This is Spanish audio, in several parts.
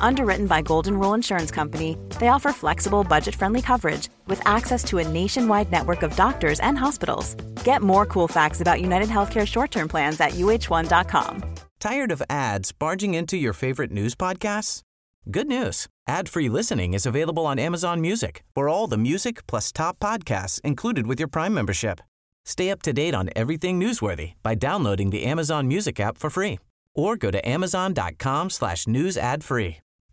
Underwritten by Golden Rule Insurance Company, they offer flexible, budget friendly coverage with access to a nationwide network of doctors and hospitals. Get more cool facts about United Healthcare short term plans at uh1.com. Tired of ads barging into your favorite news podcasts? Good news ad free listening is available on Amazon Music for all the music plus top podcasts included with your Prime membership. Stay up to date on everything newsworthy by downloading the Amazon Music app for free or go to amazon.com slash news ad free.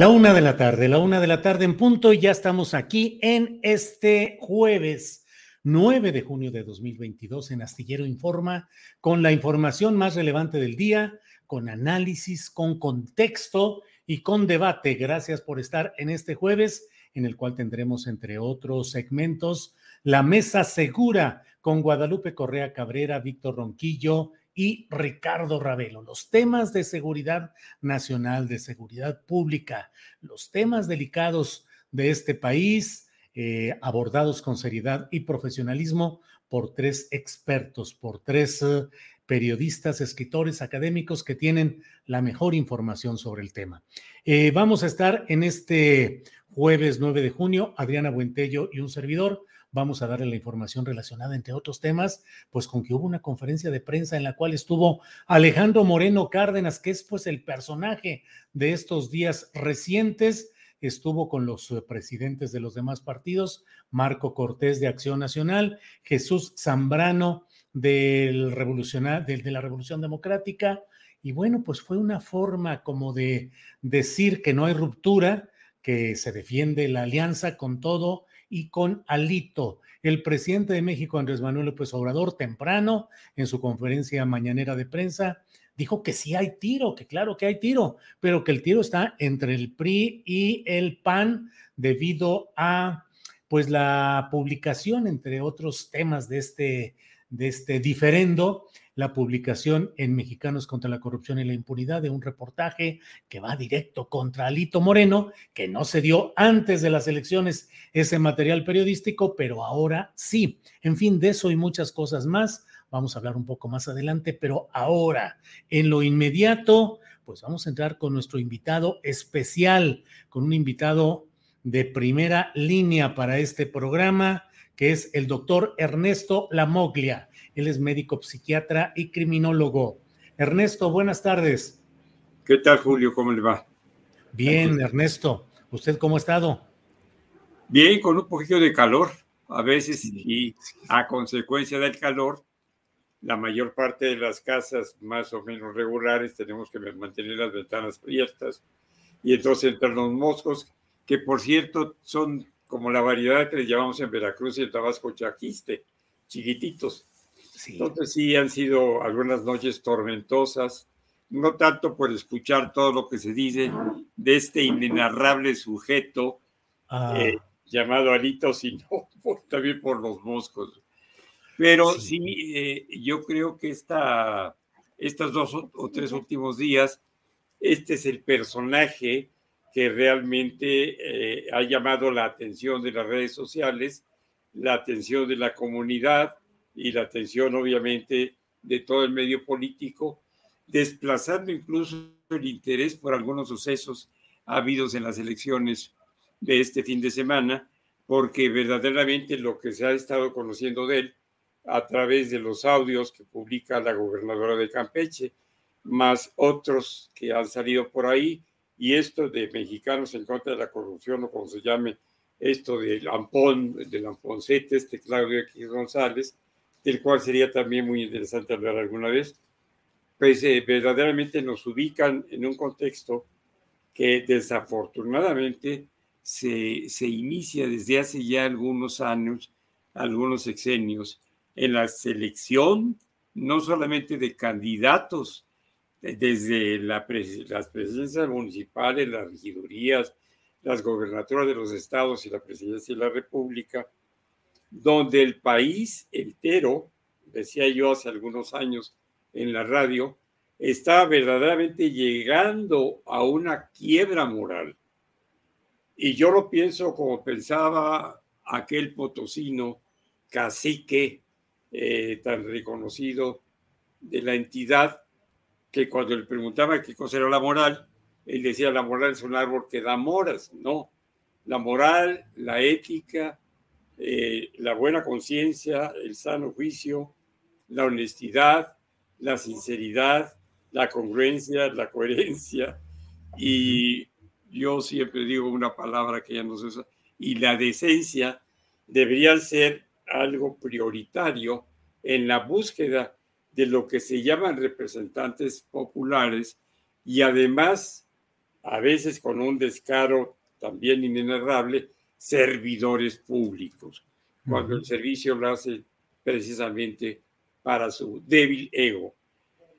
La una de la tarde, la una de la tarde en punto, y ya estamos aquí en este jueves 9 de junio de 2022 en Astillero Informa, con la información más relevante del día, con análisis, con contexto y con debate. Gracias por estar en este jueves, en el cual tendremos, entre otros segmentos, la mesa segura con Guadalupe Correa Cabrera, Víctor Ronquillo, y Ricardo Ravelo. Los temas de seguridad nacional, de seguridad pública, los temas delicados de este país, eh, abordados con seriedad y profesionalismo por tres expertos, por tres eh, periodistas, escritores, académicos que tienen la mejor información sobre el tema. Eh, vamos a estar en este jueves 9 de junio, Adriana Buentello y un servidor vamos a darle la información relacionada, entre otros temas, pues con que hubo una conferencia de prensa en la cual estuvo Alejandro Moreno Cárdenas, que es pues el personaje de estos días recientes, estuvo con los eh, presidentes de los demás partidos, Marco Cortés de Acción Nacional, Jesús Zambrano del de la Revolución Democrática, y bueno, pues fue una forma como de decir que no hay ruptura, que se defiende la alianza con todo y con Alito. El presidente de México, Andrés Manuel López Obrador, temprano en su conferencia mañanera de prensa, dijo que sí hay tiro, que claro que hay tiro, pero que el tiro está entre el PRI y el PAN debido a pues la publicación, entre otros temas de este, de este diferendo, la publicación en Mexicanos contra la Corrupción y la Impunidad de un reportaje que va directo contra Alito Moreno, que no se dio antes de las elecciones ese material periodístico, pero ahora sí. En fin, de eso y muchas cosas más. Vamos a hablar un poco más adelante, pero ahora, en lo inmediato, pues vamos a entrar con nuestro invitado especial, con un invitado de primera línea para este programa, que es el doctor Ernesto Lamoglia. Él es médico psiquiatra y criminólogo. Ernesto, buenas tardes. ¿Qué tal, Julio? ¿Cómo le va? Bien, Ernesto. ¿Usted cómo ha estado? Bien, con un poquito de calor a veces y a consecuencia del calor, la mayor parte de las casas más o menos regulares tenemos que mantener las ventanas abiertas y entonces entran los moscos, que por cierto son como la variedad que le llamamos en Veracruz y en Tabasco chaquiste, chiquititos. Entonces sí han sido algunas noches tormentosas, no tanto por escuchar todo lo que se dice de este inenarrable sujeto ah. eh, llamado Alito, sino también por los moscos. Pero sí, eh, yo creo que esta, estos dos o tres últimos días, este es el personaje que realmente eh, ha llamado la atención de las redes sociales, la atención de la comunidad, y la atención obviamente de todo el medio político, desplazando incluso el interés por algunos sucesos habidos en las elecciones de este fin de semana, porque verdaderamente lo que se ha estado conociendo de él a través de los audios que publica la gobernadora de Campeche, más otros que han salido por ahí, y esto de mexicanos en contra de la corrupción, o como se llame, esto del Ampón, del Amponcete, este Claudio X González, del cual sería también muy interesante hablar alguna vez, pues eh, verdaderamente nos ubican en un contexto que desafortunadamente se, se inicia desde hace ya algunos años, algunos sexenios, en la selección no solamente de candidatos, desde la las presidencias municipales, las regidurías, las gobernaturas de los estados y la presidencia de la República, donde el país entero, decía yo hace algunos años en la radio, está verdaderamente llegando a una quiebra moral. Y yo lo pienso como pensaba aquel potosino cacique eh, tan reconocido de la entidad que cuando le preguntaba qué cosa era la moral, él decía la moral es un árbol que da moras. No, la moral, la ética, eh, la buena conciencia, el sano juicio, la honestidad, la sinceridad, la congruencia, la coherencia y yo siempre digo una palabra que ya no se usa, y la decencia deberían ser algo prioritario en la búsqueda de lo que se llaman representantes populares y además, a veces con un descaro también inenarrable, servidores públicos, cuando el servicio lo hace precisamente para su débil ego.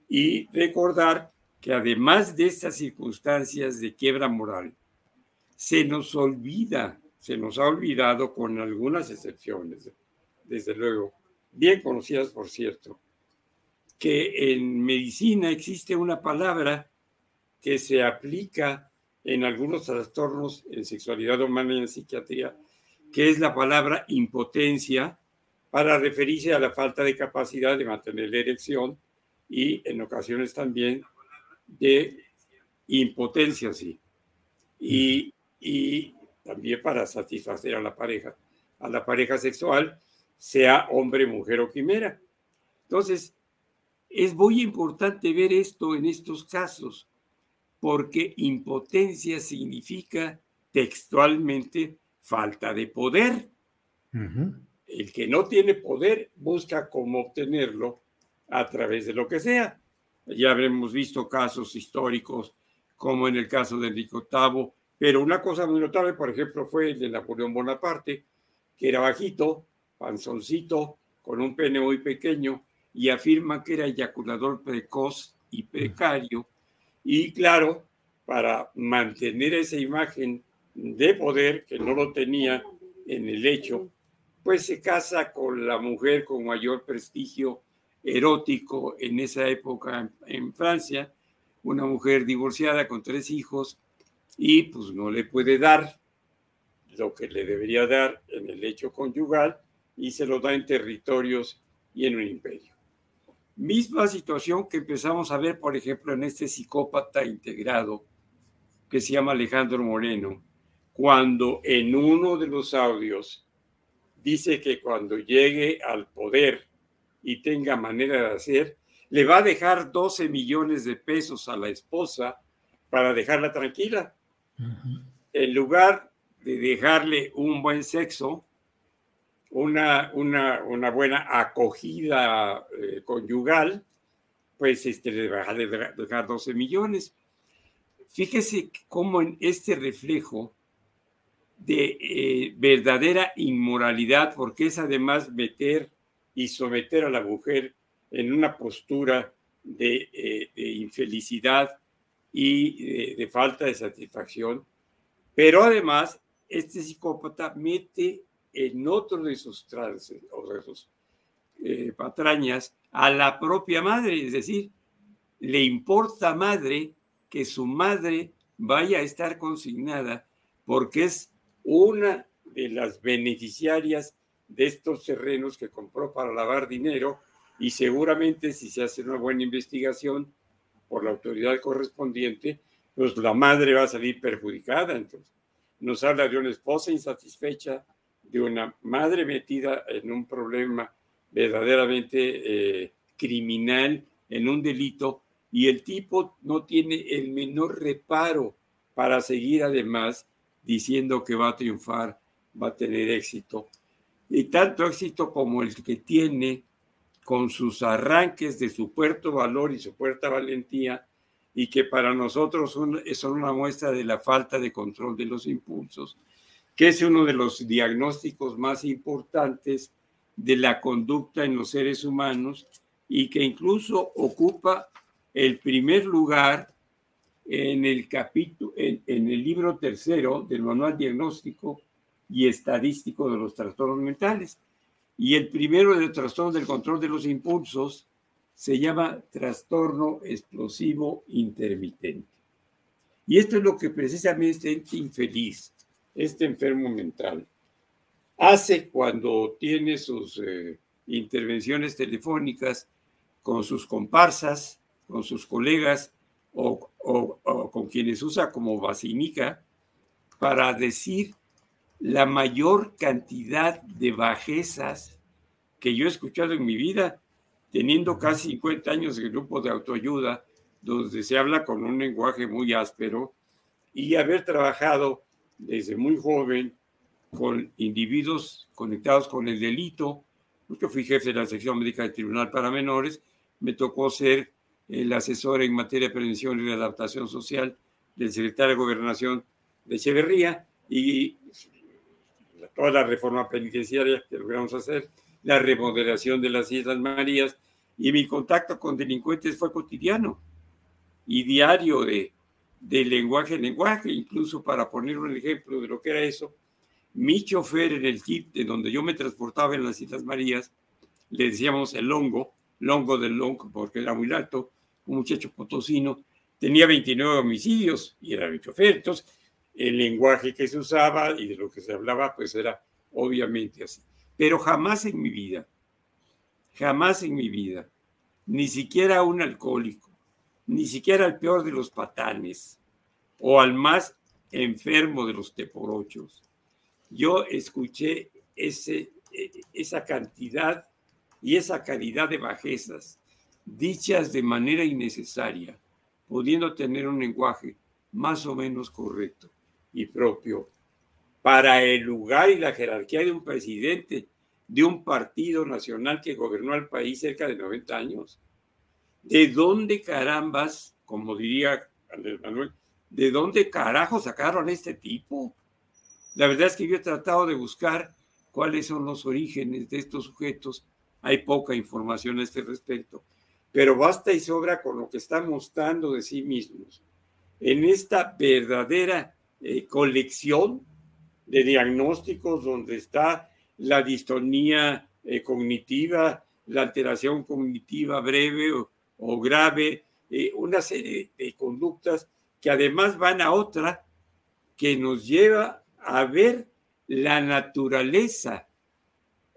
Y recordar que además de estas circunstancias de quiebra moral, se nos olvida, se nos ha olvidado con algunas excepciones, desde luego, bien conocidas por cierto, que en medicina existe una palabra que se aplica en algunos trastornos en sexualidad humana y en psiquiatría, que es la palabra impotencia para referirse a la falta de capacidad de mantener la erección y en ocasiones también de impotencia, sí. Y, y también para satisfacer a la pareja, a la pareja sexual, sea hombre, mujer o quimera. Entonces, es muy importante ver esto en estos casos, porque impotencia significa textualmente falta de poder. El que no tiene poder busca cómo obtenerlo a través de lo que sea. Ya habremos visto casos históricos, como en el caso de Enrique VIII, pero una cosa muy notable, por ejemplo, fue el de Napoleón Bonaparte, que era bajito, panzoncito, con un pene muy pequeño, y afirma que era eyaculador precoz y precario. Y claro, para mantener esa imagen de poder que no lo tenía en el hecho, pues se casa con la mujer con mayor prestigio erótico en esa época en, Francia, una mujer divorciada con tres hijos y pues no le puede dar lo que le debería dar en el hecho conyugal y se lo da en territorios y en un imperio. Misma situación que empezamos a ver, por ejemplo, en este psicópata integrado que se llama Alejandro Moreno, cuando en uno de los audios dice que cuando llegue al poder y tenga manera de hacer, le va a dejar 12 millones de pesos a la esposa para dejarla tranquila. En lugar de dejarle un buen sexo, una, una, una buena acogida eh, conyugal, pues este, le va a dejar 12 millones. Fíjese cómo en este reflejo de eh, verdadera inmoralidad, porque es además meter y someter a la mujer en una postura de, eh, infelicidad y de, falta de satisfacción. Pero además, este psicópata mete en otro de sus trances o de sus eh, patrañas a la propia madre, es decir, le importa madre que su madre vaya a estar consignada porque es una de las beneficiarias de estos terrenos que compró para lavar dinero y seguramente si se hace una buena investigación por la autoridad correspondiente, pues la madre va a salir perjudicada. Entonces, nos habla de una esposa insatisfecha, de una madre metida en un problema verdaderamente eh, criminal en un delito y el tipo no tiene el menor reparo para seguir además diciendo que va a triunfar, va a tener éxito. Y tanto éxito como el que tiene con sus arranques de su puerto valor y su puerta valentía, y que para nosotros son, son una muestra de la falta de control de los impulsos, que es uno de los diagnósticos más importantes de la conducta en los seres humanos y que incluso ocupa el primer lugar en el capítulo, en, el libro tercero del manual diagnóstico y estadístico de los trastornos mentales. Y el primero de los trastornos del control de los impulsos se llama trastorno explosivo intermitente. Y esto es lo que precisamente este infeliz, este enfermo mental, hace cuando tiene sus eh, intervenciones telefónicas con sus comparsas, con sus colegas o, con quienes usa como basínica para decir la mayor cantidad de bajezas que yo he escuchado en mi vida, teniendo casi 50 años de grupo de autoayuda, donde se habla con un lenguaje muy áspero, y haber trabajado desde muy joven con individuos conectados con el delito, porque fui jefe de la sección médica del Tribunal para Menores, me tocó ser el asesor en materia de prevención y adaptación social del secretario de Gobernación de Echeverría y toda la reforma penitenciaria que logramos hacer, la remodelación de las Islas Marías. Y mi contacto con delincuentes fue cotidiano y diario de, de lenguaje en lenguaje, incluso para poner un ejemplo de lo que era eso, mi chofer en el jeep de donde yo me transportaba en las Islas Marías, le decíamos el longo, longo del longo porque era muy alto, un muchacho potosino, tenía 29 homicidios y era mi chofer. Entonces, el lenguaje que se usaba y de lo que se hablaba, pues era obviamente así. Pero jamás en mi vida, jamás en mi vida, ni siquiera un alcohólico, ni siquiera al peor de los patanes o al más enfermo de los teporochos, yo escuché e, esa cantidad y esa calidad de bajezas dichas de manera innecesaria, pudiendo tener un lenguaje más o menos correcto y propio para el lugar y la jerarquía de un presidente de un partido nacional que gobernó al país cerca de 90 años. ¿De dónde carambas, como diría Andrés Manuel, de dónde carajo sacaron a este tipo? La verdad es que yo he tratado de buscar cuáles son los orígenes de estos sujetos. Hay poca información a este respecto pero basta y sobra con lo que están mostrando de sí mismos en esta verdadera eh, colección de diagnósticos donde está la distonía eh, cognitiva, la alteración cognitiva breve o, grave, eh, una serie de conductas que además van a otra que nos lleva a ver la naturaleza,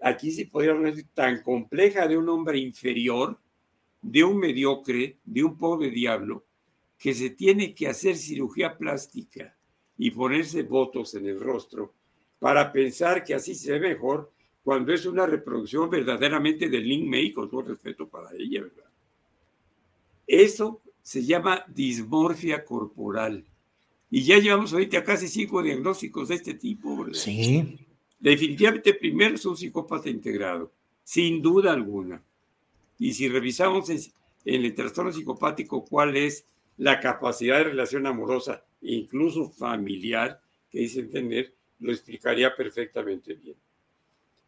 aquí se podría decir, tan compleja de un hombre inferior, de un mediocre, de un pobre diablo, que se tiene que hacer cirugía plástica y ponerse votos en el rostro para pensar que así se ve mejor cuando es una reproducción verdaderamente de Lin May, con todo respeto para ella, ¿verdad? Eso se llama dismorfia corporal. Y ya llevamos ahorita casi cinco diagnósticos de este tipo. ¿verdad? Sí. Definitivamente, primero es un psicópata integrado, sin duda alguna. Y si revisamos en, el trastorno psicopático cuál es la capacidad de relación amorosa, incluso familiar, que dicen tener, lo explicaría perfectamente bien.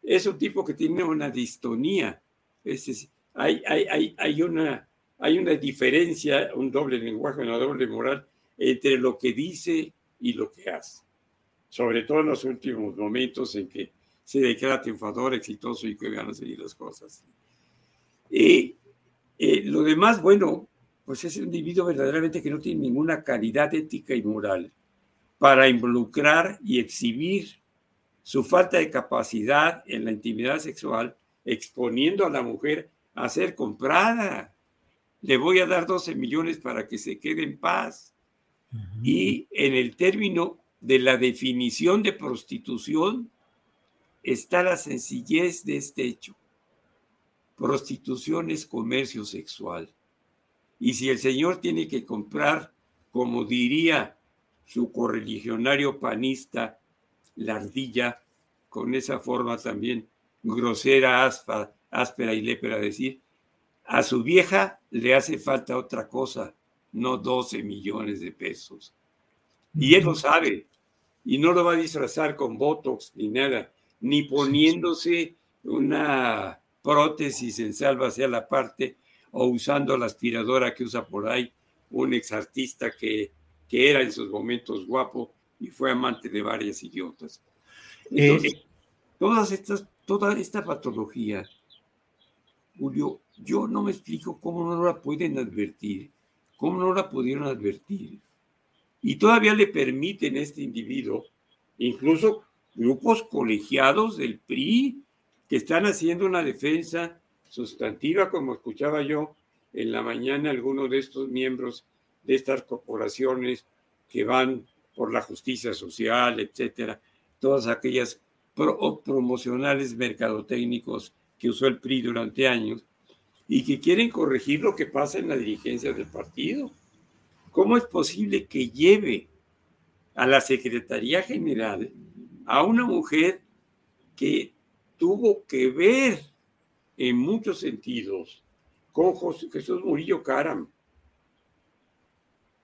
Es un tipo que tiene una distonía. Es, hay, hay, hay, una, hay una diferencia, un doble lenguaje, una doble moral entre lo que dice y lo que hace. Sobre todo en los últimos momentos en que se declara triunfador, exitoso y que van a seguir las cosas. Y eh, lo demás, bueno, pues es un individuo verdaderamente que no tiene ninguna calidad ética y moral para involucrar y exhibir su falta de capacidad en la intimidad sexual, exponiendo a la mujer a ser comprada. Le voy a dar 12 millones para que se quede en paz. Y en el término de la definición de prostitución está la sencillez de este hecho prostitución es comercio sexual. Y si el señor tiene que comprar, como diría su correligionario panista, la ardilla, con esa forma también grosera, áspera y lépera decir, a su vieja le hace falta otra cosa, no 12 millones de pesos. Y él lo sabe, y no lo va a disfrazar con Botox ni nada, ni poniéndose una prótesis en salva hacia la parte o usando la aspiradora que usa por ahí un exartista que, que era en sus momentos guapo y fue amante de varias idiotas. Entonces, todas estas, toda esta patología, Julio, yo no me explico cómo no la pueden advertir, cómo no la pudieron advertir. Y todavía le permiten a este individuo, incluso grupos colegiados del PRI, que están haciendo una defensa sustantiva, como escuchaba yo en la mañana algunos de estos miembros de estas corporaciones que van por la justicia social, etcétera, todas aquellas promocionales mercadotécnicos que usó el PRI durante años y que quieren corregir lo que pasa en la dirigencia del partido. ¿Cómo es posible que lleve a la Secretaría General a una mujer que tuvo que ver en muchos sentidos con Jesús Murillo Caram,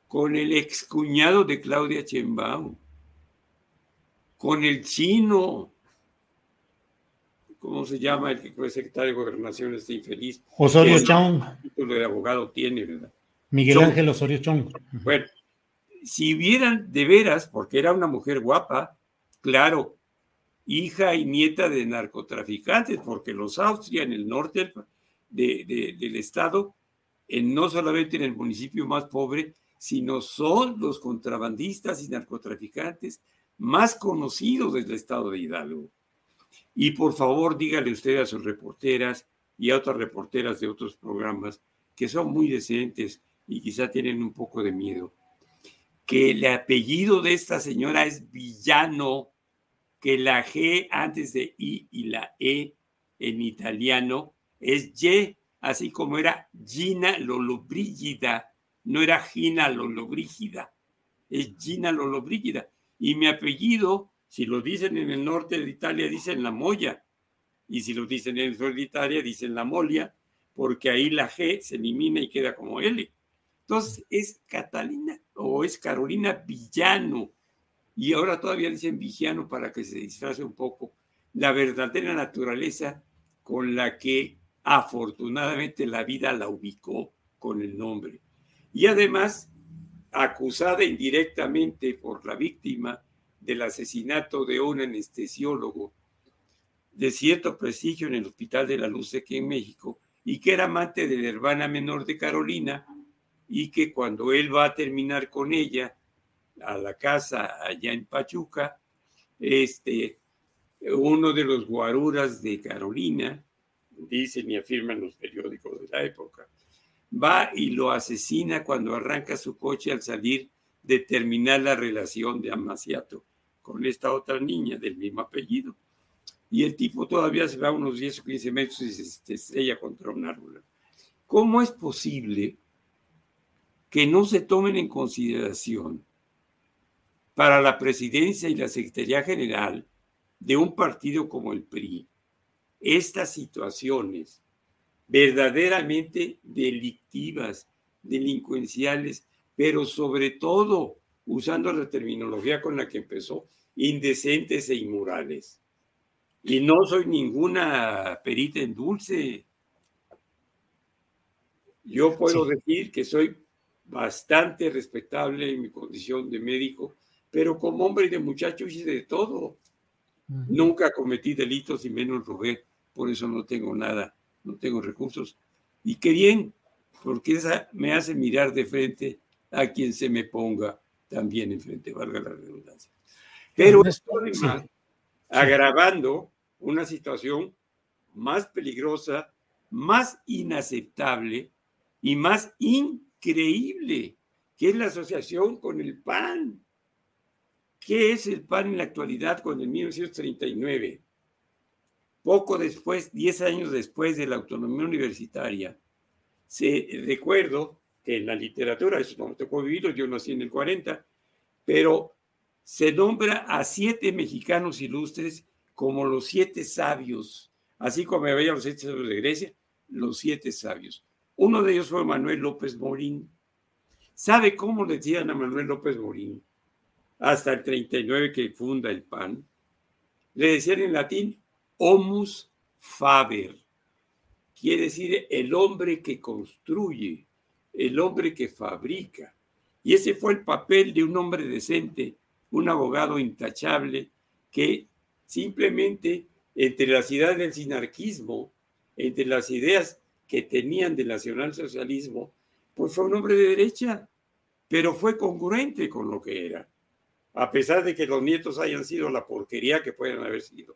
con el excuñado de Claudia Chembao, con el chino, ¿cómo se llama el que fue secretario de Gobernación este infeliz? Osorio Chong. título de abogado tiene, ¿verdad? Miguel Ángel Osorio Chong. Bueno, si vieran de veras, porque era una mujer guapa, claro, hija y nieta de narcotraficantes, porque los Austria en el norte del estado, en, no solamente en el municipio más pobre, sino son los contrabandistas y narcotraficantes más conocidos del estado de Hidalgo. Y por favor, dígale usted a sus reporteras y a otras reporteras de otros programas que son muy decentes y quizá tienen un poco de miedo, que el apellido de esta señora es Villano que la G antes de I y la E en italiano es Y, así como era Gina Lollobrigida, no era Gina Lollobrigida, es Gina Lollobrigida. Y mi apellido, si lo dicen en el norte de Italia, dicen la Moya, y si lo dicen en el sur de Italia, dicen la Molia, porque ahí la G se elimina y queda como L. Entonces es Catalina o es Carolina Villano y ahora todavía dicen vigiano para que se disfrace un poco la verdadera naturaleza con la que afortunadamente la vida la ubicó con el nombre. Y además, acusada indirectamente por la víctima del asesinato de un anestesiólogo de cierto prestigio en el Hospital de la Luz aquí en México y que era amante de la hermana menor de Carolina y que cuando él va a terminar con ella, a la casa allá en Pachuca, este, uno de los guaruras de Carolina, dicen y afirman los periódicos de la época, va y lo asesina cuando arranca su coche al salir de terminar la relación de Amaciato con esta otra niña del mismo apellido. Y el tipo todavía se va unos 10 o 15 metros y se estrella contra un árbol. ¿Cómo es posible que no se tomen en consideración para la presidencia y la Secretaría General de un partido como el PRI estas situaciones verdaderamente delictivas, delincuenciales, pero sobre todo, usando la terminología con la que empezó, indecentes e inmorales. Y no soy ninguna perita en dulce. Yo puedo decir que soy bastante respetable en mi condición de médico pero como hombre y de muchacho hice de todo. Nunca cometí delitos y menos robé, por eso no tengo nada, no tengo recursos. Y qué bien, porque esa me hace mirar de frente a quien se me ponga también enfrente, valga la redundancia. Pero esto además agravando una situación más peligrosa, más inaceptable y más increíble, que es la asociación con el PAN. ¿Qué es el PAN en la actualidad con el 1939? Poco después, 10 años después de la autonomía universitaria, se, recuerdo en la literatura, eso no me tocó vivirlo, yo nací en el 40, pero se nombra a siete mexicanos ilustres como los siete sabios, así como veía los siete sabios de Grecia, los siete sabios. Uno de ellos fue Manuel López Morín. ¿Sabe cómo le decían a Manuel López Morín? Hasta el 39 que funda el PAN. Le decían en latín homus faber. Quiere decir el hombre que construye, el hombre que fabrica. Y ese fue el papel de un hombre decente, un abogado intachable que simplemente entre las ideas del sinarquismo, entre las ideas que tenían del nacionalsocialismo, pues fue un hombre de derecha, pero fue congruente con lo que era, a pesar de que los nietos hayan sido la porquería que pueden haber sido,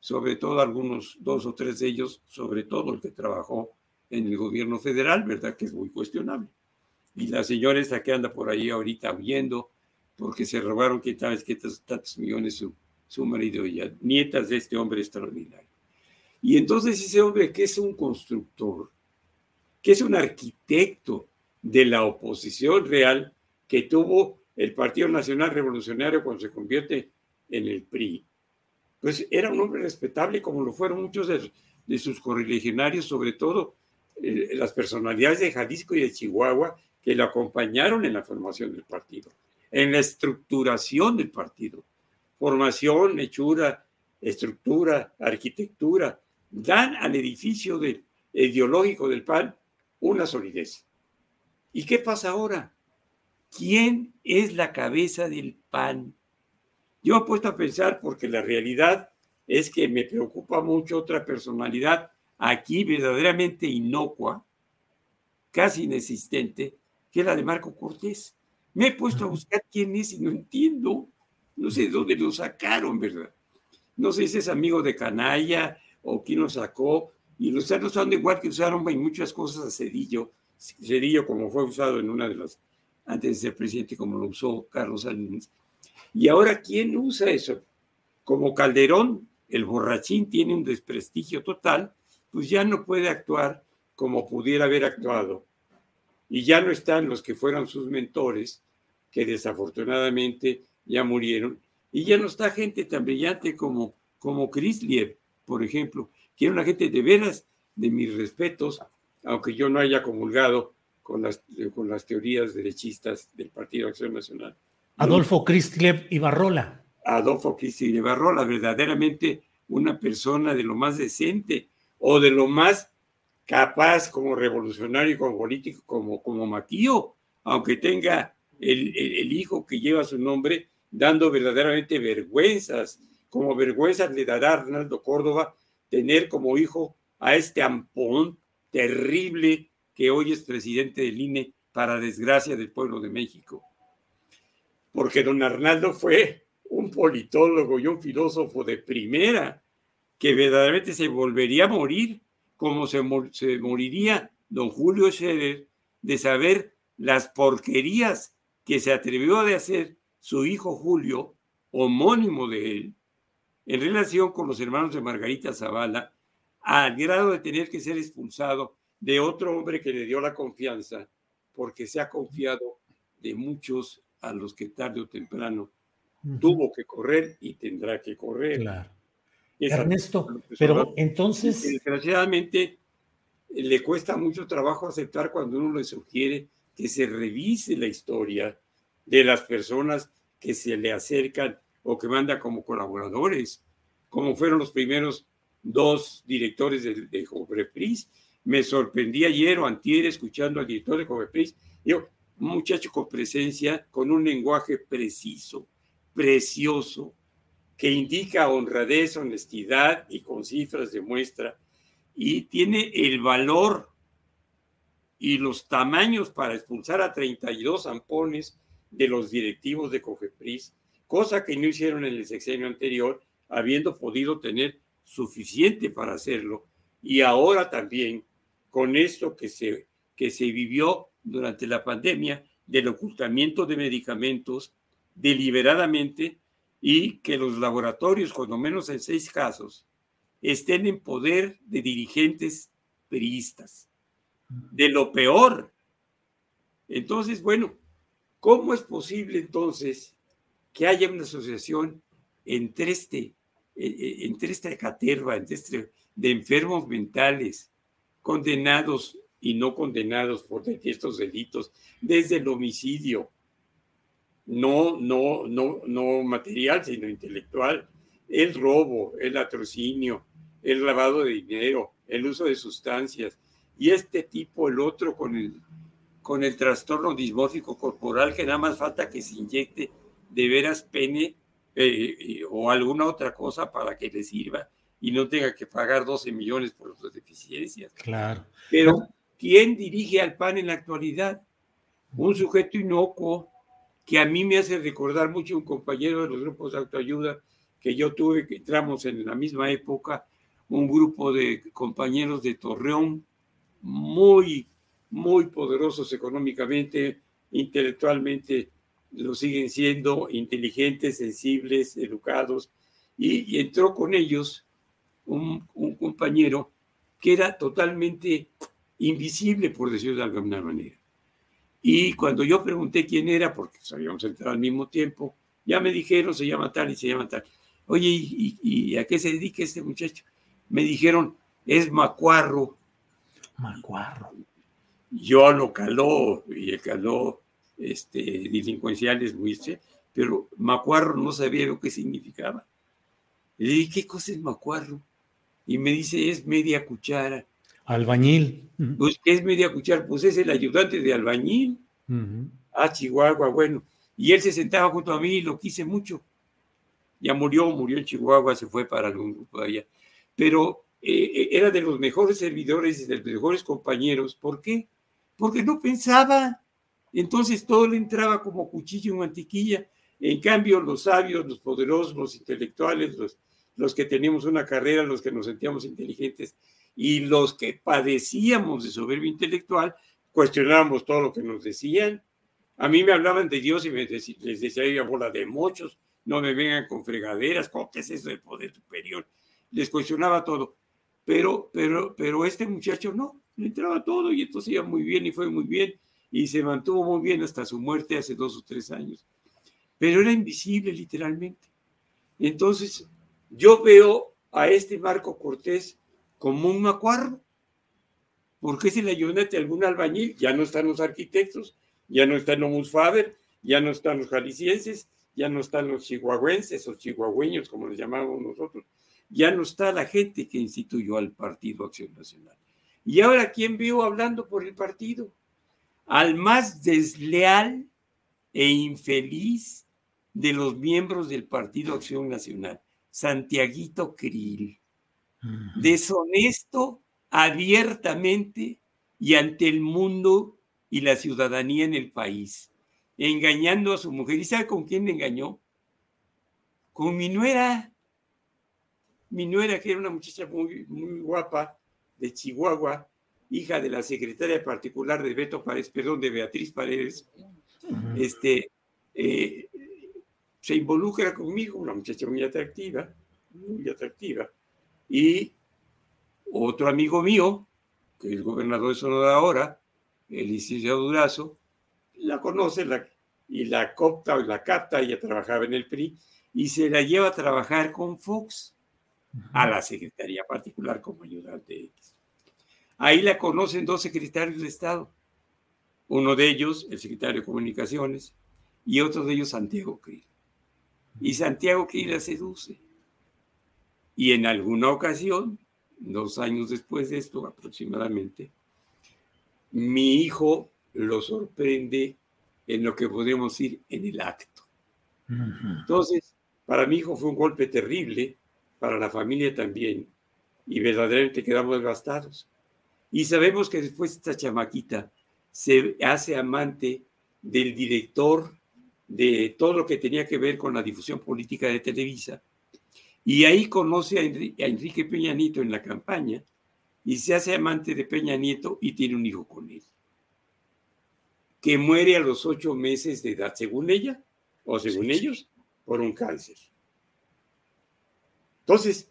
sobre todo algunos, dos o tres de ellos, sobre todo el que trabajó en el gobierno federal, ¿verdad? Que es muy cuestionable. Y la señora esta que anda por ahí ahorita huyendo porque se robaron que tal que tantos millones su, su marido y nietas de este hombre extraordinario. Y entonces ese hombre que es un constructor, que es un arquitecto de la oposición real que tuvo el Partido Nacional Revolucionario cuando se convierte en el PRI, pues era un hombre respetable como lo fueron muchos de, sus correligionarios, sobre todo eh, las personalidades de Jalisco y de Chihuahua que lo acompañaron en la formación del partido, en la estructuración del partido formación, hechura, estructura, arquitectura, dan al edificio ideológico del PAN una solidez. ¿Y qué pasa ahora? ¿Quién es la cabeza del PAN? Yo he puesto a pensar porque la realidad es que me preocupa mucho otra personalidad aquí verdaderamente inocua, casi inexistente, que es la de Marco Cortés. Me he puesto a buscar quién es y no entiendo. No sé de dónde lo sacaron, ¿verdad? No sé si es amigo de Canalla o quién lo sacó. Y los están usando igual que usaron en muchas cosas a Cedillo. Cedillo como fue usado en una de las, antes de ser presidente, como lo usó Carlos Salinas. Y ahora, ¿quién usa eso? Como Calderón, el borrachín tiene un desprestigio total, pues ya no puede actuar como pudiera haber actuado. Y ya no están los que fueron sus mentores, que desafortunadamente ya murieron, y ya no está gente tan brillante como, como Chrysler, por ejemplo, que era una gente de veras de mis respetos, aunque yo no haya comulgado con las, con las teorías derechistas del Partido Acción Nacional. Adolfo Chrysler Ibarrola. Adolfo Chrysler Ibarrola, verdaderamente una persona de lo más decente o de lo más capaz como revolucionario, como político, como, como Maquío, aunque tenga el, el, hijo que lleva su nombre, dando verdaderamente vergüenzas, como vergüenzas le dará Arnaldo Córdoba tener como hijo a este ampón terrible que hoy es presidente del INE para desgracia del pueblo de México. Porque don Arnaldo fue un politólogo y un filósofo de primera que verdaderamente se volvería a morir como se, se moriría don Julio Scherer de saber las porquerías que se atrevió a hacer su hijo Julio, homónimo de él, en relación con los hermanos de Margarita Zavala, al grado de tener que ser expulsado de otro hombre que le dio la confianza, porque se ha confiado de muchos a los que tarde o temprano tuvo que correr y tendrá que correr. Claro. Ernesto, pero entonces... Desgraciadamente, le cuesta mucho trabajo aceptar cuando uno le sugiere que se revise la historia de las personas que se le acercan o que manda como colaboradores, como fueron los primeros dos directores de, de Jovepris. Me sorprendí ayer o antier escuchando al director de Jovepris, yo, un muchacho con presencia, con un lenguaje preciso, precioso, que indica honradez, honestidad y con cifras demuestra, y tiene el valor y los tamaños para expulsar a 32 zampones de los directivos de COFEPRIS, cosa que no hicieron en el sexenio anterior, habiendo podido tener suficiente para hacerlo. Y ahora también, con esto que se, que se vivió durante la pandemia, del ocultamiento de medicamentos deliberadamente y que los laboratorios, cuando menos en seis casos, estén en poder de dirigentes periodistas. De lo peor. Entonces, bueno, ¿cómo es posible entonces que haya una asociación entre este, e, e, entre esta caterva, entre este, de enfermos mentales, condenados y no condenados por estos delitos, desde el homicidio, no, no, no, no material, sino intelectual, el robo, el latrocinio, el lavado de dinero, el uso de sustancias, y este tipo, el otro, con el, con el trastorno dismórfico corporal, que nada más falta que se inyecte de veras pene eh, o alguna otra cosa para que le sirva y no tenga que pagar 12 millones por sus deficiencias. Claro. Pero, ¿quién dirige al PAN en la actualidad? Un sujeto inocuo que a mí me hace recordar mucho un compañero de los grupos de autoayuda que yo tuve, que entramos en la misma época, un grupo de compañeros de Torreón, muy, muy poderosos económicamente, intelectualmente, lo siguen siendo, inteligentes, sensibles, educados, y, entró con ellos un, un, compañero que era totalmente invisible, por decirlo de alguna manera. Y cuando yo pregunté quién era, porque sabíamos entrar al mismo tiempo, ya me dijeron, se llama tal y se llama tal. Oye, ¿y, a qué se dedica este muchacho? Me dijeron, es macuarro. Macuarro. Yo lo caló, y el caló este, delincuencial es muy, pero macuarro no sabía lo que significaba. Le dije, ¿qué cosa es macuarro? Y me dice, es media cuchara. Albañil. Pues, ¿qué es media cuchara? Pues es el ayudante de albañil. Ah, Chihuahua, bueno. Y él se sentaba junto a mí y lo quise mucho. Ya murió, murió en Chihuahua, se fue para algún grupo allá. Pero eh, eh, era de los mejores servidores y de los mejores compañeros. ¿Por qué? Porque no pensaba. Entonces todo le entraba como cuchillo en mantequilla. En cambio, los sabios, los poderosos, los intelectuales, los, los que teníamos una carrera, los que nos sentíamos inteligentes, y los que padecíamos de soberbia intelectual, cuestionábamos todo lo que nos decían. A mí me hablaban de Dios y me les decía, bola de mochos, no me vengan con fregaderas, ¿cómo que es eso del poder superior? Les cuestionaba todo. Pero, pero, pero este muchacho no, le entraba todo y entonces iba muy bien y fue muy bien y se mantuvo muy bien hasta su muerte hace dos o tres años. Pero era invisible literalmente. Entonces, yo veo a este Marco Cortés como un macuarro. ¿Por qué se le ayudante a algún albañil? Ya no están los arquitectos, ya no están los Faber, ya no están los jaliscienses, ya no están los chihuahuenses o chihuahueños, como les llamamos nosotros, ya no está la gente que instituyó al Partido Acción Nacional. Y ahora, ¿quién vio hablando por el partido? Al más desleal e infeliz de los miembros del Partido Acción Nacional, Santiaguito Krill deshonesto abiertamente y ante el mundo y la ciudadanía en el país, engañando a su mujer. ¿Y sabe con quién le engañó? Con mi nuera. Mi nuera, que era una muchacha muy, muy guapa de Chihuahua, hija de la secretaria particular de Beto Paredes, perdón, de Beatriz Paredes, este, eh, se involucra conmigo, una muchacha muy atractiva, muy atractiva y otro amigo mío, que es gobernador de Sonora ahora, el licenciado Durazo, la conoce la, y la copta o la capta, ella trabajaba en el PRI, y se la lleva a trabajar con Fox a la Secretaría Particular como ayudante Ahí la conocen dos secretarios de Estado. Uno de ellos, el secretario de Comunicaciones, y otro de ellos, Santiago Krill. Y Santiago Krill la seduce. Y en alguna ocasión, dos años después de esto aproximadamente, mi hijo lo sorprende en lo que podemos decir en el acto. Entonces, para mi hijo fue un golpe terrible, para la familia también, y verdaderamente quedamos devastados. Y sabemos que después esta chamaquita se hace amante del director de todo lo que tenía que ver con la difusión política de Televisa, y ahí conoce a Enrique, Peña Nieto en la campaña y se hace amante de Peña Nieto y tiene un hijo con él, que muere a los ocho meses de edad, según ella, o según ellos, por un cáncer. Entonces,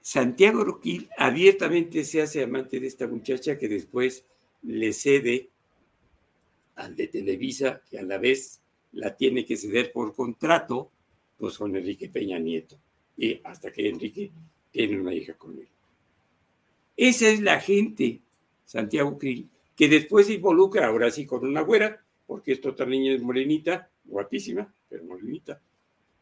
Santiago Roquil abiertamente se hace amante de esta muchacha que después le cede al de Televisa, que a la vez la tiene que ceder por contrato, pues con Enrique Peña Nieto, y hasta que Enrique tiene una hija con él. Esa es la gente, Santiago Krill, que después se involucra ahora sí con una güera, porque esta otra niña es morenita, guapísima, pero morenita,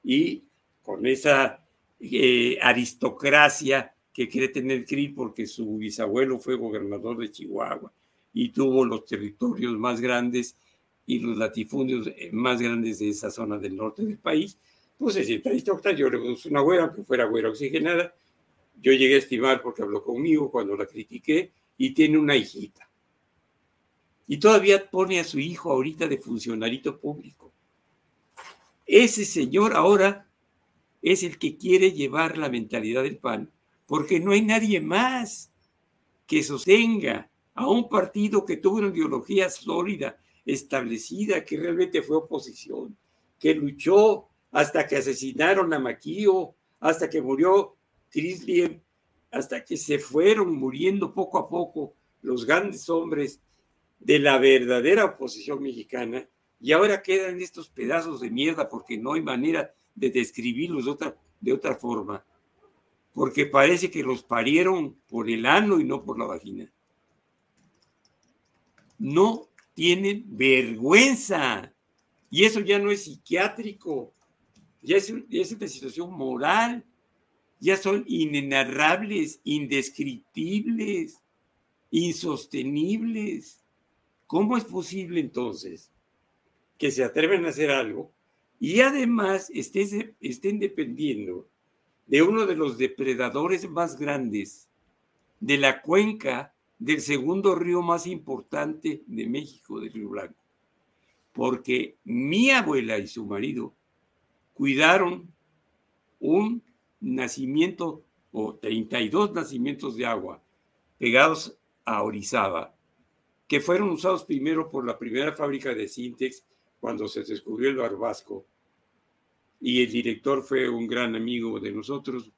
y con esa eh, aristocracia que quiere tener Krill porque su bisabuelo fue gobernador de Chihuahua y tuvo los territorios más grandes y los latifundios eh, más grandes de esa zona del norte del país, se siente aristócrata. Yo le puse una güera, aunque fuera güera oxigenada. Yo llegué a estimar porque habló conmigo cuando la critiqué y tiene una hijita. Y todavía pone a su hijo ahorita de funcionarito público. Ese señor ahora es el que quiere llevar la mentalidad del PAN, porque no hay nadie más que sostenga a un partido que tuvo una ideología sólida, establecida, que realmente fue oposición, que luchó hasta que asesinaron a Maquío, hasta que murió Crisliev, hasta que se fueron muriendo poco a poco los grandes hombres de la verdadera oposición mexicana, y ahora quedan estos pedazos de mierda porque no hay manera de describirlos de otra, de otra forma, porque parece que los parieron por el ano y no por la vagina no tienen vergüenza. Y eso ya no es psiquiátrico, ya es, una situación moral, ya son inenarrables, indescriptibles, insostenibles. ¿Cómo es posible entonces que se atreven a hacer algo y además estén, estén dependiendo de uno de los depredadores más grandes de la cuenca del segundo río más importante de México, del Río Blanco, porque mi abuela y su marido cuidaron un nacimiento o 32 nacimientos de agua pegados a Orizaba, que fueron usados primero por la primera fábrica de Sintex cuando se descubrió el barbasco. Y el director fue un gran amigo de nosotros,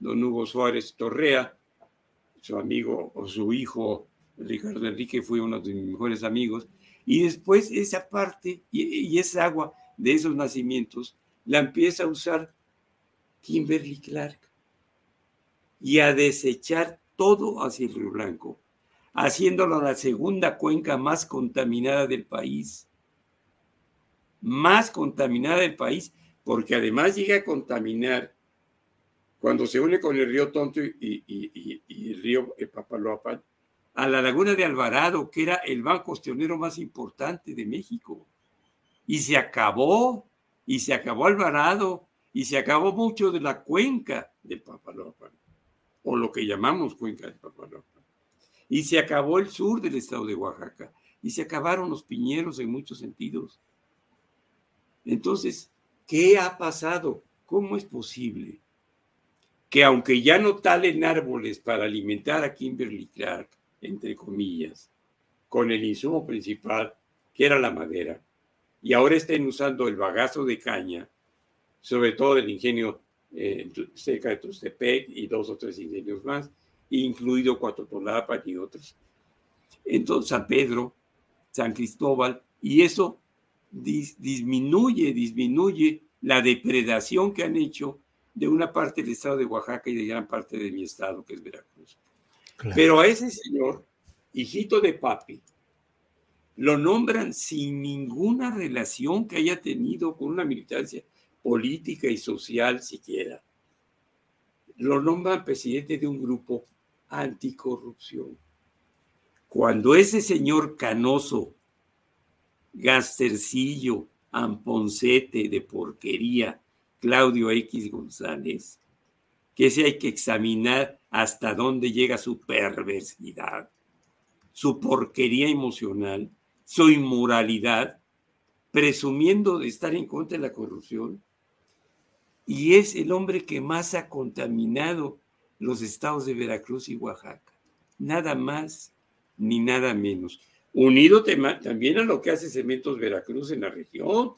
don Hugo Suárez Torrea, su amigo o su hijo Ricardo Enrique fue uno de mis mejores amigos, y después esa parte y, esa agua de esos nacimientos la empieza a usar Kimberly Clark y a desechar todo hacia el Río Blanco, haciéndolo la segunda cuenca más contaminada del país. Más contaminada del país, porque además llega a contaminar cuando se une con el río Tonto y, el río Papaloapan, a la laguna de Alvarado, que era el banco costionero más importante de México. Y se acabó, y se acabó Alvarado, y se acabó mucho de la cuenca del Papaloapan, o lo que llamamos cuenca del Papaloapan. Y se acabó el sur del estado de Oaxaca, y se acabaron los piñeros en muchos sentidos. Entonces, ¿qué ha pasado? ¿Cómo es posible que aunque ya no talen árboles para alimentar a Kimberly Clark, entre comillas, con el insumo principal, que era la madera, y ahora estén usando el bagazo de caña, sobre todo el ingenio eh, cerca de Tustepec y dos o tres ingenios más, incluido Cuatotolapa y otros. Entonces, San Pedro, San Cristóbal, y eso disminuye, disminuye la depredación que han hecho de una parte del estado de Oaxaca y de gran parte de mi estado, que es Veracruz. Pero a ese señor, hijito de papi, lo nombran sin ninguna relación que haya tenido con una militancia política y social siquiera. Lo nombran presidente de un grupo anticorrupción. Cuando ese señor canoso, gastercillo, amponcete de porquería, Claudio X González, que se hay que examinar hasta dónde llega su perversidad, su porquería emocional, su inmoralidad, presumiendo de estar en contra de la corrupción. Y es el hombre que más ha contaminado los estados de Veracruz y Oaxaca. Nada más ni nada menos. Unido también a lo que hace Cementos Veracruz en la región,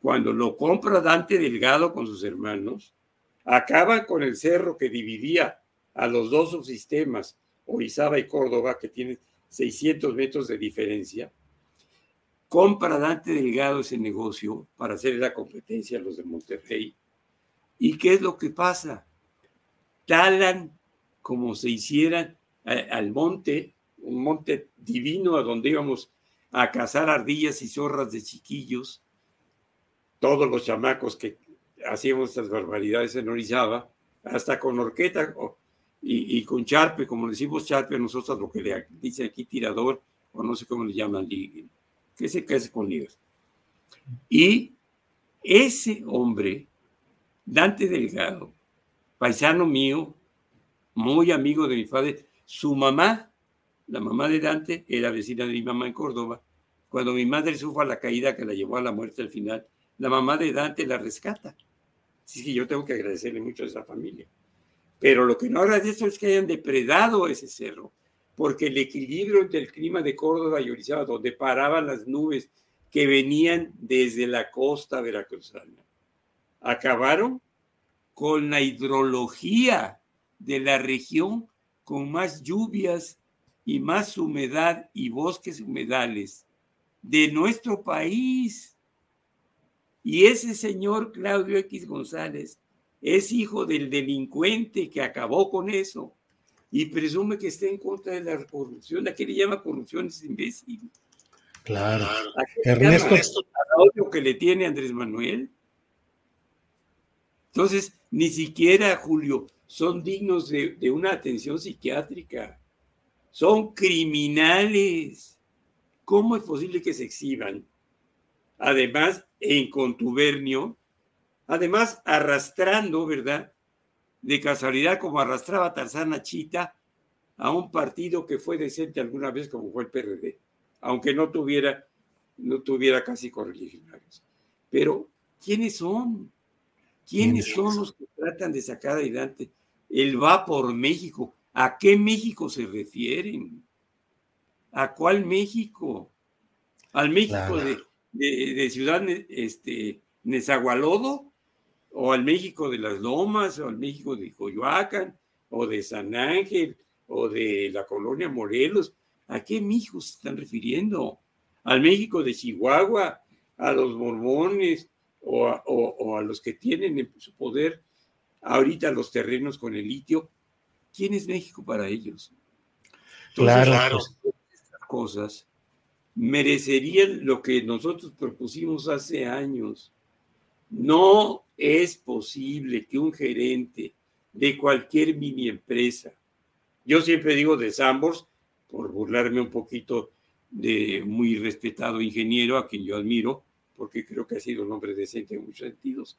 cuando lo compra Dante Delgado con sus hermanos, acaban con el cerro que dividía a los dos subsistemas, Orizaba y Córdoba, que tienen 600 metros de diferencia, compra Dante Delgado ese negocio para hacer la competencia a los de Monterrey. ¿Y qué es lo que pasa? Talan como se hiciera al monte, un monte divino a donde íbamos a cazar ardillas y zorras de chiquillos, todos los chamacos que hacíamos estas barbaridades en Orizaba, hasta con orqueta y, con charpe, como decimos charpe nosotros, lo que le dice aquí tirador, o no sé cómo le llaman, que se hace con ligas. Y ese hombre, Dante Delgado, paisano mío, muy amigo de mi padre, su mamá, la mamá de Dante, era vecina de mi mamá en Córdoba. Cuando mi madre sufre la caída que la llevó a la muerte al final, la mamá de Dante la rescata. Así que yo tengo que agradecerle mucho a esa familia. Pero lo que no agradezco es que hayan depredado ese cerro, porque el equilibrio entre el clima de Córdoba y Orizaba, donde paraban las nubes que venían desde la costa veracruzana, acabaron con la hidrología de la región con más lluvias y más humedad y bosques humedales de nuestro país. Y ese señor Claudio X González es hijo del delincuente que acabó con eso y presume que está en contra de la corrupción. ¿A qué le llama corrupción? Es imbécil. Claro. Ernesto. odio que le tiene Andrés Manuel? Entonces, ni siquiera, Julio, son dignos de, una atención psiquiátrica. Son criminales. ¿Cómo es posible que se exhiban? Además, en contubernio, además arrastrando, ¿verdad? De casualidad, como arrastraba Tarzana Chita a un partido que fue decente alguna vez, como fue el PRD, aunque no tuviera, no tuviera casi correligionarios. Pero, ¿quiénes son? ¿Quiénes son los que tratan de sacar adelante él va por México. ¿A qué México se refieren? ¿A cuál México? ¿Al México de, Ciudad este, Nezahualodo? ¿O al México de las Lomas? ¿O al México de Coyoacán? ¿O de San Ángel? ¿O de la colonia Morelos? ¿A qué México se están refiriendo? ¿Al México de Chihuahua? ¿A los mormones? ¿O a, o a los que tienen en su poder ahorita los terrenos con el litio, ¿quién es México para ellos? claro. Estas cosas merecerían lo que nosotros propusimos hace años. No es posible que un gerente de cualquier mini empresa, yo siempre digo de Sambors, por burlarme un poquito de muy respetado ingeniero a quien yo admiro, porque creo que ha sido un hombre decente en muchos sentidos,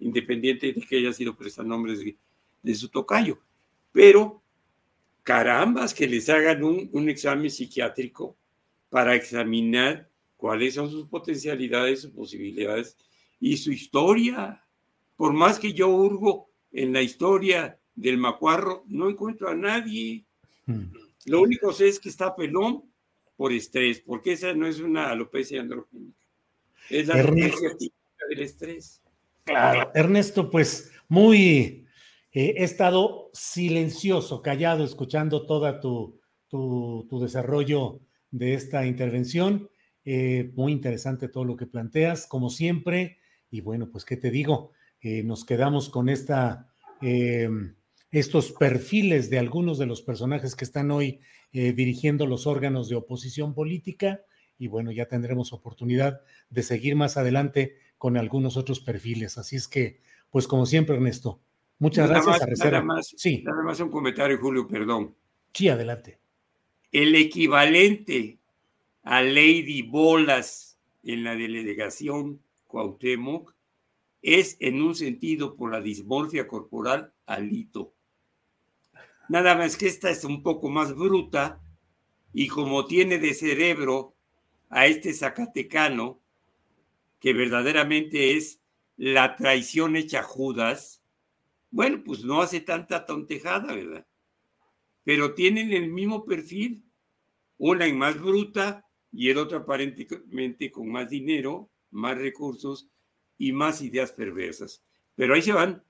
independiente de que haya sido prestanombres de, de su tocayo. Pero, carambas, que les hagan un, un examen psiquiátrico para examinar cuáles son sus potencialidades, sus posibilidades y su historia. Por más que yo hurgo en la historia del macuarro, no encuentro a nadie. Hmm. Lo único sé es que está pelón por estrés, porque esa no es una alopecia androgénica. Es la alopecia típica del estrés. Claro, Ernesto, pues muy, eh, he estado silencioso, callado, escuchando toda tu, tu, desarrollo de esta intervención. Eh, muy interesante todo lo que planteas, como siempre. Y bueno, pues, ¿qué te digo? Eh, nos quedamos con esta, estos perfiles de algunos de los personajes que están hoy dirigiendo los órganos de oposición política. Y bueno, ya tendremos oportunidad de seguir más adelante con algunos otros perfiles. Así es que, pues como siempre, Ernesto, muchas gracias. nada, más, sí. nada más un comentario, Julio, perdón. Sí, adelante. El equivalente a Lady Bolas en la delegación Cuauhtémoc es en un sentido por la dismorfia corporal alito. Nada más que esta es un poco más bruta y como tiene de cerebro a este zacatecano, que verdaderamente es la traición hecha Judas, bueno, pues no hace tanta tontejada, ¿verdad? Pero tienen el mismo perfil, una en más bruta y el otro aparentemente con más dinero, más recursos y más ideas perversas. Pero ahí se van.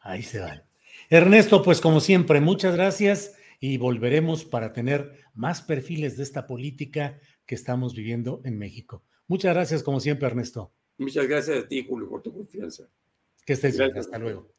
Ahí se van. Ernesto, pues como siempre, muchas gracias y volveremos para tener más perfiles de esta política que estamos viviendo en México. Muchas gracias, como siempre, Ernesto. Muchas gracias a ti, Julio, por tu confianza. Que estés bien. Hasta luego.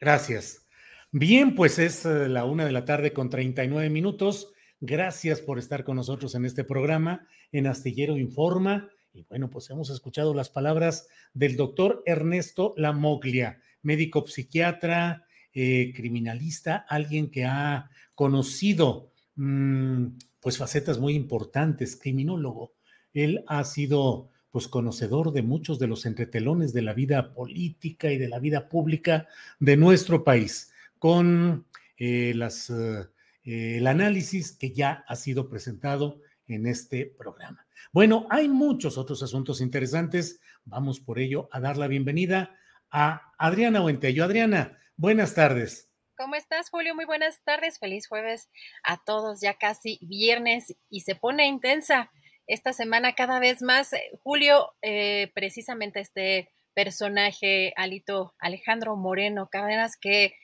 Gracias. Bien, pues es eh, la una de la tarde con 39 minutos. Gracias por estar con nosotros en este programa, en Astillero Informa. Y bueno, pues hemos escuchado las palabras del doctor Ernesto Lamoglia, médico psiquiatra, eh, criminalista, alguien que ha conocido mm, pues facetas muy importantes, criminólogo. Él ha sido pues conocedor de muchos de los entretelones de la vida política y de la vida pública de nuestro país, con eh, las, eh, el análisis que ya ha sido presentado en este programa. Bueno, hay muchos otros asuntos interesantes. Vamos por ello a dar la bienvenida a Adriana Huentello. Adriana, buenas tardes. ¿Cómo estás, Julio? Muy buenas tardes. Feliz jueves a todos. Ya casi viernes y se pone intensa esta semana cada vez más. Eh, Julio, eh, precisamente este personaje, Alito Alejandro Moreno Cadenas, que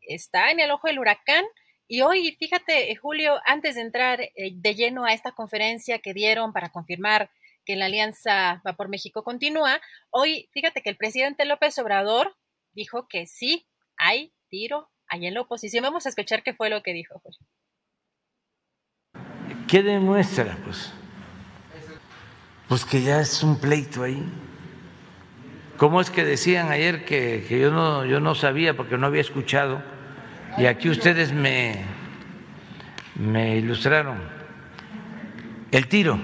está en el ojo del huracán. Y hoy, fíjate, Julio, antes de entrar eh, de lleno a esta conferencia que dieron para confirmar que la alianza va por México continúa, hoy, fíjate que el presidente López Obrador dijo que sí, hay tiro ahí en la oposición. Vamos a escuchar qué fue lo que dijo. Pues. ¿Qué demuestra? Pues, pues que ya es un pleito ahí. ¿Cómo es que decían ayer que, que yo, no, yo no sabía porque no había escuchado? Y aquí ustedes me, me ilustraron. El tiro.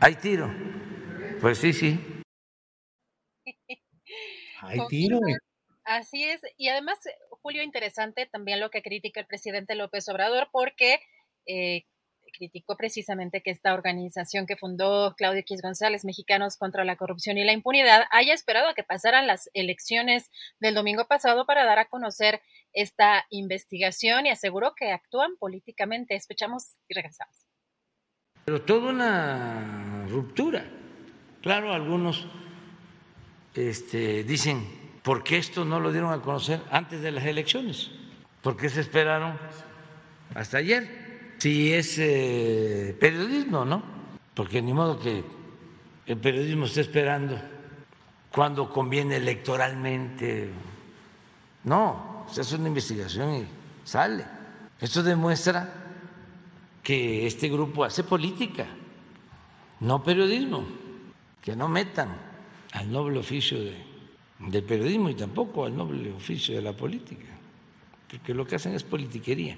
¿Hay tiro? Pues sí, sí. Hay tiro. Así es. Y además, Julio, interesante también lo que critica el presidente López Obrador, porque eh, criticó precisamente que esta organización que fundó Claudio X González, Mexicanos contra la Corrupción y la Impunidad, haya esperado a que pasaran las elecciones del domingo pasado para dar a conocer esta investigación y aseguró que actúan políticamente. Escuchamos y regresamos. Pero toda una ruptura. Claro, algunos este, dicen, ¿por qué esto no lo dieron a conocer antes de las elecciones? ¿Por qué se esperaron hasta ayer? Si es eh, periodismo, ¿no? Porque ni modo que el periodismo esté esperando cuando conviene electoralmente. No, se hace una investigación y sale. Esto demuestra que este grupo hace política, no periodismo, que no metan al noble oficio de, del periodismo y tampoco al noble oficio de la política, porque lo que hacen es politiquería.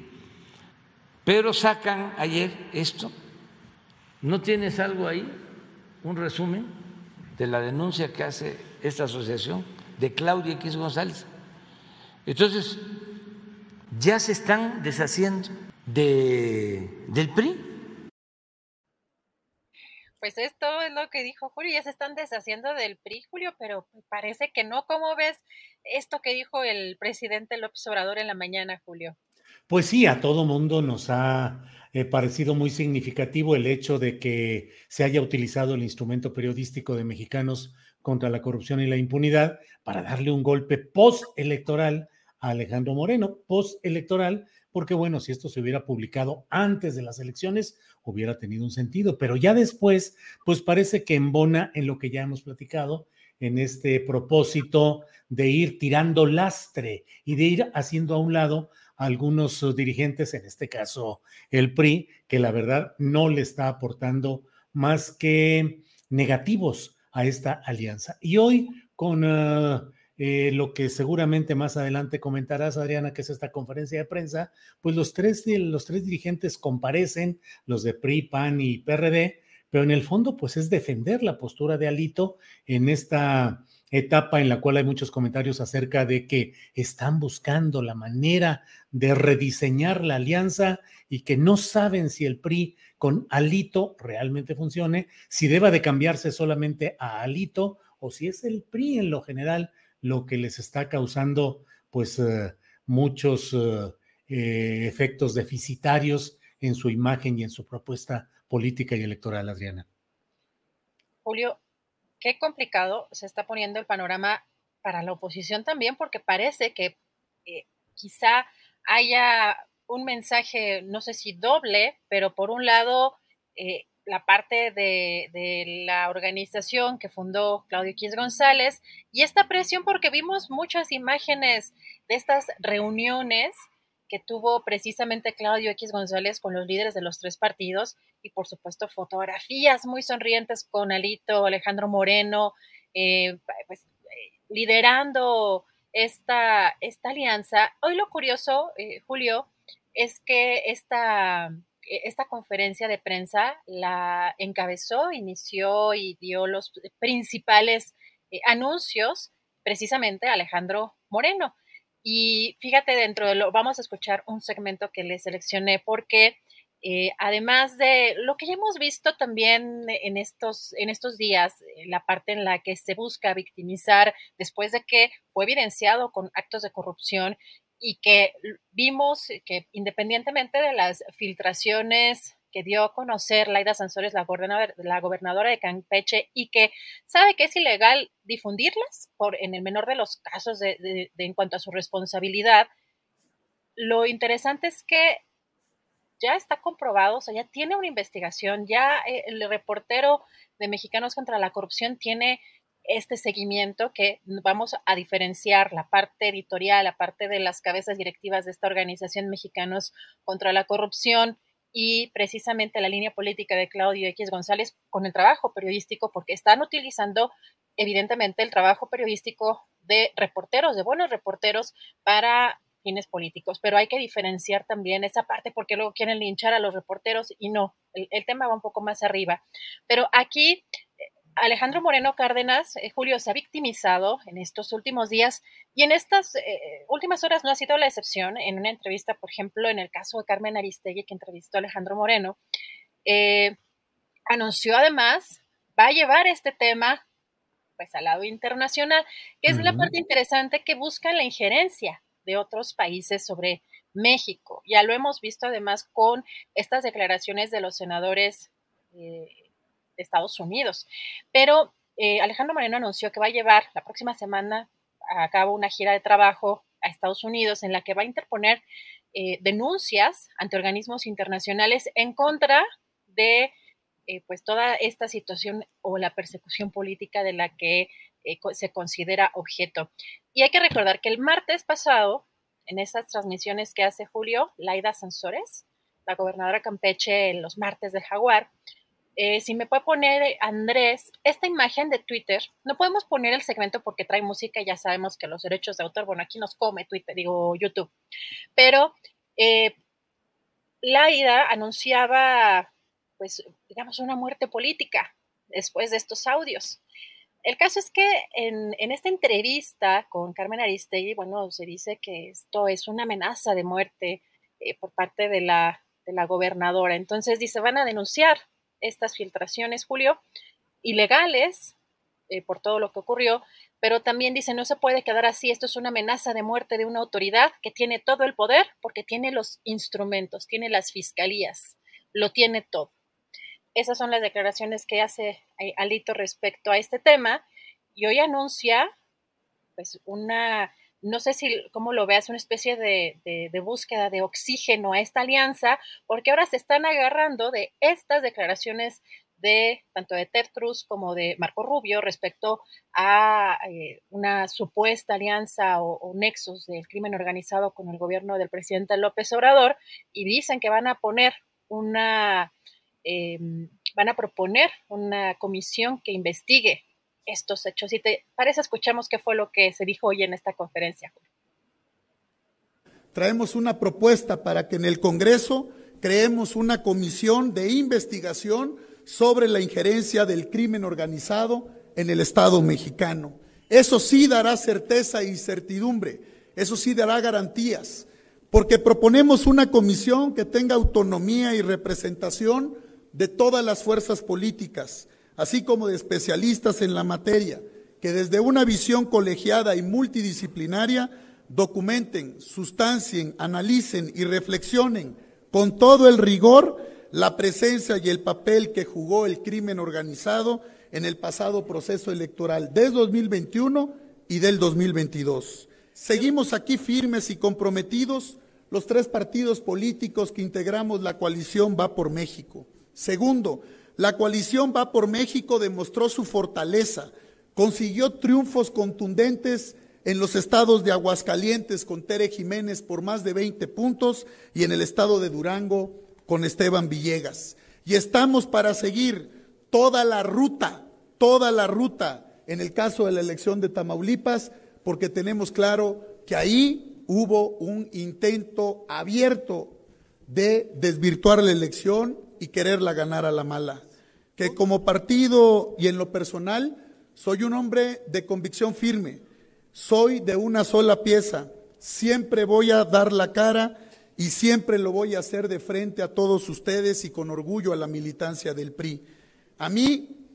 Pero sacan ayer esto. ¿No tienes algo ahí? Un resumen de la denuncia que hace esta asociación de Claudia X González. Entonces, ya se están deshaciendo de, del PRI pues esto es lo que dijo Julio, ya se están deshaciendo del PRI, Julio, pero parece que no. ¿Cómo ves esto que dijo el presidente López Obrador en la mañana, Julio? Pues sí, a todo mundo nos ha eh, parecido muy significativo el hecho de que se haya utilizado el instrumento periodístico de mexicanos contra la corrupción y la impunidad para darle un golpe postelectoral a Alejandro Moreno, postelectoral porque bueno, si esto se hubiera publicado antes de las elecciones, hubiera tenido un sentido, pero ya después, pues parece que embona en lo que ya hemos platicado, en este propósito de ir tirando lastre y de ir haciendo a un lado algunos dirigentes, en este caso el PRI, que la verdad no le está aportando más que negativos a esta alianza. Y hoy con... Ah, eh, lo que seguramente más adelante comentarás, Adriana, que es esta conferencia de prensa, pues los tres, los tres dirigentes comparecen, los de PRI, PAN y PRD, pero en el fondo pues es defender la postura de Alito en esta etapa en la cual hay muchos comentarios acerca de que están buscando la manera de rediseñar la alianza y que no saben si el PRI con Alito realmente funcione, si deba de cambiarse solamente a Alito o si es el PRI en lo general lo que les está causando pues eh, muchos eh, eh, efectos deficitarios en su imagen y en su propuesta política y electoral, Adriana. Julio, qué complicado se está poniendo el panorama para la oposición también, porque parece que eh, quizá haya un mensaje, no sé si doble, pero por un lado, eh, la parte de, de, la organización que fundó Claudio X González y esta presión porque vimos muchas imágenes de estas reuniones que tuvo precisamente Claudio X González con los líderes de los tres partidos y por supuesto fotografías muy sonrientes con Alito, Alejandro Moreno, eh, pues, eh, liderando esta, esta alianza. Hoy lo curioso, eh, Julio, es que esta, esta conferencia de prensa la encabezó, inició y dio los principales anuncios precisamente Alejandro Moreno. Y fíjate, dentro de lo, vamos a escuchar un segmento que le seleccioné porque eh, además de lo que ya hemos visto también en estos, en estos días, eh, la parte en la que se busca victimizar después de que fue evidenciado con actos de corrupción y que vimos que independientemente de las filtraciones que dio a conocer Laida Sansores, la gobernadora, de Campeche, y que sabe que es ilegal difundirlas por, en el menor de los casos de, en cuanto a su responsabilidad. Lo interesante es que ya está comprobado, o sea, ya tiene una investigación, ya eh, el reportero de Mexicanos contra la Corrupción tiene este seguimiento que vamos a diferenciar la parte editorial, la parte de las cabezas directivas de esta organización Mexicanos contra la Corrupción y precisamente la línea política de Claudio X González con el trabajo periodístico, porque están utilizando evidentemente el trabajo periodístico de reporteros, de buenos reporteros para fines políticos, pero hay que diferenciar también esa parte porque luego quieren linchar a los reporteros y no, el, el tema va un poco más arriba. Pero aquí Alejandro Moreno Cárdenas, eh, Julio, se ha victimizado en estos últimos días y en estas eh, últimas horas no ha sido la excepción. En una entrevista, por ejemplo, en el caso de Carmen Aristegui, que entrevistó a Alejandro Moreno, eh, anunció además, va a llevar este tema pues al lado internacional, que es la parte interesante que busca la injerencia de otros países sobre México. Ya lo hemos visto además con estas declaraciones de los senadores de Estados Unidos. Pero eh, Alejandro Moreno anunció que va a llevar la próxima semana a cabo una gira de trabajo a Estados Unidos en la que va a interponer eh, denuncias ante organismos internacionales en contra de eh, pues toda esta situación o la persecución política de la que se considera objeto. Y hay que recordar que el martes pasado, en esas transmisiones que hace Julio, Laida Sansores, la gobernadora Campeche, en los martes del Jaguar, eh, si me puede poner, eh, Andrés, esta imagen de Twitter, no podemos poner el segmento porque trae música y ya sabemos que los derechos de autor, bueno, aquí nos come Twitter, digo YouTube, pero eh, Laida anunciaba, pues, digamos, una muerte política después de estos audios. El caso es que en, en, esta entrevista con Carmen Aristegui, bueno, se dice que esto es una amenaza de muerte por parte de la, de la gobernadora. Entonces dice, van a denunciar estas filtraciones, Julio, ilegales eh, por todo lo que ocurrió, pero también dice, no se puede quedar así, esto es una amenaza de muerte de una autoridad que tiene todo el poder porque tiene los instrumentos, tiene las fiscalías, lo tiene todo. Esas son las declaraciones que hace eh, Alito respecto a este tema y hoy anuncia pues una no sé si, cómo lo veas, una especie de, de, búsqueda de oxígeno a esta alianza, porque ahora se están agarrando de estas declaraciones de tanto de Ted Cruz como de Marco Rubio respecto a eh, una supuesta alianza o, nexos del crimen organizado con el gobierno del presidente López Obrador y dicen que van a poner una, em, van a proponer una comisión que investigue estos hechos. Y te parece, escuchamos qué fue lo que se dijo hoy en esta conferencia. Traemos una propuesta para que en el Congreso creemos una comisión de investigación sobre la injerencia del crimen organizado en el Estado mexicano. Eso sí dará certeza y certidumbre, eso sí dará garantías, porque proponemos una comisión que tenga autonomía y representación de todas las fuerzas políticas, así como de especialistas en la materia, que desde una visión colegiada y multidisciplinaria documenten, sustancien, analicen y reflexionen con todo el rigor la presencia y el papel que jugó el crimen organizado en el pasado proceso electoral de 2021 y del 2022. Seguimos aquí firmes y comprometidos los tres partidos políticos que integramos la coalición Va por México. Segundo, la coalición Va por México demostró su fortaleza, consiguió triunfos contundentes en los estados de Aguascalientes con Tere Jiménez por más de 20 puntos y en el estado de Durango con Esteban Villegas. Y estamos para seguir toda la ruta, toda la ruta en el caso de la elección de Tamaulipas, porque tenemos claro que ahí hubo un intento abierto de desvirtuar la elección y quererla ganar a la mala. Que como partido y en lo personal soy un hombre de convicción firme, soy de una sola pieza, siempre voy a dar la cara y siempre lo voy a hacer de frente a todos ustedes y con orgullo a la militancia del PRI. A mí,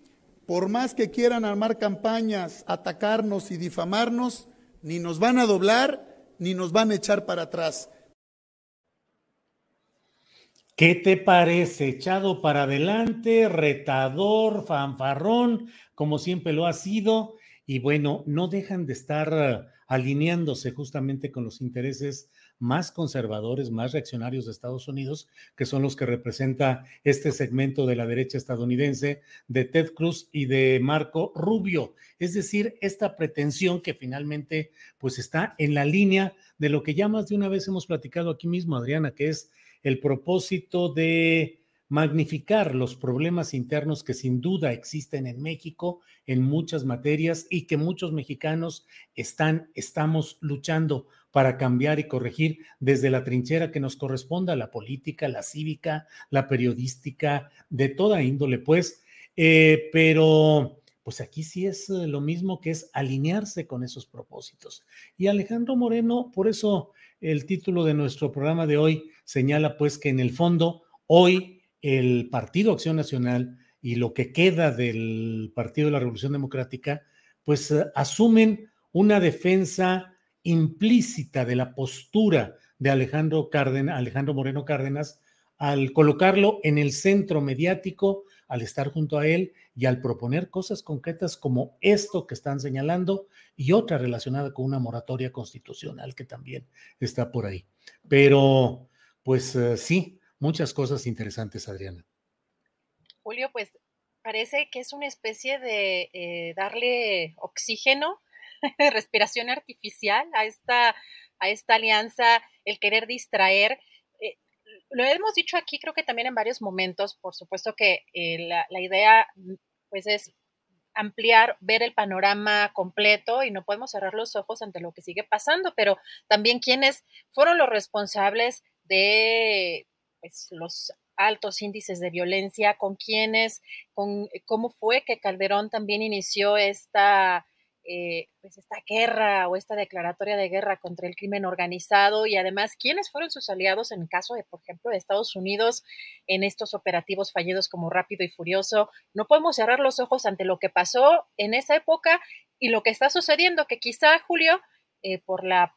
por más que quieran armar campañas, atacarnos y difamarnos, ni nos van a doblar ni nos van a echar para atrás. ¿Qué te parece? Echado para adelante, retador, fanfarrón, como siempre lo ha sido, y bueno, no dejan de estar eh, alineándose justamente con los intereses más conservadores, más reaccionarios de Estados Unidos, que son los que representa este segmento de la derecha estadounidense de Ted Cruz y de Marco Rubio. Es decir, esta pretensión que finalmente pues está en la línea de lo que ya más de una vez hemos platicado aquí mismo, Adriana, que es el propósito de magnificar los problemas internos que sin duda existen en México en muchas materias y que muchos mexicanos están, estamos luchando para cambiar y corregir desde la trinchera que nos corresponda, la política, la cívica, la periodística, de toda índole, pues. Eh, pero, pues aquí sí es eh, lo mismo que es alinearse con esos propósitos. Y Alejandro Moreno, por eso el título de nuestro programa de hoy señala, pues, que en el fondo, hoy el Partido Acción Nacional y lo que queda del Partido de la Revolución Democrática, pues eh, asumen una defensa implícita de la postura de Alejandro, Cárdenas, Alejandro Moreno Cárdenas al colocarlo en el centro mediático, al estar junto a él y al proponer cosas concretas como esto que están señalando y otra relacionada con una moratoria constitucional que también está por ahí. Pero, pues eh, sí, muchas cosas interesantes, Adriana. Julio, pues parece que es una especie de eh, darle oxígeno respiración artificial a esta, a esta alianza, el querer distraer. Eh, lo hemos dicho aquí, creo que también en varios momentos, por supuesto que eh, la, la, idea pues es ampliar, ver el panorama completo y no podemos cerrar los ojos ante lo que sigue pasando, pero también quienes fueron los responsables de pues, los altos índices de violencia, con quienes, con cómo fue que Calderón también inició esta eh, pues esta guerra o esta declaratoria de guerra contra el crimen organizado y además quiénes fueron sus aliados en caso de, por ejemplo, de Estados Unidos en estos operativos fallidos como Rápido y Furioso. No podemos cerrar los ojos ante lo que pasó en esa época y lo que está sucediendo, que quizá, Julio, eh, por la,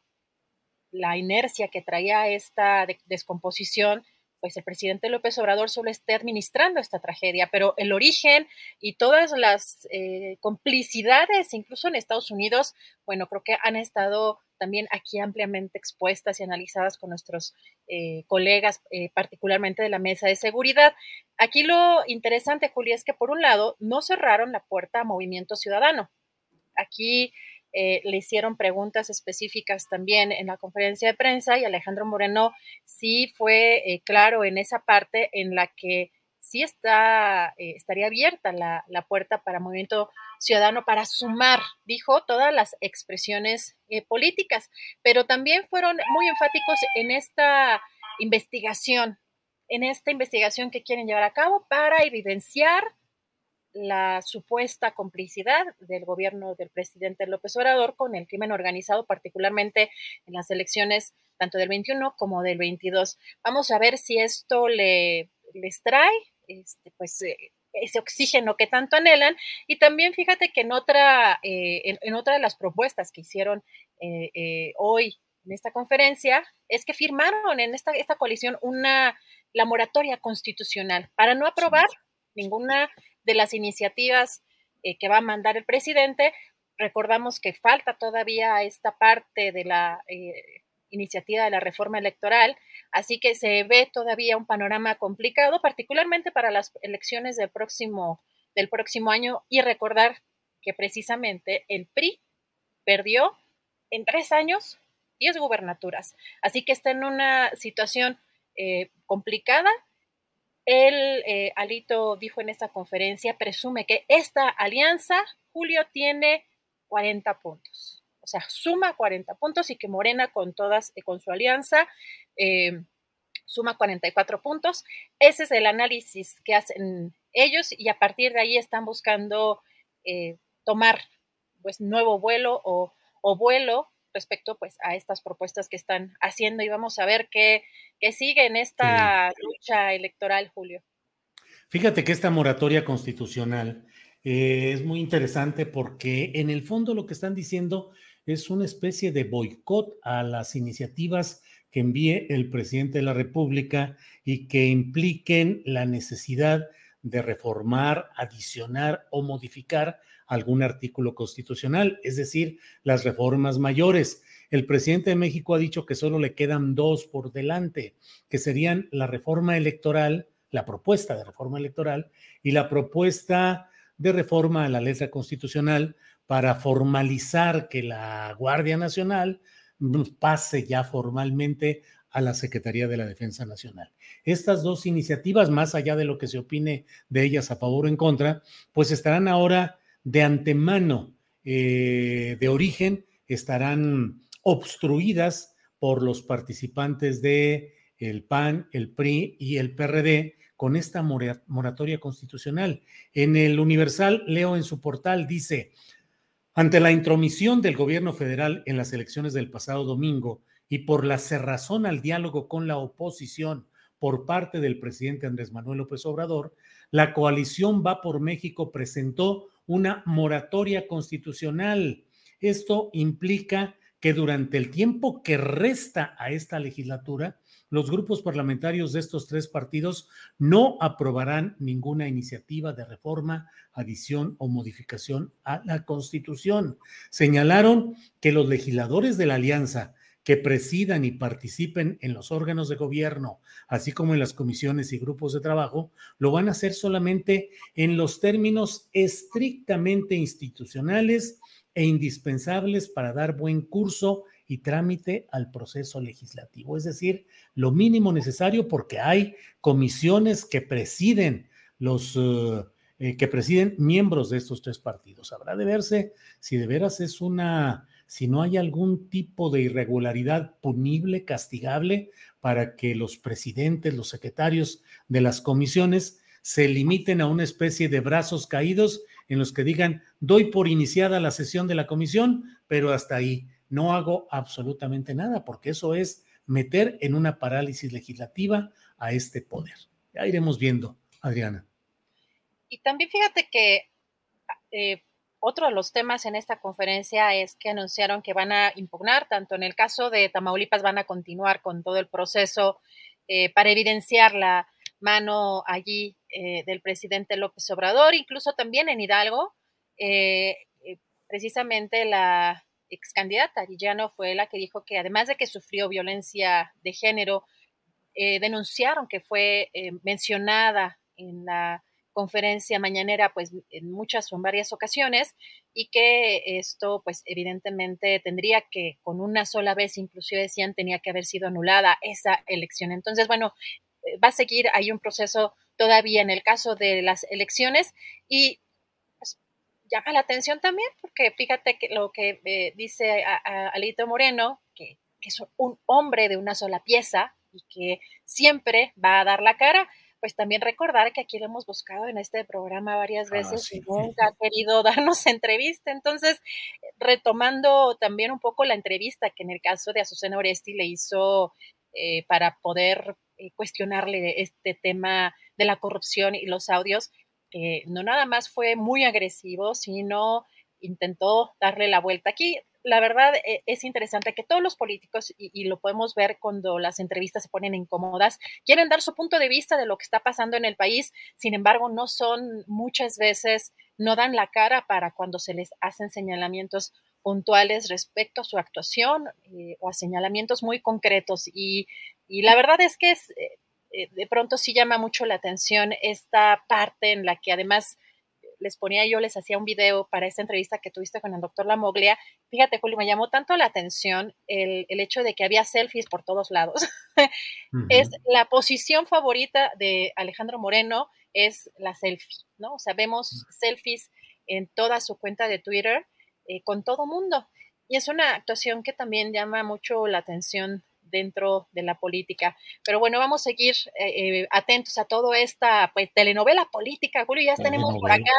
la inercia que traía esta descomposición, pues el presidente López Obrador solo esté administrando esta tragedia, pero el origen y todas las eh, complicidades, incluso en Estados Unidos, bueno, creo que han estado también aquí ampliamente expuestas y analizadas con nuestros eh, colegas, eh, particularmente de la mesa de seguridad. Aquí lo interesante, Julia, es que por un lado no cerraron la puerta a Movimiento Ciudadano. Aquí eh, le hicieron preguntas específicas también en la conferencia de prensa y Alejandro Moreno sí fue eh, claro en esa parte en la que sí está, eh, estaría abierta la, la, puerta para Movimiento Ciudadano para sumar, dijo, todas las expresiones políticas, pero también fueron muy enfáticos en esta investigación, en esta investigación que quieren llevar a cabo para evidenciar la supuesta complicidad del gobierno del presidente López Obrador con el crimen organizado, particularmente en las elecciones tanto del 21 como del 22. Vamos a ver si esto le, les trae este, pues, eh, ese oxígeno que tanto anhelan. Y también fíjate que en otra, eh, en, otra de las propuestas que hicieron eh, hoy en esta conferencia es que firmaron en esta, esta coalición una la moratoria constitucional para no aprobar ninguna de las iniciativas eh, que va a mandar el presidente recordamos que falta todavía esta parte de la iniciativa de la reforma electoral, así que se ve todavía un panorama complicado, particularmente para las elecciones del próximo, del próximo año, y recordar que precisamente el PRI perdió en tres años 10 gubernaturas, así que está en una situación eh, complicada. El eh, Alito dijo en esta conferencia, presume que esta alianza, Julio, tiene 40 puntos o sea, suma 40 puntos y que Morena con todas, eh, con su alianza, eh, suma 44 puntos. Ese es el análisis que hacen ellos y a partir de ahí están buscando eh, tomar pues nuevo vuelo o, vuelo respecto pues a estas propuestas que están haciendo y vamos a ver qué, sigue en esta lucha electoral, Julio. Fíjate que esta moratoria constitucional es muy interesante porque en el fondo lo que están diciendo es una especie de boicot a las iniciativas que envíe el presidente de la República y que impliquen la necesidad de reformar, adicionar o modificar algún artículo constitucional, es decir, las reformas mayores. El presidente de México ha dicho que solo le quedan dos por delante, que serían la reforma electoral, la propuesta de reforma electoral y la propuesta de reforma a la letra constitucional para formalizar que la Guardia Nacional pase ya formalmente a la Secretaría de la Defensa Nacional. Estas dos iniciativas, más allá de lo que se opine de ellas a favor o en contra, pues estarán ahora de antemano, eh, de origen, estarán obstruidas por los participantes de el PAN, el PRI y el PRD con esta moratoria constitucional. En el Universal, leo en su portal, dice, ante la intromisión del gobierno federal en las elecciones del pasado domingo y por la cerrazón al diálogo con la oposición por parte del presidente Andrés Manuel López Obrador, la coalición Va por México presentó una moratoria constitucional. Esto implica que durante el tiempo que resta a esta legislatura, los grupos parlamentarios de estos tres partidos no aprobarán ninguna iniciativa de reforma, adición o modificación a la Constitución. Señalaron que los legisladores de la alianza que presidan y participen en los órganos de gobierno, así como en las comisiones y grupos de trabajo, lo van a hacer solamente en los términos estrictamente institucionales e indispensables para dar buen curso y trámite al proceso legislativo, es decir, lo mínimo necesario porque hay comisiones que presiden los eh, eh, que presiden miembros de estos tres partidos. Habrá de verse si de veras es una, si no hay algún tipo de irregularidad punible, castigable, para que los presidentes, los secretarios de las comisiones se limiten a una especie de brazos caídos en los que digan, doy por iniciada la sesión de la comisión, pero hasta ahí no hago absolutamente nada, porque eso es meter en una parálisis legislativa a este poder. Ya iremos viendo, Adriana. Y también fíjate que eh, otro de los temas en esta conferencia es que anunciaron que van a impugnar, tanto en el caso de Tamaulipas van a continuar con todo el proceso eh, para evidenciar la mano allí eh, del presidente López Obrador, incluso también en Hidalgo, precisamente la ex candidata Arillano fue la que dijo que además de que sufrió violencia de género, eh, denunciaron que fue eh, mencionada en la conferencia mañanera pues en muchas o en varias ocasiones y que esto pues evidentemente tendría que con una sola vez inclusive decían tenía que haber sido anulada esa elección. Entonces, bueno, eh, va a seguir hay un proceso todavía en el caso de las elecciones y llama la atención también, porque fíjate que lo que eh, dice Alito Moreno, que, es un hombre de una sola pieza y que siempre va a dar la cara, pues también recordar que aquí lo hemos buscado en este programa varias ah, veces y nunca ha querido darnos entrevista. Entonces, retomando también un poco la entrevista que en el caso de Azucena Oresti le hizo eh, para poder eh, cuestionarle este tema de la corrupción y los audios, no nada más fue muy agresivo, sino intentó darle la vuelta. Aquí, la verdad, e, es interesante que todos los políticos, y, lo podemos ver cuando las entrevistas se ponen incómodas, quieren dar su punto de vista de lo que está pasando en el país, sin embargo, no son muchas veces no dan la cara para cuando se les hacen señalamientos puntuales respecto a su actuación eh, o a señalamientos muy concretos. Y, la verdad es que es, eh, eh, de pronto sí llama mucho la atención esta parte en la que además les ponía yo, les hacía un video para esta entrevista que tuviste con el doctor Lamoglia. Fíjate, Julio, me llamó tanto la atención el, hecho de que había selfies por todos lados. Es la posición favorita de Alejandro Moreno, es la selfie, ¿no? O sea, vemos selfies en toda su cuenta de Twitter eh, con todo mundo. Y es una actuación que también llama mucho la atención dentro de la política. Pero bueno, vamos a seguir eh, eh, atentos a toda esta pues, telenovela política. Julio, ya tenemos por acá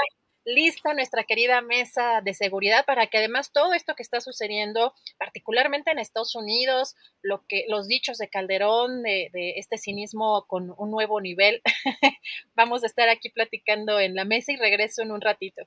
lista nuestra querida mesa de seguridad para que además todo esto que está sucediendo, particularmente en Estados Unidos, lo que los dichos de Calderón de, de este cinismo con un nuevo nivel, vamos a estar aquí platicando en la mesa y regreso en un ratito.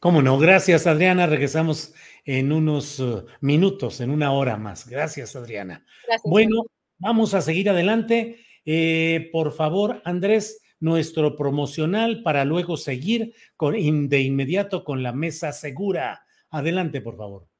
Cómo no, gracias Adriana. Regresamos en unos uh, minutos, en una hora más. Gracias Adriana. Bueno, vamos a seguir adelante. Eh, por favor, Andrés, nuestro promocional para luego seguir con, de inmediato con la mesa segura. Adelante, por favor.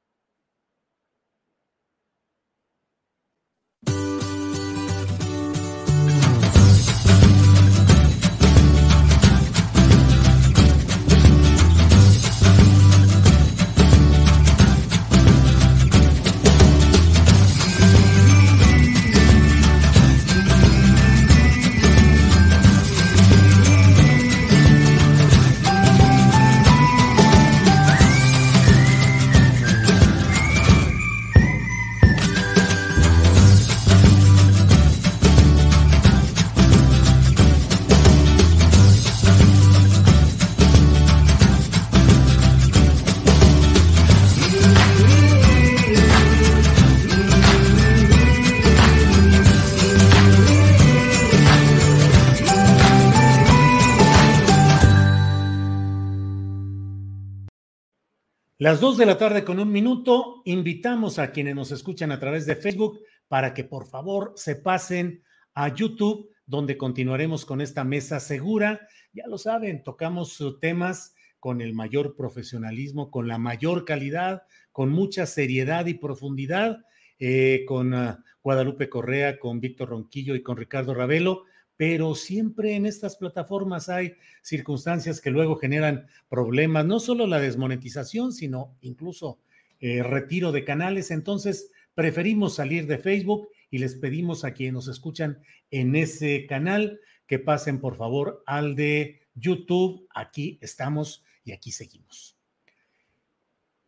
Las dos de la tarde con un minuto, invitamos a quienes nos escuchan a través de Facebook para que por favor se pasen a YouTube, donde continuaremos con esta mesa segura. Ya lo saben, tocamos temas con el mayor profesionalismo, con la mayor calidad, con mucha seriedad y profundidad, eh, con ah, Guadalupe Correa, con Víctor Ronquillo y con Ricardo Ravelo pero siempre en estas plataformas hay circunstancias que luego generan problemas, no solo la desmonetización, sino incluso eh, retiro de canales. Entonces, preferimos salir de Facebook y les pedimos a quienes nos escuchan en ese canal que pasen por favor al de YouTube. Aquí estamos y aquí seguimos.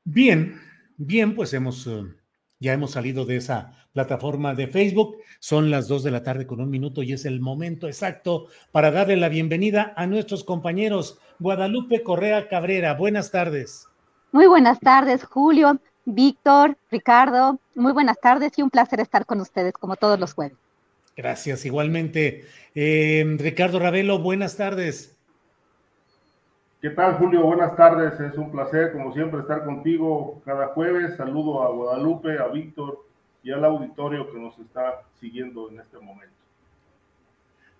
Bien, bien, pues hemos... Eh, ya hemos salido de esa plataforma de Facebook. Son las dos de la tarde con un minuto y es el momento exacto para darle la bienvenida a nuestros compañeros. Guadalupe Correa Cabrera, buenas tardes. Muy buenas tardes, Julio, Víctor, Ricardo. Muy buenas tardes y un placer estar con ustedes como todos los jueves. Gracias, igualmente. Eh, Ricardo Ravelo, buenas tardes. ¿Qué tal, Julio? Buenas tardes. Es un placer, como siempre, estar contigo cada jueves. Saludo a Guadalupe, a Víctor y al auditorio que nos está siguiendo en este momento.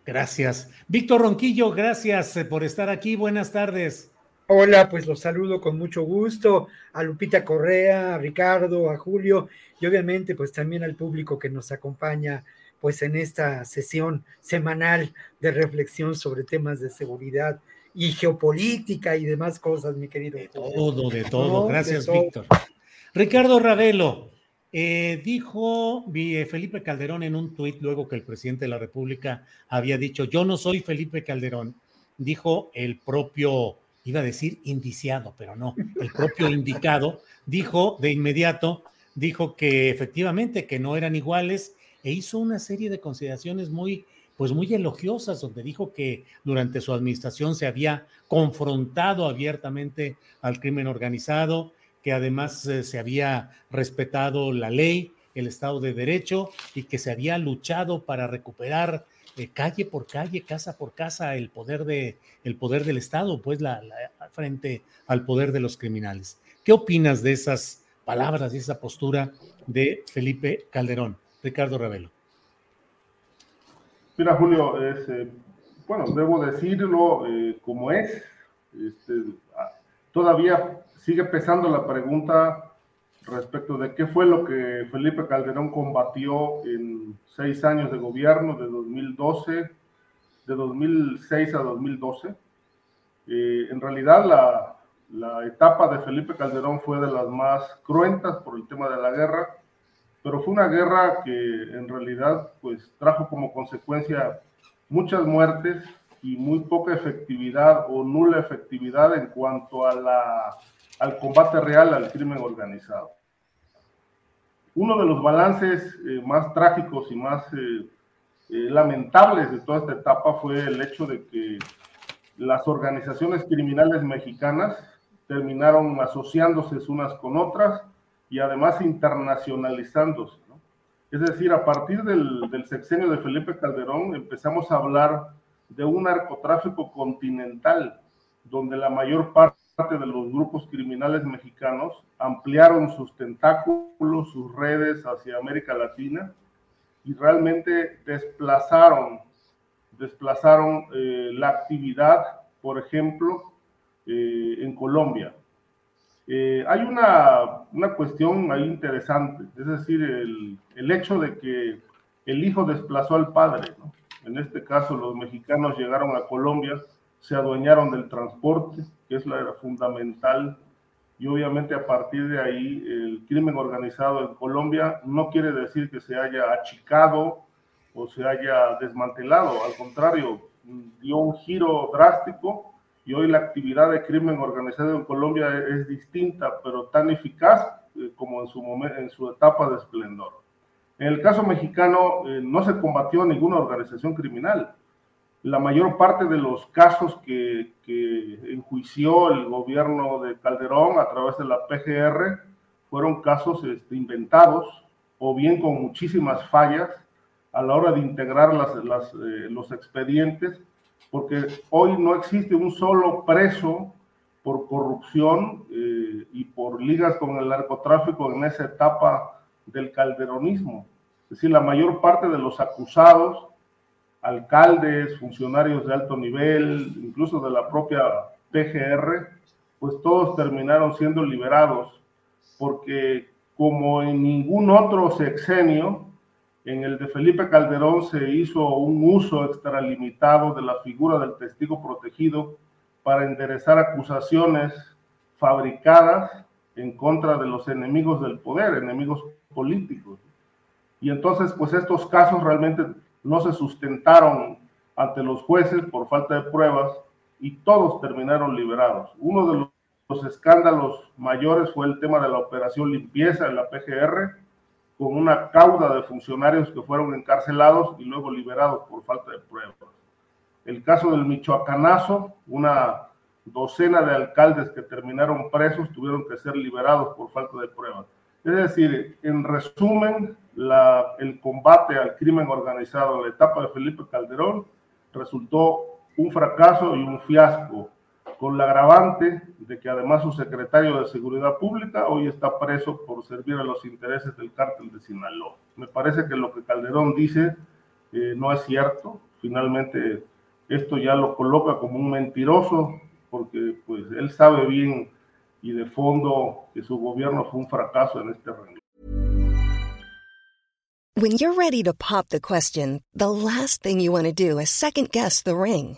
Gracias. Víctor Ronquillo, gracias eh, por estar aquí. Buenas tardes. Hola, pues los saludo con mucho gusto a Lupita Correa, a Ricardo, a Julio y obviamente pues también al público que nos acompaña pues en esta sesión semanal de reflexión sobre temas de seguridad y geopolítica y demás cosas, mi querido. De todo, de todo. Gracias, Víctor. Ricardo Ravelo, eh, dijo eh, Felipe Calderón en un tuit luego que el presidente de la República había dicho, yo no soy Felipe Calderón, dijo el propio, iba a decir indiciado, pero no, el propio indicado, dijo de inmediato, dijo que efectivamente que no eran iguales e hizo una serie de consideraciones muy pues muy elogiosas, donde dijo que durante su administración se había confrontado abiertamente al crimen organizado, que además eh, se había respetado la ley, el Estado de Derecho y que se había luchado para recuperar eh, calle por calle, casa por casa, el poder, de, el poder del Estado, pues la, frente al poder de los criminales. ¿Qué opinas de esas palabras y esa postura de Felipe Calderón? Ricardo Ravelo. Mira, Julio, es, eh, bueno, debo decirlo eh, como es. Este, todavía sigue pesando la pregunta respecto de qué fue lo que Felipe Calderón combatió en seis años de gobierno, de 2012, de 2006 a 2012. Eh, en realidad la etapa de Felipe Calderón fue de las más cruentas por el tema de la guerra, pero fue una guerra que en realidad pues trajo como consecuencia muchas muertes y muy poca efectividad o nula efectividad en cuanto a la al combate real al crimen organizado. Uno de los balances eh, más trágicos y más eh, eh, lamentables de toda esta etapa fue el hecho de que las organizaciones criminales mexicanas terminaron asociándose unas con otras y además internacionalizándose. Es decir, a partir del, del sexenio de Felipe Calderón empezamos a hablar de un narcotráfico continental, donde la mayor parte de los grupos criminales mexicanos ampliaron sus tentáculos, sus redes hacia América Latina y realmente desplazaron, desplazaron eh, la actividad, por ejemplo, eh, en Colombia. Eh, hay una, una, cuestión ahí interesante, es decir, el, el, hecho de que el hijo desplazó al padre. En este caso, los mexicanos llegaron a Colombia, se adueñaron del transporte, que es la fundamental, y obviamente a partir de ahí el crimen organizado en Colombia no quiere decir que se haya achicado o se haya desmantelado, al contrario, dio un giro drástico y hoy la actividad de crimen organizado en Colombia es distinta, pero tan eficaz eh, como en su, momento, en su etapa de esplendor. En el caso mexicano eh, no se combatió ninguna organización criminal, la mayor parte de los casos que, enjuició el gobierno de Calderón a través de la PGR fueron casos este, inventados o bien con muchísimas fallas a la hora de integrar las, eh, los expedientes, porque hoy no existe un solo preso por corrupción eh, y por ligas con el narcotráfico en esa etapa del calderonismo. Es decir, la mayor parte de los acusados alcaldes, funcionarios de alto nivel, incluso de la propia PGR, pues todos terminaron siendo liberados, porque como en ningún otro sexenio, en el de Felipe Calderón se hizo un uso extralimitado de la figura del testigo protegido para enderezar acusaciones fabricadas en contra de los enemigos del poder, enemigos políticos. Y entonces, pues estos casos realmente no se sustentaron ante los jueces por falta de pruebas y todos terminaron liberados. Uno de los escándalos mayores fue el tema de la operación limpieza en la PGR, con una cauda de funcionarios que fueron encarcelados y luego liberados por falta de pruebas. El caso del Michoacanazo, una docena de alcaldes que terminaron presos tuvieron que ser liberados por falta de pruebas. Es decir, en resumen, el combate al crimen organizado en la etapa de Felipe Calderón resultó un fracaso y un fiasco, con la agravante de que además su secretario de Seguridad Pública hoy está preso por servir a los intereses del cártel de Sinaloa. Me parece que lo que Calderón dice eh, no es cierto. Finalmente, esto ya lo coloca como un mentiroso, porque pues él sabe bien y de fondo que su gobierno fue un fracaso en este. When you're ready to pop the question, the last thing you want to do is second guess the ring.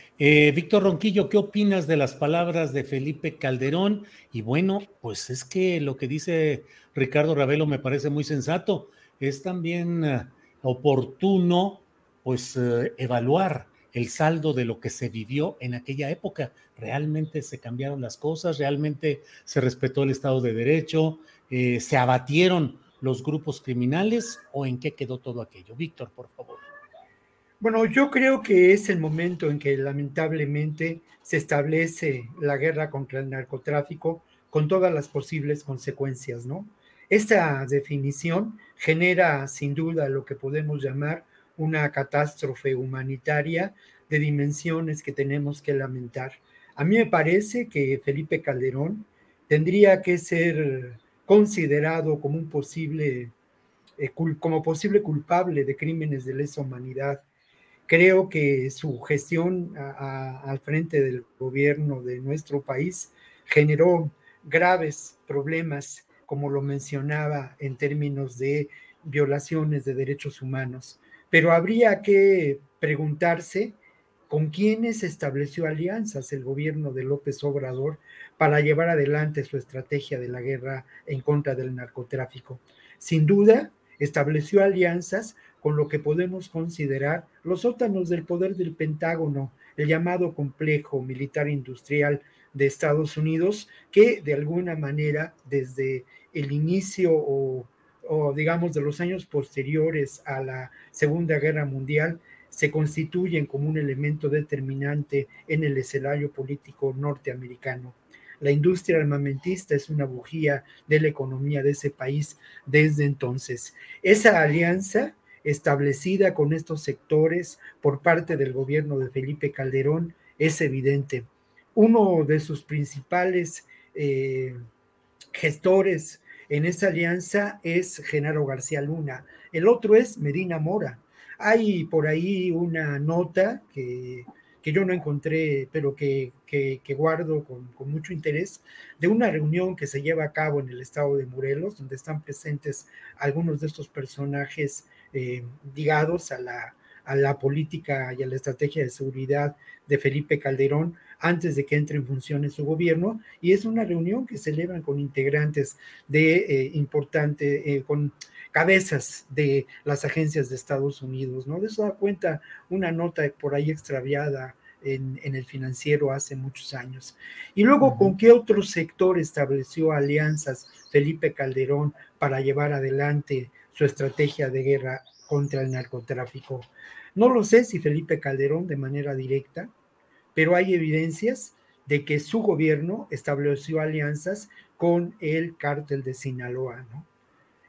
Eh, Víctor Ronquillo, ¿qué opinas de las palabras de Felipe Calderón? Y bueno, pues es que lo que dice Ricardo Ravelo me parece muy sensato. es también eh, oportuno pues eh, evaluar el saldo de lo que se vivió en aquella época. ¿Realmente se cambiaron las cosas? ¿Realmente se respetó el Estado de Derecho? Eh, ¿Se abatieron los grupos criminales o en qué quedó todo aquello? Víctor, por favor. Bueno, yo creo que es el momento en que lamentablemente se establece la guerra contra el narcotráfico con todas las posibles consecuencias, ¿no? Esta definición genera sin duda lo que podemos llamar una catástrofe humanitaria de dimensiones que tenemos que lamentar. A mí me parece que Felipe Calderón tendría que ser considerado como un posible, eh, como posible culpable de crímenes de lesa humanidad. Creo que su gestión al frente del gobierno de nuestro país generó graves problemas, como lo mencionaba, en términos de violaciones de derechos humanos pero habría que preguntarse con quiénes estableció alianzas el gobierno de López Obrador para llevar adelante su estrategia de la guerra en contra del narcotráfico. Sin duda, estableció alianzas con lo que podemos considerar los sótanos del poder del Pentágono, el llamado complejo militar industrial de Estados Unidos, que de alguna manera desde el inicio o digamos de los años posteriores a la Segunda Guerra Mundial se constituyen como un elemento determinante en el escenario político norteamericano. La industria armamentista es una bujía de la economía de ese país desde entonces. Esa alianza establecida con estos sectores por parte del gobierno de Felipe Calderón es evidente. Uno de sus principales eh, gestores en esa alianza es Genaro García Luna, el otro es Medina Mora. Hay por ahí una nota que, yo no encontré, pero que, guardo con, mucho interés, de una reunión que se lleva a cabo en el estado de Morelos, donde están presentes algunos de estos personajes eh, ligados a la, a la política y a la estrategia de seguridad de Felipe Calderón, antes de que entre en funciones su gobierno, y es una reunión que celebran con integrantes de eh, importante, eh, con cabezas de las agencias de Estados Unidos, ¿no? De eso da cuenta una nota por ahí extraviada en, el financiero hace muchos años. Y luego, ¿con qué otro sector estableció alianzas Felipe Calderón para llevar adelante su estrategia de guerra contra el narcotráfico? No lo sé si Felipe Calderón de manera directa, pero hay evidencias de que su gobierno estableció alianzas con el cártel de Sinaloa, ¿no?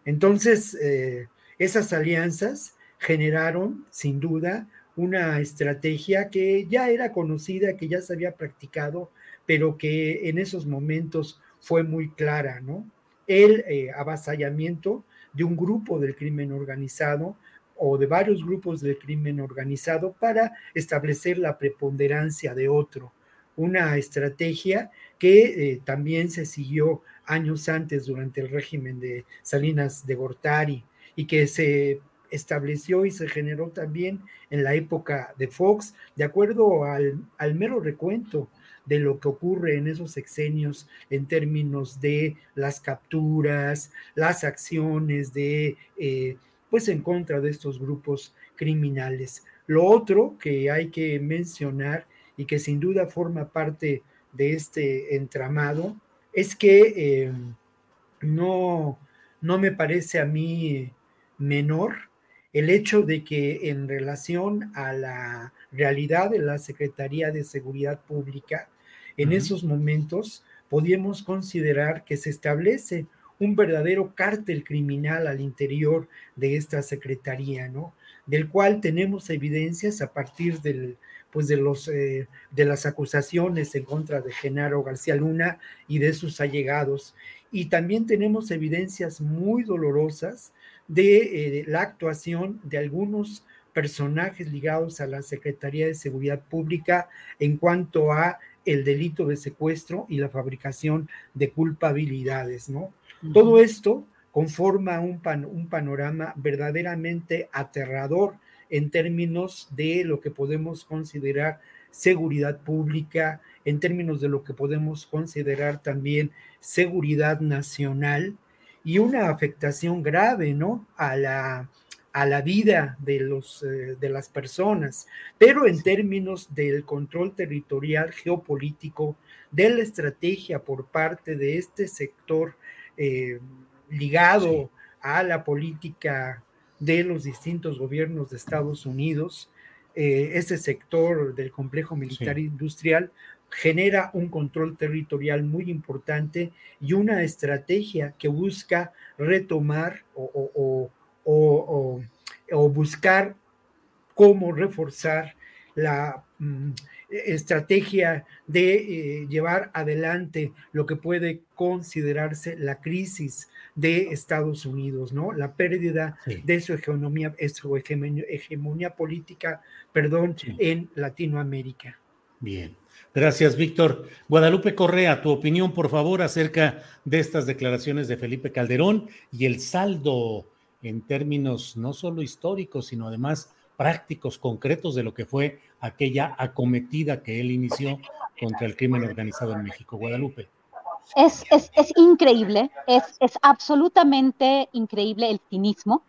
Entonces, eh, esas alianzas generaron, sin duda, una estrategia que ya era conocida, que ya se había practicado, pero que en esos momentos fue muy clara, ¿no? El eh, avasallamiento de un grupo del crimen organizado o de varios grupos del crimen organizado para establecer la preponderancia de otro. Una estrategia que eh, también se siguió años antes durante el régimen de Salinas de Gortari y que se estableció y se generó también en la época de Fox, de acuerdo al, mero recuento de lo que ocurre en esos sexenios en términos de las capturas, las acciones de eh, pues en contra de estos grupos criminales. Lo otro que hay que mencionar y que sin duda forma parte de este entramado es que em, no, no me parece a mí menor el hecho de que en relación a la realidad de la Secretaría de Seguridad Pública, en esos momentos podíamos considerar que se establece un verdadero cártel criminal al interior de esta secretaría, ¿no? Del cual tenemos evidencias a partir del, pues de, los, eh, de las acusaciones en contra de Genaro García Luna y de sus allegados. Y también tenemos evidencias muy dolorosas de eh, la actuación de algunos personajes ligados a la Secretaría de Seguridad Pública en cuanto a el delito de secuestro y la fabricación de culpabilidades, ¿no? Todo esto conforma un, un panorama verdaderamente aterrador en términos de lo que podemos considerar seguridad pública, en términos de lo que podemos considerar también seguridad nacional y una afectación grave, ¿no? A la, a la vida de, los, eh, de las personas, pero en términos del control territorial geopolítico, de la estrategia por parte de este sector eh, ligado a la política de los distintos gobiernos de Estados Unidos, eh, ese sector del complejo militar industrial genera un control territorial muy importante y una estrategia que busca retomar o, buscar cómo reforzar la mm, estrategia de eh, llevar adelante lo que puede considerarse la crisis de Estados Unidos, ¿no? La pérdida de su hegemonía, su hegemonía, política, perdón, en Latinoamérica. Bien. Gracias, Víctor. Guadalupe Correa, tu opinión, por favor, acerca de estas declaraciones de Felipe Calderón y el saldo en términos no solo históricos, sino además prácticos, concretos de lo que fue aquella acometida que él inició contra el crimen organizado en México. Guadalupe. Es, es, es increíble, es, es, absolutamente increíble el cinismo,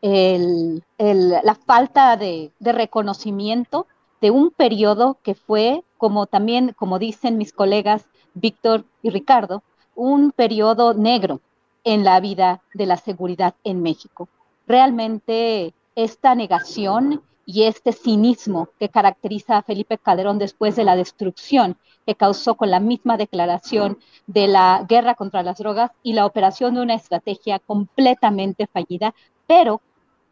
el, el, la falta de, de reconocimiento de un periodo que fue, como también, como dicen mis colegas Víctor y Ricardo, un periodo negro en la vida de la seguridad en México. Realmente esta negación y este cinismo que caracteriza a Felipe Calderón después de la destrucción que causó con la misma declaración de la guerra contra las drogas y la operación de una estrategia completamente fallida, pero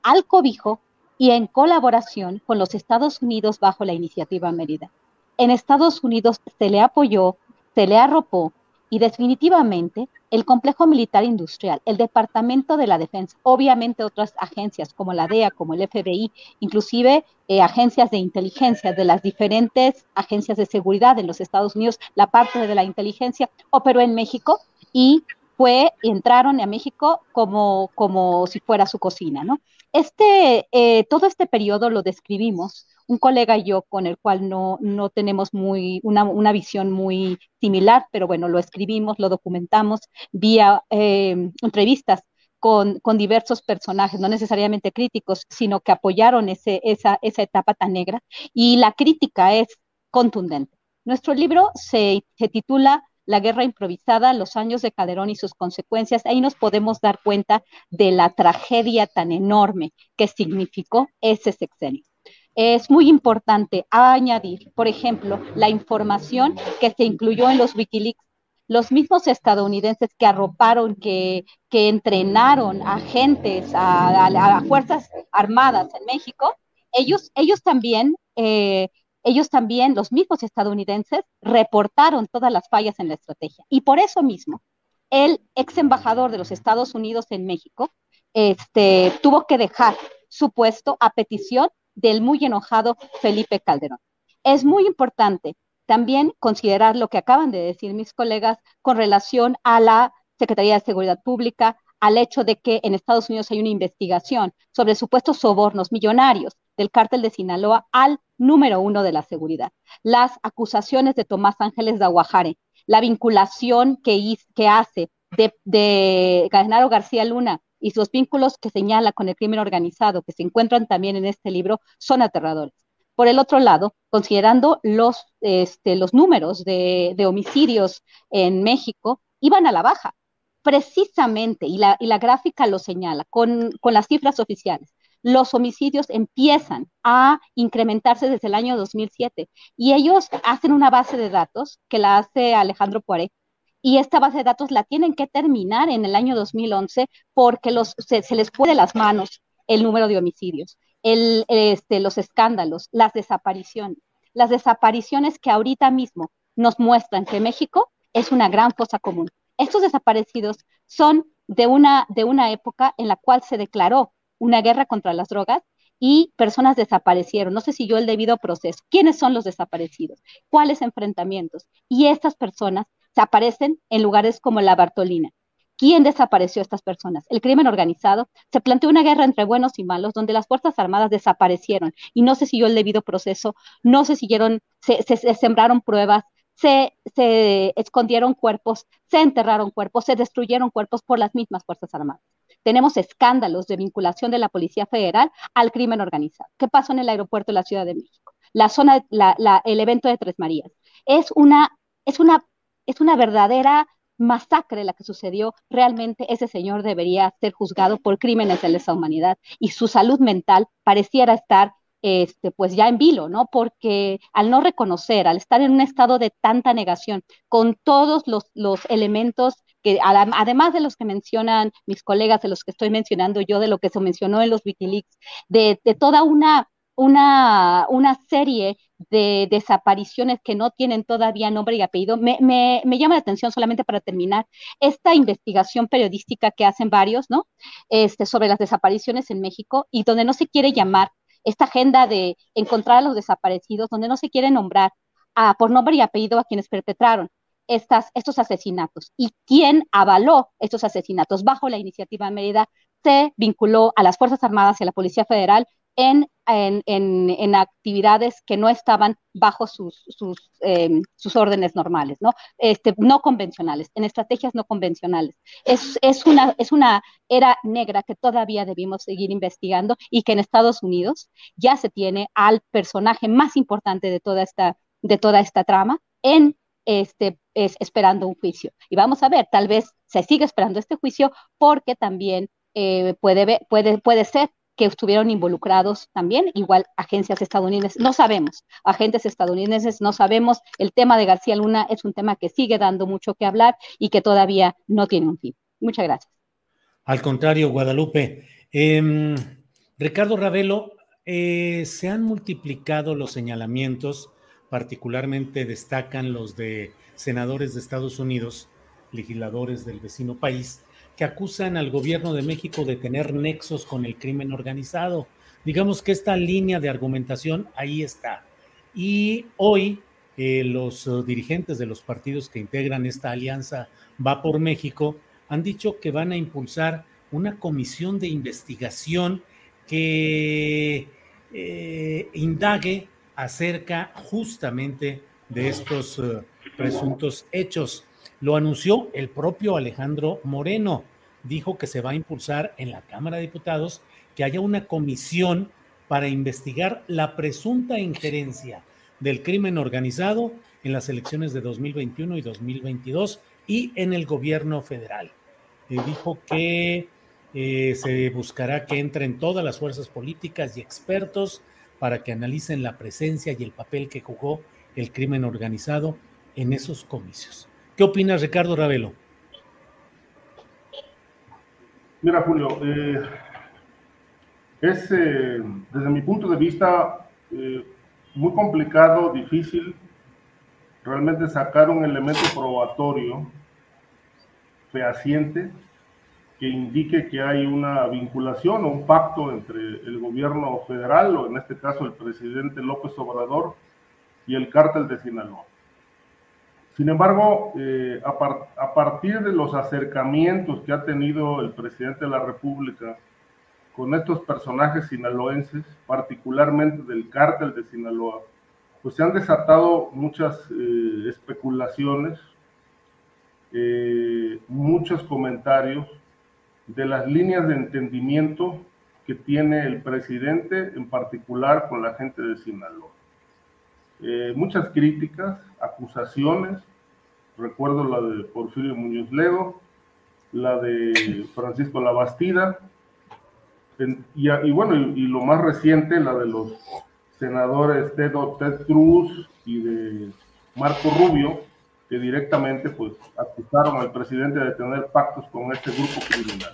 al cobijo y en colaboración con los Estados Unidos bajo la iniciativa Mérida. En Estados Unidos se le apoyó, se le arropó y definitivamente el complejo militar industrial, el Departamento de la Defensa, obviamente otras agencias como la DEA, como el FBI, inclusive eh, agencias de inteligencia de las diferentes agencias de seguridad en los Estados Unidos, la parte de la inteligencia operó en México y fue, entraron a México como, como si fuera su cocina, ¿no? Este, eh, todo este periodo lo describimos un colega y yo con el cual no, no tenemos muy, una, una, visión muy similar, pero bueno, lo escribimos, lo documentamos vía eh, entrevistas con, con, diversos personajes, no necesariamente críticos, sino que apoyaron ese, esa, esa etapa tan negra. Y la crítica es contundente. Nuestro libro se, se titula la guerra improvisada, los años de Calderón y sus consecuencias, ahí nos podemos dar cuenta de la tragedia tan enorme que significó ese sexenio es muy importante añadir, por ejemplo, la información que se incluyó en los Wikileaks. Los mismos estadounidenses que arroparon, que, que entrenaron agentes, a, a, Fuerzas Armadas en México, ellos, ellos también, eh, ellos también, los mismos estadounidenses, reportaron todas las fallas en la estrategia. Y por eso mismo, el ex embajador de los Estados Unidos en México este, tuvo que dejar su puesto a petición del muy enojado Felipe Calderón. Es muy importante también considerar lo que acaban de decir mis colegas con relación a la Secretaría de Seguridad Pública, al hecho de que en Estados Unidos hay una investigación sobre supuestos sobornos millonarios del cártel de Sinaloa al número uno de la seguridad. Las acusaciones de Tomás Ángeles de Aguajare, la vinculación que, que hace de, de García Luna y sus vínculos que señala con el crimen organizado, que se encuentran también en este libro, son aterradores. Por el otro lado, considerando los, este, los números de, homicidios en México, iban a la baja, precisamente, y la, y la gráfica lo señala, con, con las cifras oficiales los homicidios empiezan a incrementarse desde el año 2007 y ellos hacen una base de datos que la hace Alejandro Poiré y esta base de datos la tienen que terminar en el año 2011 porque se, les fue de las manos el número de homicidios, el, este, los escándalos, las desapariciones. Las desapariciones que ahorita mismo nos muestran que México es una gran fosa común. Estos desaparecidos son de una, de una época en la cual se declaró una guerra contra las drogas y personas desaparecieron. No sé si yo el debido proceso. ¿Quiénes son los desaparecidos? ¿Cuáles enfrentamientos? Y estas personas se aparecen en lugares como la Bartolina. ¿Quién desapareció a estas personas? El crimen organizado. Se planteó una guerra entre buenos y malos, donde las Fuerzas Armadas desaparecieron y no se siguió el debido proceso, no se siguieron, se, sembraron pruebas, se, escondieron cuerpos, se enterraron cuerpos, se destruyeron cuerpos por las mismas Fuerzas Armadas. Tenemos escándalos de vinculación de la Policía Federal al crimen organizado. ¿Qué pasó en el aeropuerto de la Ciudad de México? La zona, la, la, el evento de Tres Marías. Es una, es una, es una verdadera masacre la que sucedió, realmente ese señor debería ser juzgado por crímenes de lesa humanidad y su salud mental pareciera estar este, pues ya en vilo, ¿no? Porque al no reconocer, al estar en un estado de tanta negación, con todos los, elementos que, además de los que mencionan mis colegas, de los que estoy mencionando yo, de lo que se mencionó en los Wikileaks, de, de toda una, una, una serie de desapariciones que no tienen todavía nombre y apellido. Me, me, me, llama la atención solamente para terminar esta investigación periodística que hacen varios, ¿no? Este, sobre las desapariciones en México y donde no se quiere llamar esta agenda de encontrar a los desaparecidos, donde no se quiere nombrar a, por nombre y apellido a quienes perpetraron estas, estos asesinatos y quién avaló estos asesinatos bajo la iniciativa Mérida se vinculó a las Fuerzas Armadas y a la Policía Federal en, en, en, actividades que no estaban bajo sus, sus, eh, sus, órdenes normales, ¿no? Este, no convencionales, en estrategias no convencionales. Es, es, una, es una era negra que todavía debimos seguir investigando y que en Estados Unidos ya se tiene al personaje más importante de toda esta, de toda esta trama en este, es, esperando un juicio. Y vamos a ver, tal vez se sigue esperando este juicio porque también eh, puede, puede, puede ser que estuvieron involucrados también, igual agencias estadounidenses, no sabemos, agentes estadounidenses, no sabemos, el tema de García Luna es un tema que sigue dando mucho que hablar y que todavía no tiene un fin. Muchas gracias. Al contrario, Guadalupe. Eh, Ricardo Ravelo, eh, se han multiplicado los señalamientos, particularmente destacan los de senadores de Estados Unidos, legisladores del vecino país, que acusan al gobierno de México de tener nexos con el crimen organizado. Digamos que esta línea de argumentación ahí está. Y hoy eh, los uh, dirigentes de los partidos que integran esta alianza Va por México han dicho que van a impulsar una comisión de investigación que eh, indague acerca justamente de estos presuntos hechos. Lo anunció el propio Alejandro Moreno. Dijo que se va a impulsar en la Cámara de Diputados que haya una comisión para investigar la presunta injerencia del crimen organizado en las elecciones de 2021 y 2022 y en el gobierno federal. Dijo que eh, se buscará que entren todas las fuerzas políticas y expertos para que analicen la presencia y el papel que jugó el crimen organizado en esos comicios. ¿Qué opinas, Ricardo Ravelo? Mira, Julio, eh, es eh, desde mi punto de vista eh, muy complicado, difícil realmente sacar un elemento probatorio fehaciente que indique que hay una vinculación o un pacto entre el gobierno federal, o en este caso el presidente López Obrador, y el cártel de Sinaloa. Sin embargo, eh, a, par a, partir de los acercamientos que ha tenido el presidente de la República con estos personajes sinaloenses, particularmente del cártel de Sinaloa, pues se han desatado muchas eh, especulaciones, eh, muchos comentarios de las líneas de entendimiento que tiene el presidente, en particular con la gente de Sinaloa. Muchas críticas, acusaciones, recuerdo la de Porfirio Muñoz Ledo, la de Francisco Labastida, y, y, bueno, y, y, lo más reciente, la de los senadores Ted, Ted Cruz y de Marco Rubio, que directamente pues acusaron al presidente de tener pactos con este grupo criminal.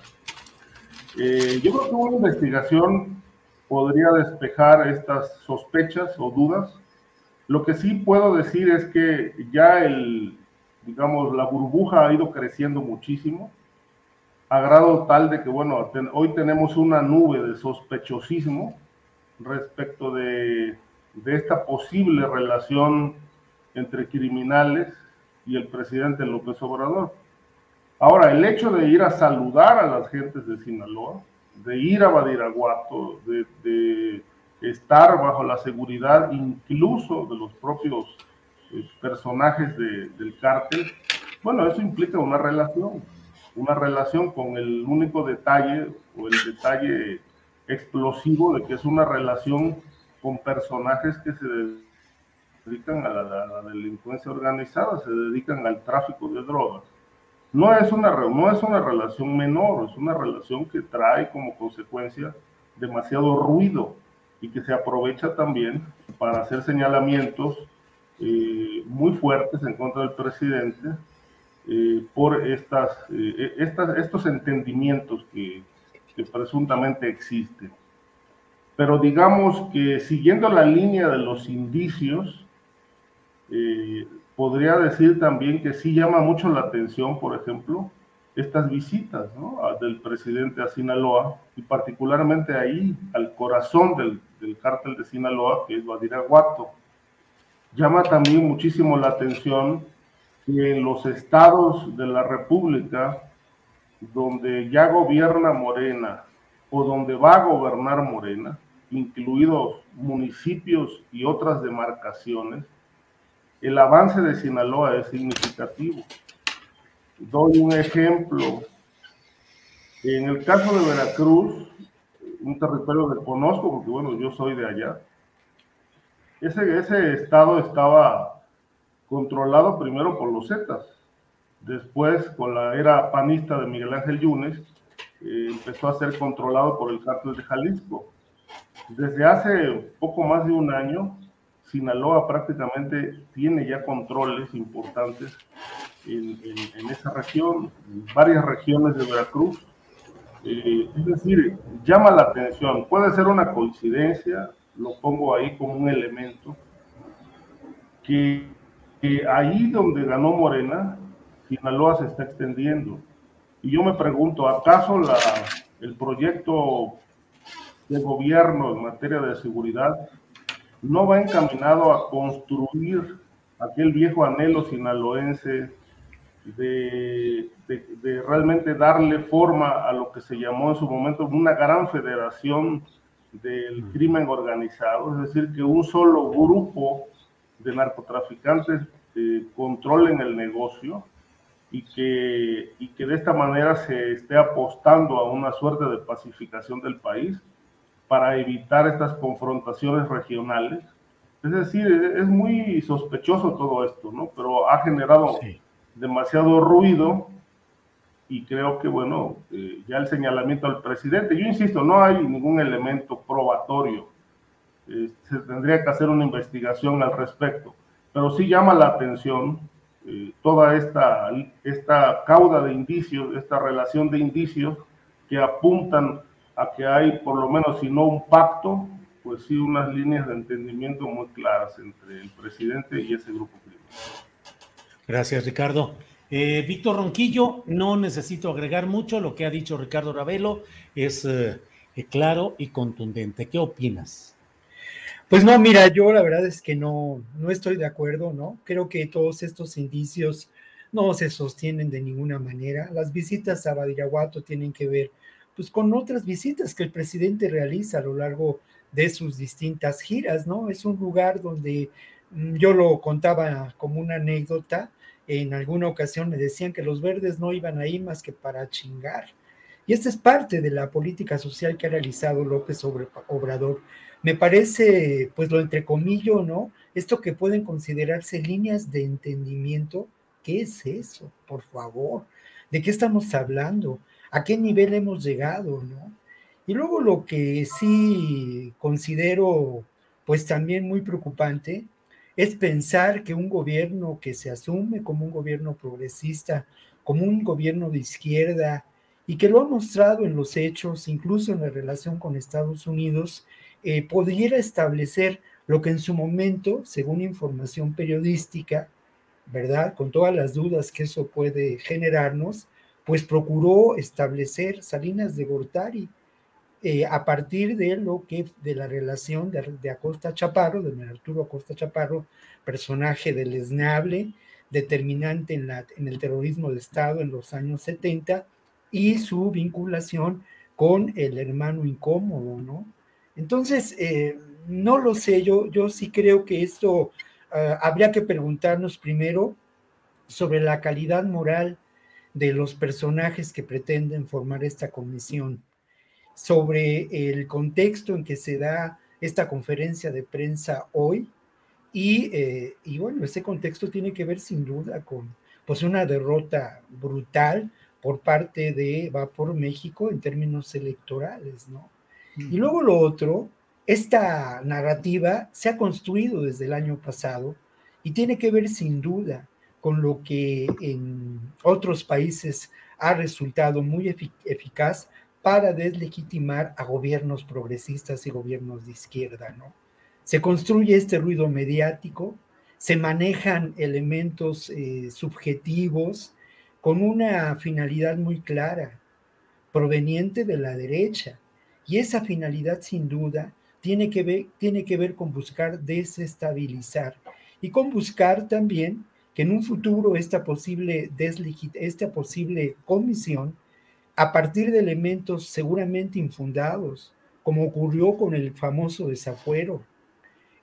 Eh, yo creo que una investigación podría despejar estas sospechas o dudas lo que sí puedo decir es que ya el, digamos, la burbuja ha ido creciendo muchísimo, a grado tal de que, bueno, ten, hoy tenemos una nube de sospechosismo respecto de, de esta posible relación entre criminales y el presidente López Obrador. Ahora, el hecho de ir a saludar a las gentes de Sinaloa, de ir a Badiraguato, de, de estar bajo la seguridad incluso de los propios personajes del cártel, bueno, eso implica una relación, una relación con el único detalle o el detalle explosivo de que es una relación con personajes que se dedican a la, delincuencia organizada, se dedican al tráfico de drogas. No es, una, no es una relación menor, es una relación que trae como consecuencia demasiado ruido y que se aprovecha también para hacer señalamientos eh, muy fuertes en contra del presidente eh, por estas, eh, estas, estos entendimientos que, que presuntamente existen. Pero digamos que siguiendo la línea de los indicios, eh, podría decir también que sí llama mucho la atención, por ejemplo, estas visitas del presidente a Sinaloa y particularmente ahí al corazón del, del cártel de Sinaloa, que es Badiraguato. Llama también muchísimo la atención que en los estados de la República, donde ya gobierna Morena o donde va a gobernar Morena, incluidos municipios y otras demarcaciones, el avance de Sinaloa es significativo. Doy un ejemplo. En el caso de Veracruz, un territorio que conozco, porque bueno, yo soy de allá, ese, ese estado estaba controlado primero por los Zetas, después con la era panista de Miguel Ángel Yunes, eh, empezó a ser controlado por el cártel de Jalisco. Desde hace poco más de un año, Sinaloa prácticamente tiene ya controles importantes en, esa región, en varias regiones de Veracruz. Eh, es decir, llama la atención, puede ser una coincidencia, lo pongo ahí como un elemento, que, que ahí donde ganó Morena, Sinaloa se está extendiendo. Y yo me pregunto, ¿acaso la, el proyecto de gobierno en materia de seguridad no va encaminado a construir aquel viejo anhelo sinaloense de, de, realmente darle forma a lo que se llamó en su momento una gran federación del crimen organizado, es decir, que un solo grupo de narcotraficantes eh, controlen el negocio y que, y que de esta manera se esté apostando a una suerte de pacificación del país para evitar estas confrontaciones regionales. Es decir, es muy sospechoso todo esto, ¿no? Pero ha generado demasiado ruido y creo que, bueno, eh, ya el señalamiento al presidente, yo insisto, no hay ningún elemento probatorio. Eh, se tendría que hacer una investigación al respecto, pero sí llama la atención eh, toda esta, esta cauda de indicios, esta relación de indicios que apuntan a que hay por lo menos, si no un pacto, pues sí unas líneas de entendimiento muy claras entre el presidente y ese grupo. Gracias, Ricardo. Eh, Víctor Ronquillo, no necesito agregar mucho, lo que ha dicho Ricardo Ravelo es eh, claro y contundente. ¿Qué opinas? Pues no, mira, yo la verdad es que no, no estoy de acuerdo, ¿no? Creo que todos estos indicios no se sostienen de ninguna manera. Las visitas a Badiraguato tienen que ver pues con otras visitas que el presidente realiza a lo largo de sus distintas giras, ¿no? Es un lugar donde mm, yo lo contaba como una anécdota, en alguna ocasión me decían que los verdes no iban ahí más que para chingar. Y esta es parte de la política social que ha realizado López Obrador. Me parece, pues lo entrecomillo, ¿no? Esto que pueden considerarse líneas de entendimiento, ¿qué es eso? Por favor, ¿de qué estamos hablando? a qué nivel hemos llegado, ¿no? Y luego lo que sí considero pues también muy preocupante es pensar que un gobierno que se asume como un gobierno progresista, como un gobierno de izquierda, y que lo ha mostrado en los hechos, incluso en la relación con Estados Unidos, eh, pudiera establecer lo que en su momento, según información periodística, ¿verdad? Con todas las dudas que eso puede generarnos, pues procuró establecer Salinas de Gortari eh, a partir de lo que de la relación de, Acosta Chaparro, de Arturo Acosta Chaparro, personaje deleznable, determinante en, el terrorismo de Estado en los años 70 y su vinculación con el hermano incómodo, ¿no? Entonces, eh, no lo sé, yo, yo sí creo que esto ah, habría que preguntarnos primero sobre la calidad moral de los personajes que pretenden formar esta comisión, sobre el contexto en que se da esta conferencia de prensa hoy y, eh, y bueno, ese contexto tiene que ver sin duda con pues una derrota brutal por parte de Va por México en términos electorales, ¿no? Y luego lo otro, esta narrativa se ha construido desde el año pasado y tiene que ver sin duda con lo que en otros países ha resultado muy eficaz para deslegitimar a gobiernos progresistas y gobiernos de izquierda, ¿no? Se construye este ruido mediático, se manejan elementos eh, subjetivos con una finalidad muy clara, proveniente de la derecha. Y esa finalidad, sin duda, tiene que ver, tiene que ver con buscar desestabilizar y con buscar también que en un futuro esta posible, esta posible comisión, a partir de elementos seguramente infundados, como ocurrió con el famoso desafuero,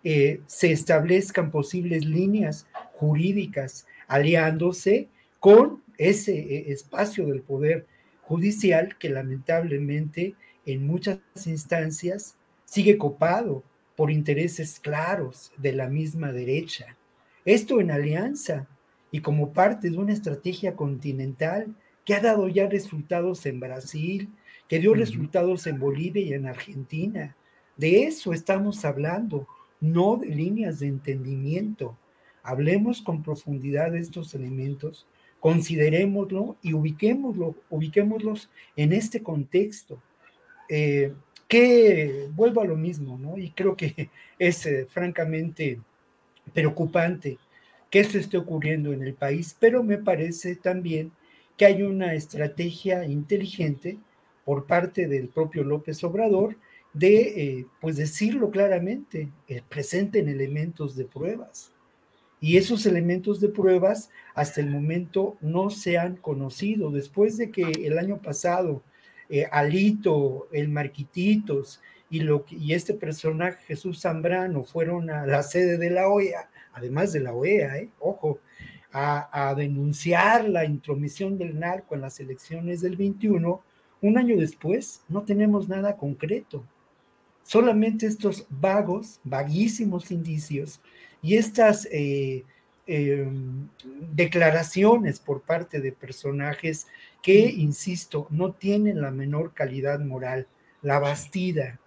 eh, se establezcan posibles líneas jurídicas aliándose con ese eh, espacio del poder judicial que lamentablemente en muchas instancias sigue copado por intereses claros de la misma derecha. Esto en alianza y como parte de una estrategia continental que ha dado ya resultados en Brasil, que dio resultados en Bolivia y en Argentina. De eso estamos hablando, no de líneas de entendimiento. Hablemos con profundidad de estos elementos, considerémoslo y ubiquémoslo, ubiquémoslos en este contexto. Eh, que vuelvo a lo mismo, ¿no? Y creo que es eh, francamente preocupante que esto esté ocurriendo en el país, pero me parece también que hay una estrategia inteligente por parte del propio López Obrador de, eh, pues decirlo claramente, eh, presenten elementos de pruebas. Y esos elementos de pruebas hasta el momento no se han conocido. Después de que el año pasado eh, Alito, el Marquititos y, lo, y este personaje Jesús Zambrano fueron a la sede de la OEA, además de la OEA, ojo, a, denunciar la intromisión del narco en las elecciones del 21, un año después no tenemos nada concreto, solamente estos vagos, vaguísimos indicios y estas eh, Em, declaraciones por parte de personajes que, insisto, no tienen la menor calidad moral, la bastida.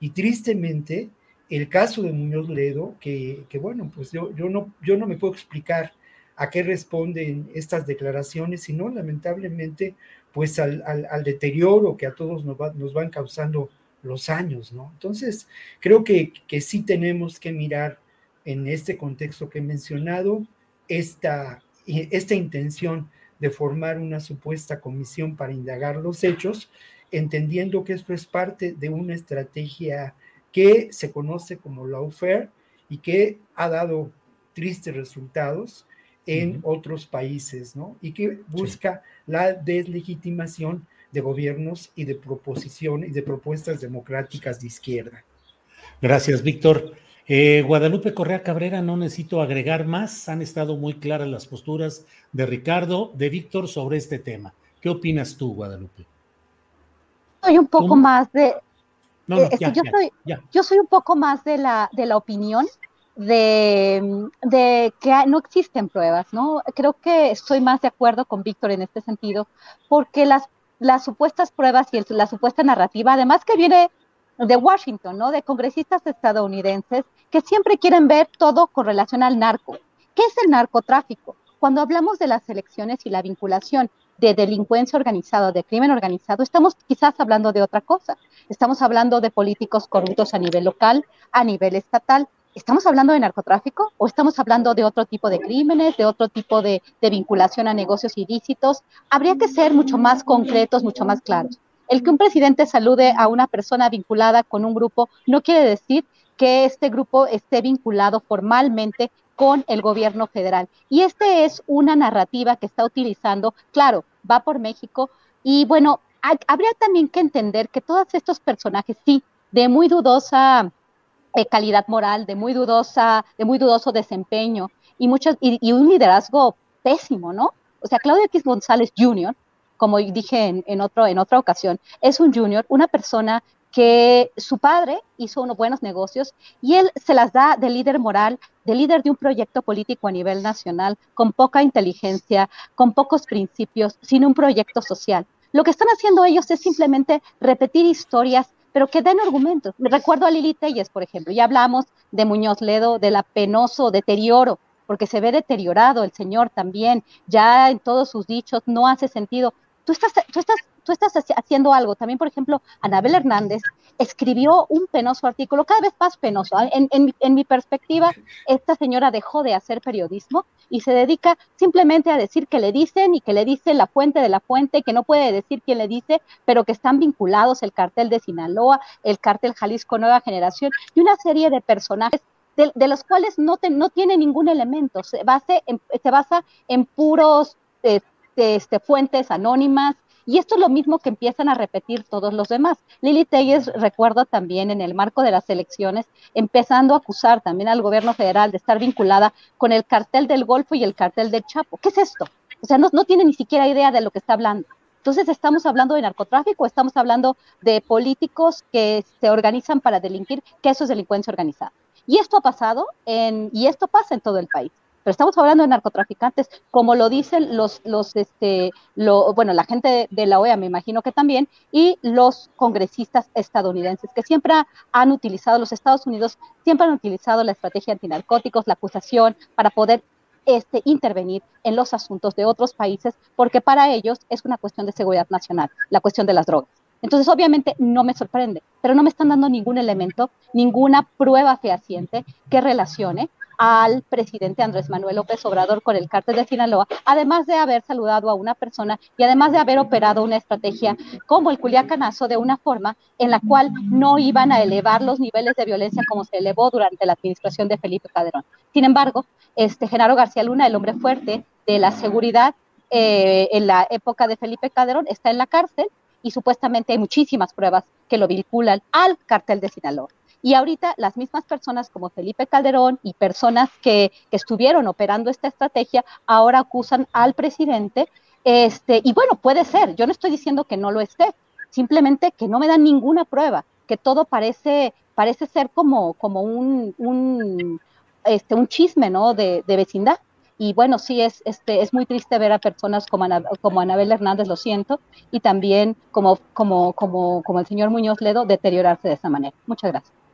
Y tristemente, el caso de Muñoz Ledo, que, bueno, pues yo, yo, no, yo no me puedo explicar a qué responden estas declaraciones, sino lamentablemente, pues al, deterioro que a todos nos, nos, van causando los años, ¿no? Entonces, creo que, que sí tenemos que mirar en este contexto que he mencionado, esta, esta intención de formar una supuesta comisión para indagar los hechos, entendiendo que esto es parte de una estrategia que se conoce como lawfare y que ha dado tristes resultados en otros países, ¿no? Y que busca la deslegitimación de gobiernos y de proposiciones y de propuestas democráticas de izquierda. Gracias, Víctor. Eh, Guadalupe Correa Cabrera, no necesito agregar más, han estado muy claras las posturas de Ricardo, de Víctor sobre este tema. ¿Qué opinas tú, Guadalupe? Soy un poco más de... Eh, yo, soy, yo soy un poco más de la, de la opinión de, que no existen pruebas, ¿no? Creo que estoy más de acuerdo con Víctor en este sentido, porque las, las supuestas pruebas y la supuesta narrativa, además que viene de Washington, ¿no? De congresistas estadounidenses que siempre quieren ver todo con relación al narco. ¿Qué es el narcotráfico? Cuando hablamos de las elecciones y la vinculación de delincuencia organizada, de crimen organizado, estamos quizás hablando de otra cosa. Estamos hablando de políticos corruptos a nivel local, a nivel estatal. ¿Estamos hablando de narcotráfico o estamos hablando de otro tipo de crímenes, de otro tipo de, de vinculación a negocios ilícitos? Habría que ser mucho más concretos, mucho más claros. El que un presidente salude a una persona vinculada con un grupo no quiere decir que este grupo esté vinculado formalmente con el gobierno federal. Y esta es una narrativa que está utilizando, claro, va por México. Y bueno, habría también que entender que todos estos personajes, sí, de muy dudosa eh, calidad moral, de muy dudosa, de muy dudoso desempeño y muchos y, un liderazgo pésimo, ¿no? O sea, Claudio X González Jr., como dije en, otro, en otra ocasión, es un junior, una persona que su padre hizo unos buenos negocios y él se las da de líder moral, de líder de un proyecto político a nivel nacional, con poca inteligencia, con pocos principios, sin un proyecto social. Lo que están haciendo ellos es simplemente repetir historias, pero que den argumentos. Me recuerdo a Lili Telles, por ejemplo, ya hablamos de Muñoz Ledo, del penoso deterioro, porque se ve deteriorado el señor también, ya en todos sus dichos no hace sentido. Tú estás, tú estás tú estás haciendo algo. También, por ejemplo, Anabel Hernández escribió un penoso artículo, cada vez más penoso. ¿ah? En, mi perspectiva, esta señora dejó de hacer periodismo y se dedica simplemente a decir que le dicen y que le dice la fuente de la fuente, que no puede decir quién le dice, pero que están vinculados el cartel de Sinaloa, el cartel Jalisco Nueva Generación y una serie de personajes de, los cuales no, no tiene ningún elemento, se, base se basa en puros eh, este, fuentes anónimas, y esto es lo mismo que empiezan a repetir todos los demás. Lili Telles, recuerdo también en el marco de las elecciones, empezando a acusar también al gobierno federal de estar vinculada con el cartel del Golfo y el cartel del Chapo. ¿Qué es esto? O sea, no, tiene ni siquiera idea de lo que está hablando. Entonces, ¿estamos hablando de narcotráfico estamos hablando de políticos que se organizan para delinquir? Que eso es delincuencia organizada. Y esto ha pasado y esto pasa en todo el país pero estamos hablando de narcotraficantes, como lo dicen los, los este, lo, bueno, la gente de la OEA, me imagino que también, y los congresistas estadounidenses, que siempre han utilizado, los Estados Unidos siempre han utilizado la estrategia antinarcóticos, la acusación, para poder este, intervenir en los asuntos de otros países, porque para ellos es una cuestión de seguridad nacional, la cuestión de las drogas. Entonces, obviamente, no me sorprende, pero no me están dando ningún elemento, ninguna prueba fehaciente que relacione al presidente Andrés Manuel López Obrador con el cártel de Sinaloa, además de haber saludado a una persona y además de haber operado una estrategia como el Culiacanazo de una forma en la cual no iban a elevar los niveles de violencia como se elevó durante la administración de Felipe Calderón. Sin embargo, este Genaro García Luna, el hombre fuerte de la seguridad eh, en la época de Felipe Calderón, está en la cárcel y supuestamente hay muchísimas pruebas que lo vinculan al cartel de Sinaloa. Y ahorita las mismas personas como Felipe Calderón y personas que, estuvieron operando esta estrategia ahora acusan al presidente. Este, y bueno, puede ser, yo no estoy diciendo que no lo esté, simplemente que no me dan ninguna prueba, que todo parece, parece ser como, como un, un, este, un chisme ¿no? de, vecindad. Y bueno, sí, es, este, es muy triste ver a personas como, como Anabel Hernández, lo siento, y también como, como, como, como el señor Muñoz Ledo deteriorarse de esa manera. Muchas gracias.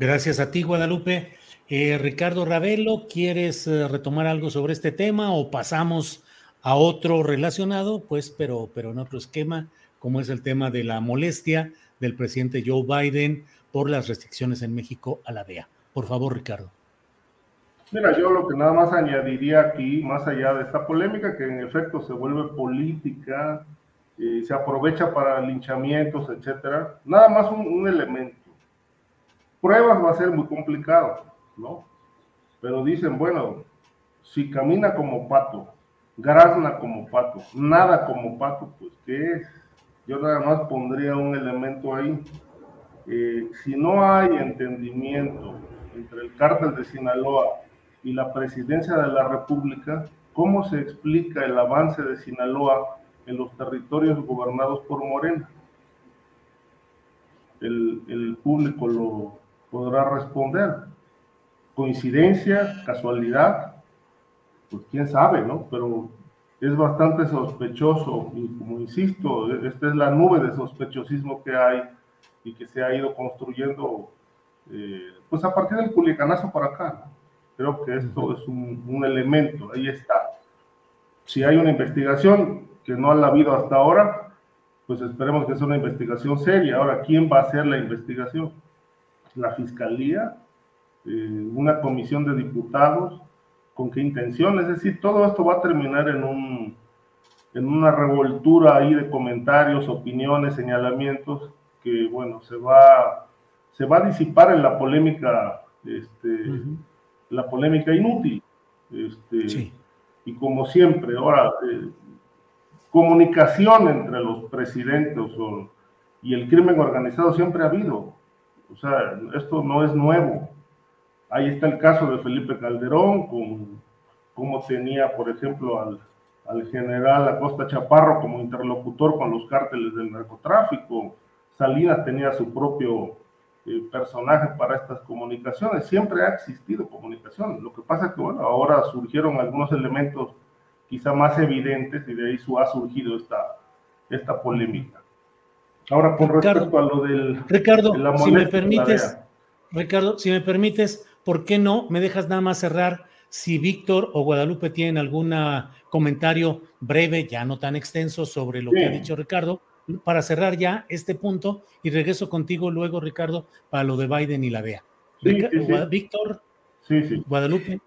Gracias a ti, Guadalupe. Eh, Ricardo Ravelo, ¿quieres eh, retomar algo sobre este tema o pasamos a otro relacionado? Pues, pero, pero en otro esquema, como es el tema de la molestia del presidente Joe Biden por las restricciones en México a la DEA. Por favor, Ricardo. Mira, yo lo que nada más añadiría aquí, más allá de esta polémica, que en efecto se vuelve política, eh, se aprovecha para linchamientos, etcétera, nada más un elemento Pruebas va a ser muy complicado, ¿no? Pero dicen, bueno, si camina como pato, grazna como pato, nada como pato, pues ¿qué es? Yo nada más pondría un elemento ahí. Eh, si no hay entendimiento entre el cártel de Sinaloa y la presidencia de la República, ¿cómo se explica el avance de Sinaloa en los territorios gobernados por Morena? El, el público lo, podrá responder. Coincidencia, casualidad, pues quién sabe, ¿no? Pero es bastante sospechoso y como insisto, esta es la nube de sospechosismo que hay y que se ha ido construyendo eh, pues a partir del culicanazo para acá. Creo que esto es un, un, elemento, ahí está. Si hay una investigación que no ha habido hasta ahora, pues esperemos que sea una investigación seria. Ahora, ¿quién va a hacer la investigación? La Fiscalía, eh, una comisión de diputados, con qué intención, es decir, todo esto va a terminar en, un, en una revoltura ahí de comentarios, opiniones, señalamientos, que bueno, se va, se va a disipar en la polémica, este, la polémica inútil. Este, Y como siempre, ahora, eh, comunicación entre los presidentes y el crimen organizado siempre ha habido O sea, esto no es nuevo. Ahí está el caso de Felipe Calderón, con cómo tenía, por ejemplo, al, al general Acosta Chaparro como interlocutor con los cárteles del narcotráfico. Salinas tenía su propio eh, personaje para estas comunicaciones. Siempre ha existido comunicación. Lo que pasa es que, bueno, ahora surgieron algunos elementos quizá más evidentes y de ahí ha surgido esta, esta polémica. Ahora, con respecto a lo del... Ricardo, si me permites, Ricardo, si me permites, ¿por qué no me dejas nada más cerrar si Víctor o Guadalupe tienen algún comentario breve, ya no tan extenso, sobre lo que ha dicho Ricardo, para cerrar ya este punto y regreso contigo luego, Ricardo, para lo de Biden y la DEA. Víctor, Guadalupe.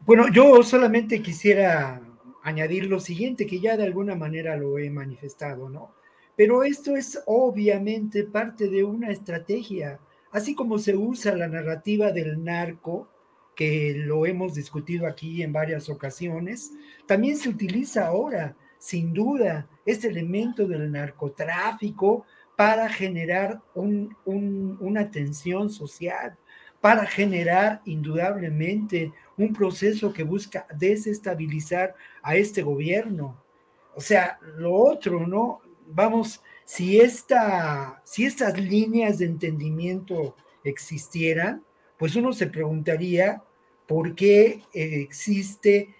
Bueno, yo solamente quisiera añadir lo siguiente, que ya de alguna manera lo he manifestado, ¿no? Pero esto es obviamente parte de una estrategia, así como se usa la narrativa del narco, que lo hemos discutido aquí en varias ocasiones, también se utiliza ahora, sin duda, este elemento del narcotráfico para generar una tensión social, para generar indudablemente un proceso que busca desestabilizar a este gobierno. O sea, lo otro, ¿no? Vamos, si, esta, si estas líneas de entendimiento existieran, pues uno se preguntaría por qué existe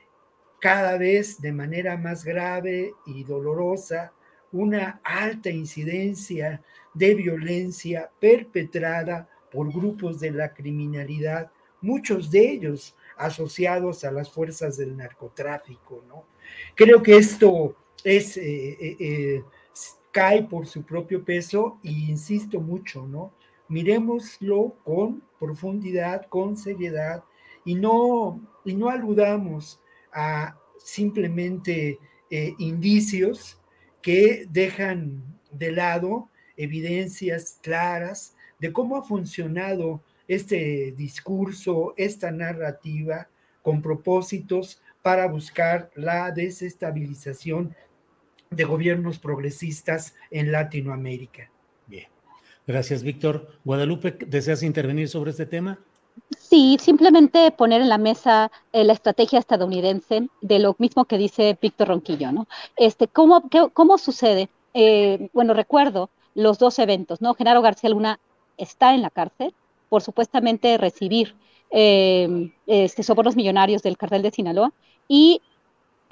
cada vez de manera más grave y dolorosa una alta incidencia de violencia perpetrada por grupos de la criminalidad, muchos de ellos asociados a las fuerzas del narcotráfico, ¿no? Creo que esto es, eh, eh, eh, cae por su propio peso e insisto mucho, ¿no? Miremoslo con profundidad, con seriedad y no, y no aludamos a simplemente indicios que dejan de lado evidencias claras de cómo ha funcionado este discurso, esta narrativa con propósitos para buscar la desestabilización de gobiernos progresistas en Latinoamérica. Bien. Gracias, Víctor. Guadalupe, ¿deseas intervenir sobre este tema? Sí, simplemente poner en la mesa eh, la estrategia estadounidense de lo mismo que dice Víctor Ronquillo, ¿no? Este, ¿cómo, cómo sucede? Eh, bueno, recuerdo los dos eventos, ¿no? Genaro García Luna está en la cárcel, por supuestamente recibir eh, este, sobornos millonarios del cartel de Sinaloa y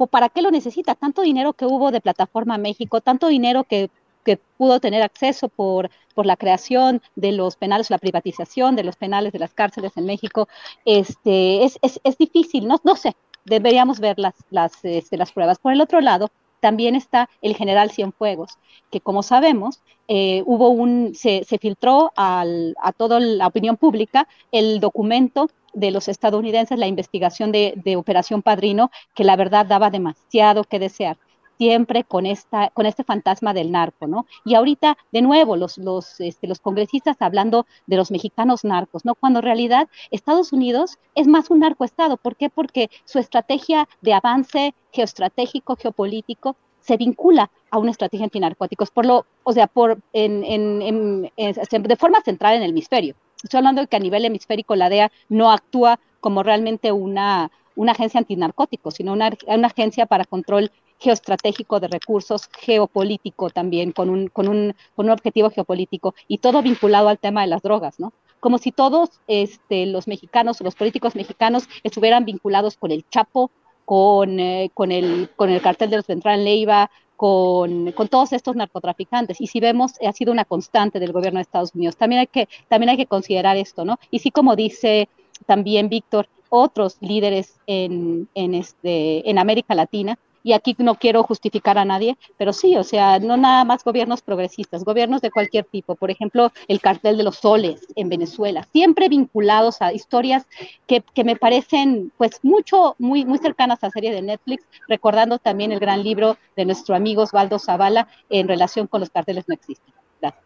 ¿para qué lo necesita? Tanto dinero que hubo de Plataforma México, tanto dinero que, pudo tener acceso por, la creación de los penales, la privatización de los penales de las cárceles en México, este, es, difícil, no, sé, deberíamos ver este, las pruebas. Por el otro lado, también está el general Cienfuegos, que como sabemos, eh, hubo un, se, filtró a toda la opinión pública el documento de los estadounidenses, la investigación de, Operación Padrino, que la verdad daba demasiado que desear siempre con, esta, con este fantasma del narco, ¿no? Y ahorita, de nuevo, los, los, este, los congresistas hablando de los mexicanos narcos, ¿no? Cuando en realidad Estados Unidos es más un narcoestado. ¿Por qué? Porque su estrategia de avance geoestratégico, geopolítico, se vincula a una estrategia antinarcóticos, por lo, o sea, por, en, en, de forma central en el hemisferio. Estoy hablando de que a nivel hemisférico la DEA no actúa como realmente una, una agencia antinarcóticos, sino una, una agencia para control geoestratégico de recursos, geopolítico también, con un, con un, con un objetivo geopolítico y todo vinculado al tema de las drogas, ¿no? Como si todos este, los mexicanos, los políticos mexicanos estuvieran vinculados con el Chapo, con, eh, con, el, con el cartel de los Ventral Leiva, con, con, todos estos narcotraficantes. Y si vemos, ha sido una constante del gobierno de Estados Unidos. También hay que, también hay que considerar esto, ¿no? Y sí, como dice también Víctor, otros líderes en, en, este, en América Latina y aquí no quiero justificar a nadie, pero sí, o sea, no nada más gobiernos progresistas, gobiernos de cualquier tipo, por ejemplo, el cartel de los soles en Venezuela, siempre vinculados a historias que, que me parecen pues mucho, muy, muy cercanas a la serie de Netflix, recordando también el gran libro de nuestro amigo Osvaldo Zavala en relación con los carteles no existen. Gracias.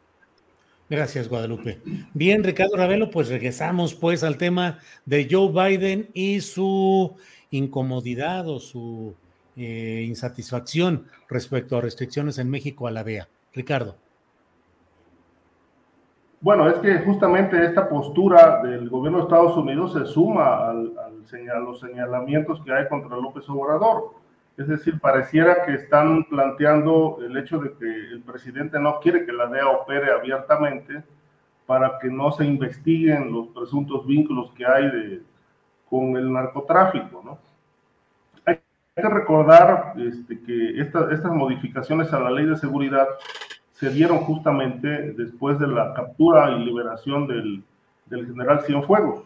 Gracias, Guadalupe. Bien, Ricardo Ravelo, pues regresamos pues al tema de Joe Biden y su incomodidad o su eh, insatisfacción respecto a restricciones en México a la DEA. Ricardo. Bueno, es que justamente esta postura del gobierno de Estados Unidos se suma a los señalamientos que hay contra López Obrador. Es decir, pareciera que están planteando el hecho de que el presidente no quiere que la DEA opere abiertamente para que no se investiguen los presuntos vínculos que hay con el narcotráfico. ¿no? Hay que recordar este, que estas modificaciones a la ley de seguridad se dieron justamente después de la captura y liberación del, general Cienfuegos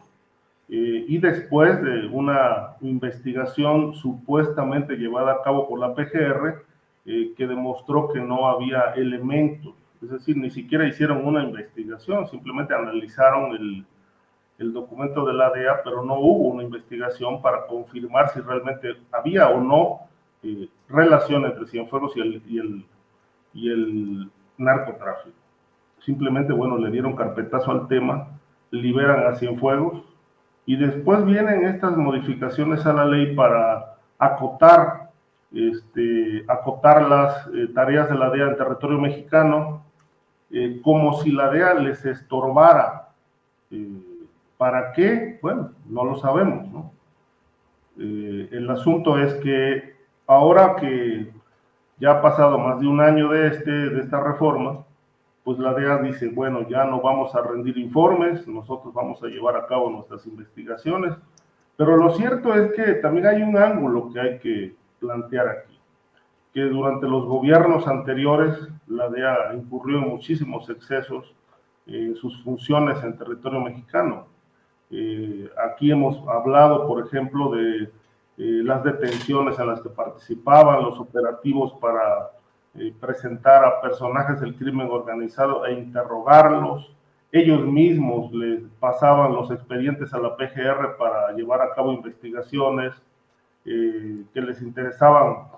eh, y después de una investigación supuestamente llevada a cabo por la PGR eh, que demostró que no había elementos, es decir, ni siquiera hicieron una investigación, simplemente analizaron el, el documento de la DEA, pero no hubo una investigación para confirmar si realmente había o no eh, relación entre Cienfuegos y el, y el, y el narcotráfico. Simplemente, bueno, le dieron carpetazo al tema, liberan a Cienfuegos y después vienen estas modificaciones a la ley para acotar, este, acotar las eh, tareas de la DEA en territorio mexicano, eh, como si la DEA les estorbara. Eh, ¿Para qué? Bueno, no lo sabemos, ¿no? el asunto es que ahora que ya ha pasado más de un año de, este, de esta reforma, pues la DEA dice, bueno, ya no vamos a rendir informes, nosotros vamos a llevar a cabo nuestras investigaciones, pero lo cierto es que también hay un ángulo que hay que plantear aquí, que durante los gobiernos anteriores la DEA incurrió en muchísimos excesos en sus funciones en territorio mexicano. Eh, aquí hemos hablado, por ejemplo, de eh, las detenciones en las que participaban, los operativos para eh, presentar a personajes del crimen organizado e interrogarlos. Ellos mismos les pasaban los expedientes a la PGR para llevar a cabo investigaciones que les interesaban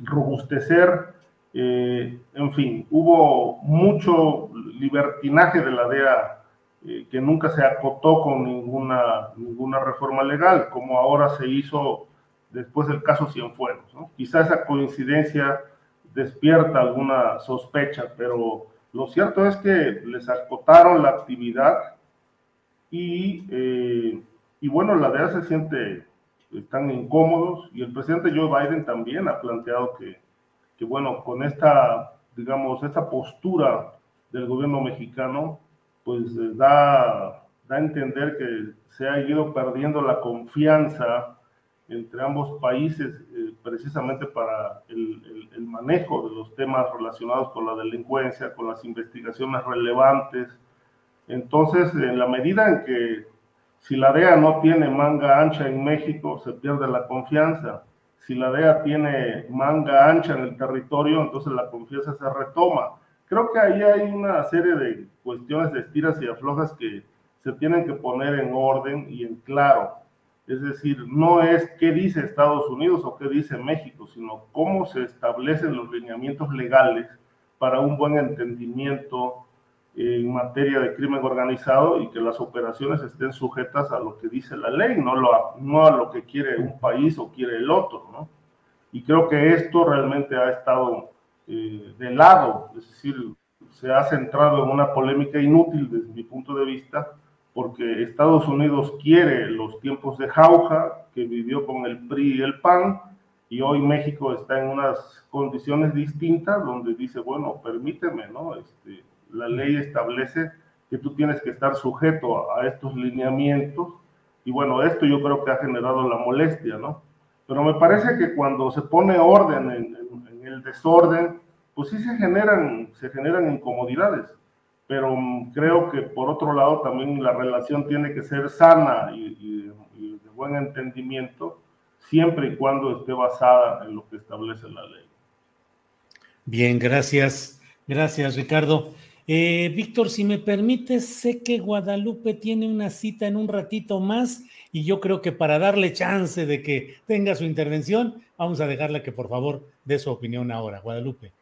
robustecer. en fin, hubo mucho libertinaje de la DEA eh, que nunca se acotó con ninguna, ninguna reforma legal, como ahora se hizo después del caso Cienfuegos. ¿no? Quizá esa coincidencia despierta alguna sospecha, pero lo cierto es que les acotaron la actividad y, eh, y bueno, la DEA se siente están incómodos y el presidente Joe Biden también ha planteado que, que bueno, con esta, digamos, esta postura del gobierno mexicano, pues da, da a entender que se ha ido perdiendo la confianza entre ambos países eh, precisamente para el, el, manejo de los temas relacionados con la delincuencia, con las investigaciones relevantes. Entonces, en la medida en que si la DEA no tiene manga ancha en México, se pierde la confianza. Si la DEA tiene manga ancha en el territorio, entonces la confianza se retoma. Creo que ahí hay una serie de cuestiones de estiras y aflojas que se tienen que poner en orden y en claro. Es decir, no es qué dice Estados Unidos o qué dice México, sino cómo se establecen los lineamientos legales para un buen entendimiento en materia de crimen organizado y que las operaciones estén sujetas a lo que dice la ley, no, lo, no a lo que quiere un país o quiere el otro, ¿no? Y creo que esto realmente ha estado eh, de lado, es decir, se ha centrado en una polémica inútil desde mi punto de vista, porque Estados Unidos quiere los tiempos de jauja que vivió con el PRI y el PAN, y hoy México está en unas condiciones distintas donde dice, bueno, permíteme, ¿no? Este, la ley establece que tú tienes que estar sujeto a, estos lineamientos, y bueno, esto yo creo que ha generado la molestia, ¿no? Pero me parece que cuando se pone orden en, en el desorden, pues sí se generan, se generan incomodidades, pero creo que por otro lado también la relación tiene que ser sana y, de buen entendimiento, siempre y cuando esté basada en lo que establece la ley. Bien, gracias. Gracias, Ricardo. Eh, Víctor, si me permites, sé que Guadalupe tiene una cita en un ratito más y yo creo que para darle chance de que tenga su intervención, vamos a dejarle que por favor dé su opinión ahora. Guadalupe.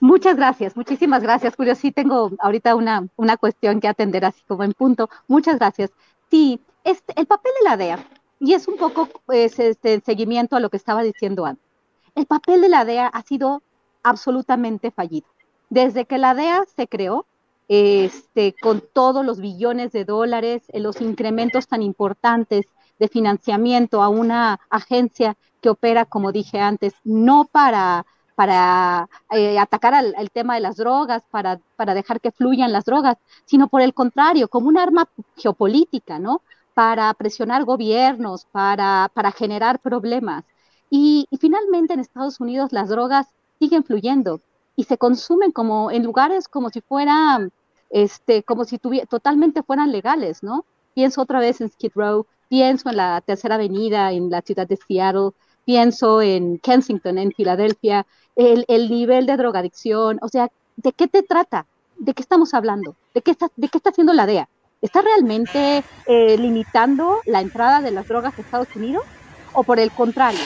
Muchas gracias, muchísimas gracias, Julio. Tengo ahorita una, una cuestión que atender así como en punto. Muchas gracias. Sí, este, el papel de la DEA, y es un poco pues, este, seguimiento a lo que estaba diciendo antes. El papel de la DEA ha sido absolutamente fallido. Desde que la DEA se creó, este, con todos los billones de dólares, eh, los incrementos tan importantes de financiamiento a una agencia que opera, como dije antes, no para, para eh, atacar al, tema de las drogas, para, para dejar que fluyan las drogas, sino por el contrario, como un arma geopolítica, ¿no? Para presionar gobiernos, para, para generar problemas. Y, y, finalmente en Estados Unidos las drogas siguen fluyendo y se consumen como en lugares como si fueran, este, como si totalmente fueran legales, ¿no? Pienso otra vez en Skid Row, pienso en la Tercera Avenida en la ciudad de Seattle, pienso en Kensington, en Filadelfia, el, el, nivel de drogadicción, o sea, ¿de qué te trata? ¿De qué estamos hablando? ¿De qué está, de qué está haciendo la DEA? ¿Está realmente eh, limitando la entrada de las drogas a Estados Unidos? ¿O por el contrario?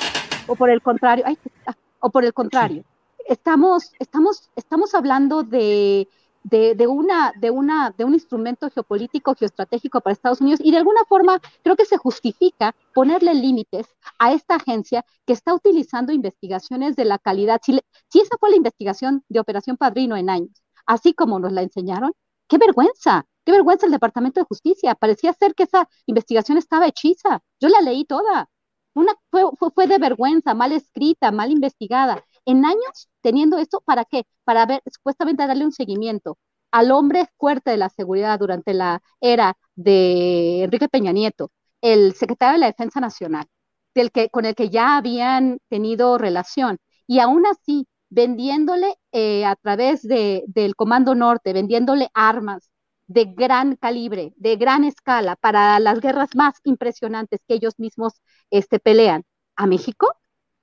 ¿O por el contrario? Ay, ah, o por el contrario. Estamos, estamos, estamos hablando de de, una, de, una, de un instrumento geopolítico, geoestratégico para Estados Unidos y de alguna forma creo que se justifica ponerle límites a esta agencia que está utilizando investigaciones de la calidad. Si, si esa fue la investigación de Operación Padrino en años, así como nos la enseñaron, qué vergüenza, qué vergüenza el Departamento de Justicia. Parecía ser que esa investigación estaba hechiza. Yo la leí toda. Una, fue, fue de vergüenza, mal escrita, mal investigada en años teniendo esto, ¿para qué? Para ver, supuestamente darle un seguimiento al hombre fuerte de la seguridad durante la era de Enrique Peña Nieto, el secretario de la Defensa Nacional, del que, con el que ya habían tenido relación, y aún así vendiéndole eh, a través de, del Comando Norte, vendiéndole armas de gran calibre, de gran escala, para las guerras más impresionantes que ellos mismos este, pelean a México,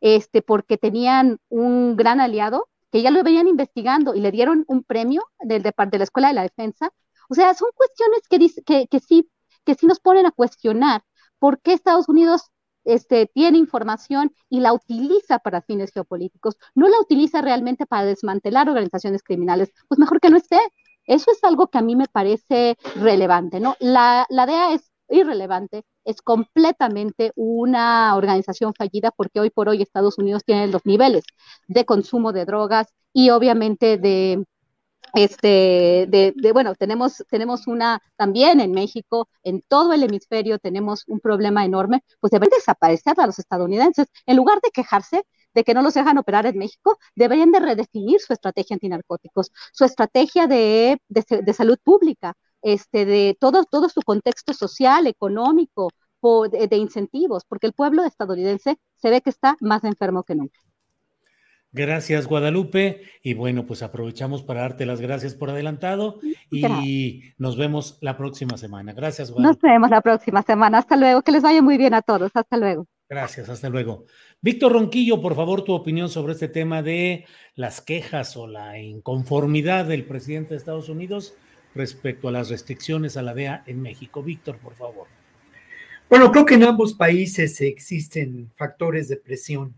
este, porque tenían un gran aliado que ya lo venían investigando y le dieron un premio del, de, de la Escuela de la Defensa. O sea, son cuestiones que, que, que, sí, que sí nos ponen a cuestionar por qué Estados Unidos este, tiene información y la utiliza para fines geopolíticos, no la utiliza realmente para desmantelar organizaciones criminales, pues mejor que no esté. Eso es algo que a mí me parece relevante, ¿no? La DEA es irrelevante, es completamente una organización fallida porque hoy por hoy Estados Unidos tiene los niveles de consumo de drogas y obviamente de este de, bueno tenemos tenemos una también en México en todo el hemisferio tenemos un problema enorme pues deben desaparecer a los estadounidenses. En lugar de quejarse de que no los dejan operar en México, deberían de redefinir su estrategia antinarcóticos, su estrategia de, de salud pública, este, de todo, todo su contexto social, económico, de, incentivos, porque el pueblo estadounidense se ve que está más enfermo que nunca. Gracias, Guadalupe. Y bueno, pues aprovechamos para darte las gracias por adelantado y nos vemos la próxima semana. Gracias, Guadalupe. Nos vemos la próxima semana. Hasta luego. Que les vaya muy bien a todos. Hasta luego. Gracias, hasta luego. Víctor Ronquillo, por favor, tu opinión sobre este tema de las quejas o la inconformidad del presidente de Estados Unidos respecto a las restricciones a la DEA en México. Víctor, por favor. Bueno, creo que en ambos países existen factores de presión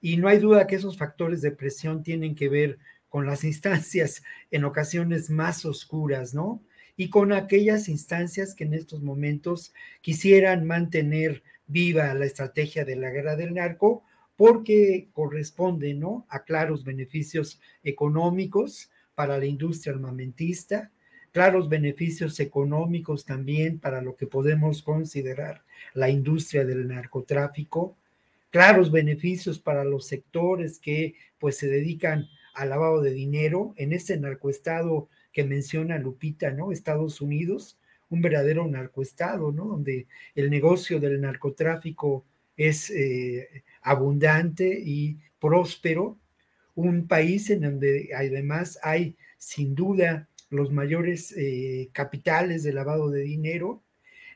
y no hay duda que esos factores de presión tienen que ver con las instancias en ocasiones más oscuras, ¿no? Y con aquellas instancias que en estos momentos quisieran mantener viva la estrategia de la guerra del narco porque corresponde, ¿no? A claros beneficios económicos para la industria armamentista, claros beneficios económicos también para lo que podemos considerar la industria del narcotráfico, claros beneficios para los sectores que pues se dedican al lavado de dinero en ese narcoestado que menciona Lupita, ¿no? Estados Unidos, un verdadero narcoestado, ¿no? Donde el negocio del narcotráfico es eh, abundante y próspero, un país en donde además hay sin duda los mayores eh, capitales de lavado de dinero,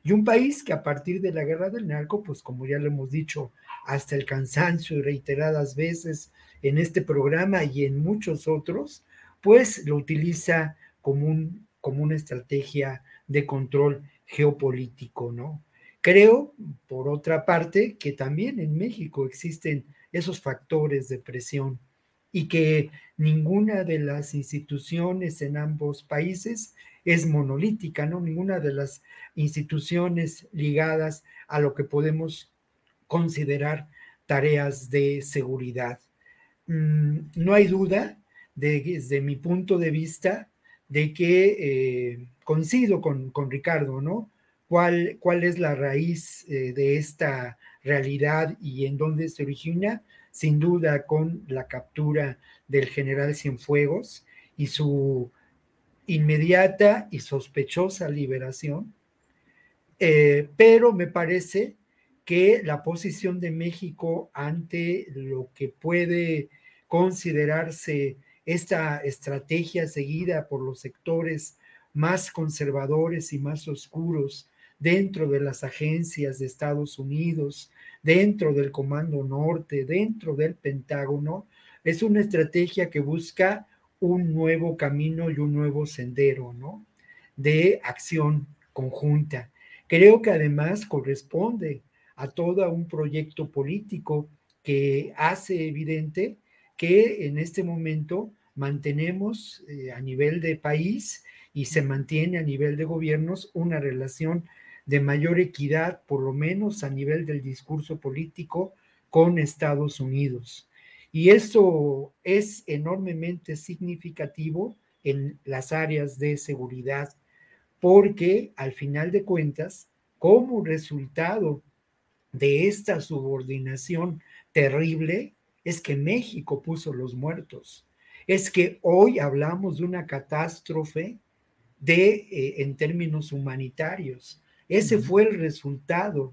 y un país que a partir de la guerra del narco, pues como ya lo hemos dicho hasta el cansancio y reiteradas veces en este programa y en muchos otros, pues lo utiliza como, un, como una estrategia de control geopolítico, ¿no? Creo, por otra parte, que también en México existen esos factores de presión y que ninguna de las instituciones en ambos países es monolítica, ¿no? Ninguna de las instituciones ligadas a lo que podemos considerar tareas de seguridad. Mm, no hay duda de, desde mi punto de vista de que eh, coincido con, con, Ricardo, ¿no? ¿Cuál, ¿Cuál es la raíz eh, de esta realidad y en dónde se origina? Sin duda con la captura del general Cienfuegos y su inmediata y sospechosa liberación, eh, pero me parece que la posición de México ante lo que puede considerarse esta estrategia seguida por los sectores más conservadores y más oscuros dentro de las agencias de Estados Unidos, dentro del Comando Norte, dentro del Pentágono, es una estrategia que busca un nuevo camino y un nuevo sendero, ¿no? De acción conjunta. Creo que además corresponde a todo un proyecto político que hace evidente que en este momento mantenemos eh, a nivel de país y se mantiene a nivel de gobiernos una relación de mayor equidad, por lo menos a nivel del discurso político, con Estados Unidos. Y eso es enormemente significativo en las áreas de seguridad, porque al final de cuentas, como resultado de esta subordinación terrible, es que México puso los muertos. Es que hoy hablamos de una catástrofe de, eh, en términos humanitarios. Ese fue el resultado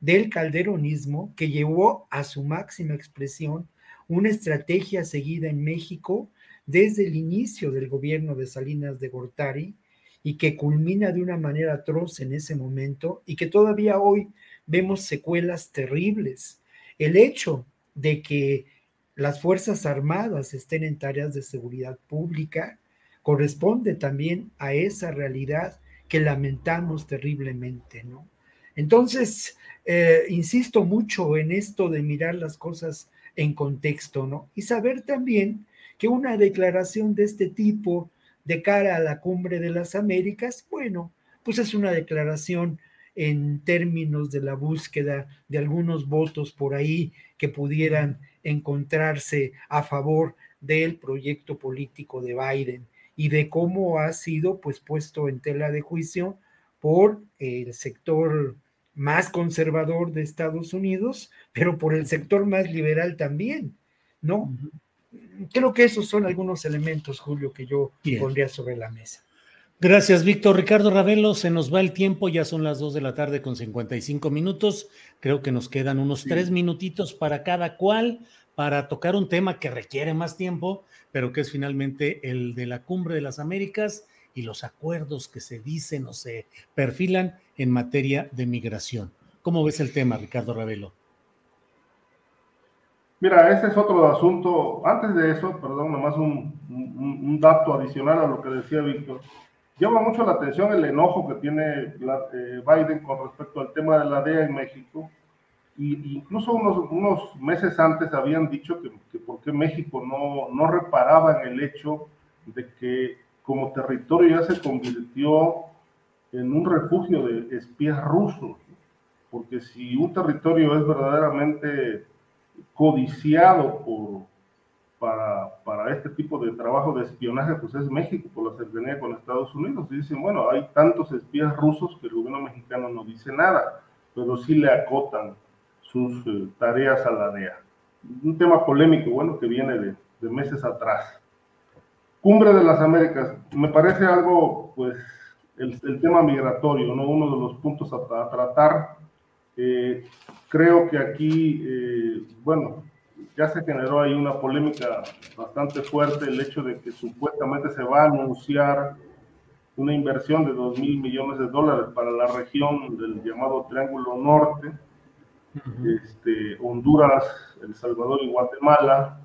del calderonismo que llevó a su máxima expresión una estrategia seguida en México desde el inicio del gobierno de Salinas de Gortari y que culmina de una manera atroz en ese momento y que todavía hoy vemos secuelas terribles. El hecho de que las Fuerzas Armadas estén en tareas de seguridad pública corresponde también a esa realidad que lamentamos terriblemente, ¿no? Entonces, eh, insisto mucho en esto de mirar las cosas en contexto, ¿no? Y saber también que una declaración de este tipo de cara a la cumbre de las Américas, bueno, pues es una declaración en términos de la búsqueda de algunos votos por ahí que pudieran encontrarse a favor del proyecto político de Biden y de cómo ha sido pues puesto en tela de juicio por el sector más conservador de Estados Unidos, pero por el sector más liberal también, ¿no? Creo que esos son algunos elementos, Julio, que yo pondría sobre la mesa. Gracias, Víctor. Ricardo Ravelo, se nos va el tiempo, ya son las dos de la tarde con 55 minutos. Creo que nos quedan unos tres minutitos para cada cual para tocar un tema que requiere más tiempo, pero que es finalmente el de la Cumbre de las Américas y los acuerdos que se dicen o se perfilan en materia de migración. ¿Cómo ves el tema, Ricardo Ravelo? Mira, ese es otro asunto. Antes de eso, perdón, nomás un, dato adicional a lo que decía Víctor. Llama mucho la atención el enojo que tiene eh, Biden con respecto al tema de la DEA en México. Y incluso unos, unos meses antes habían dicho que, que por qué México no, no reparaba en el hecho de que como territorio ya se convirtió en un refugio de espías rusos, porque si un territorio es verdaderamente codiciado por, para, para, este tipo de trabajo de espionaje, pues es México, por la cercanía con Estados Unidos. Y dicen, bueno, hay tantos espías rusos que el gobierno mexicano no dice nada, pero sí le acotan sus eh, tareas a la DEA. Un tema polémico, bueno, que viene de, de meses atrás. Cumbre de las Américas, me parece algo, pues, el, tema migratorio, ¿no? Uno de los puntos a, tratar. Eh, creo que aquí, eh, bueno, ya se generó ahí una polémica bastante fuerte el hecho de que supuestamente se va a anunciar una inversión de 2 mil millones de dólares para la región del llamado Triángulo Norte, este, Honduras, El Salvador y Guatemala,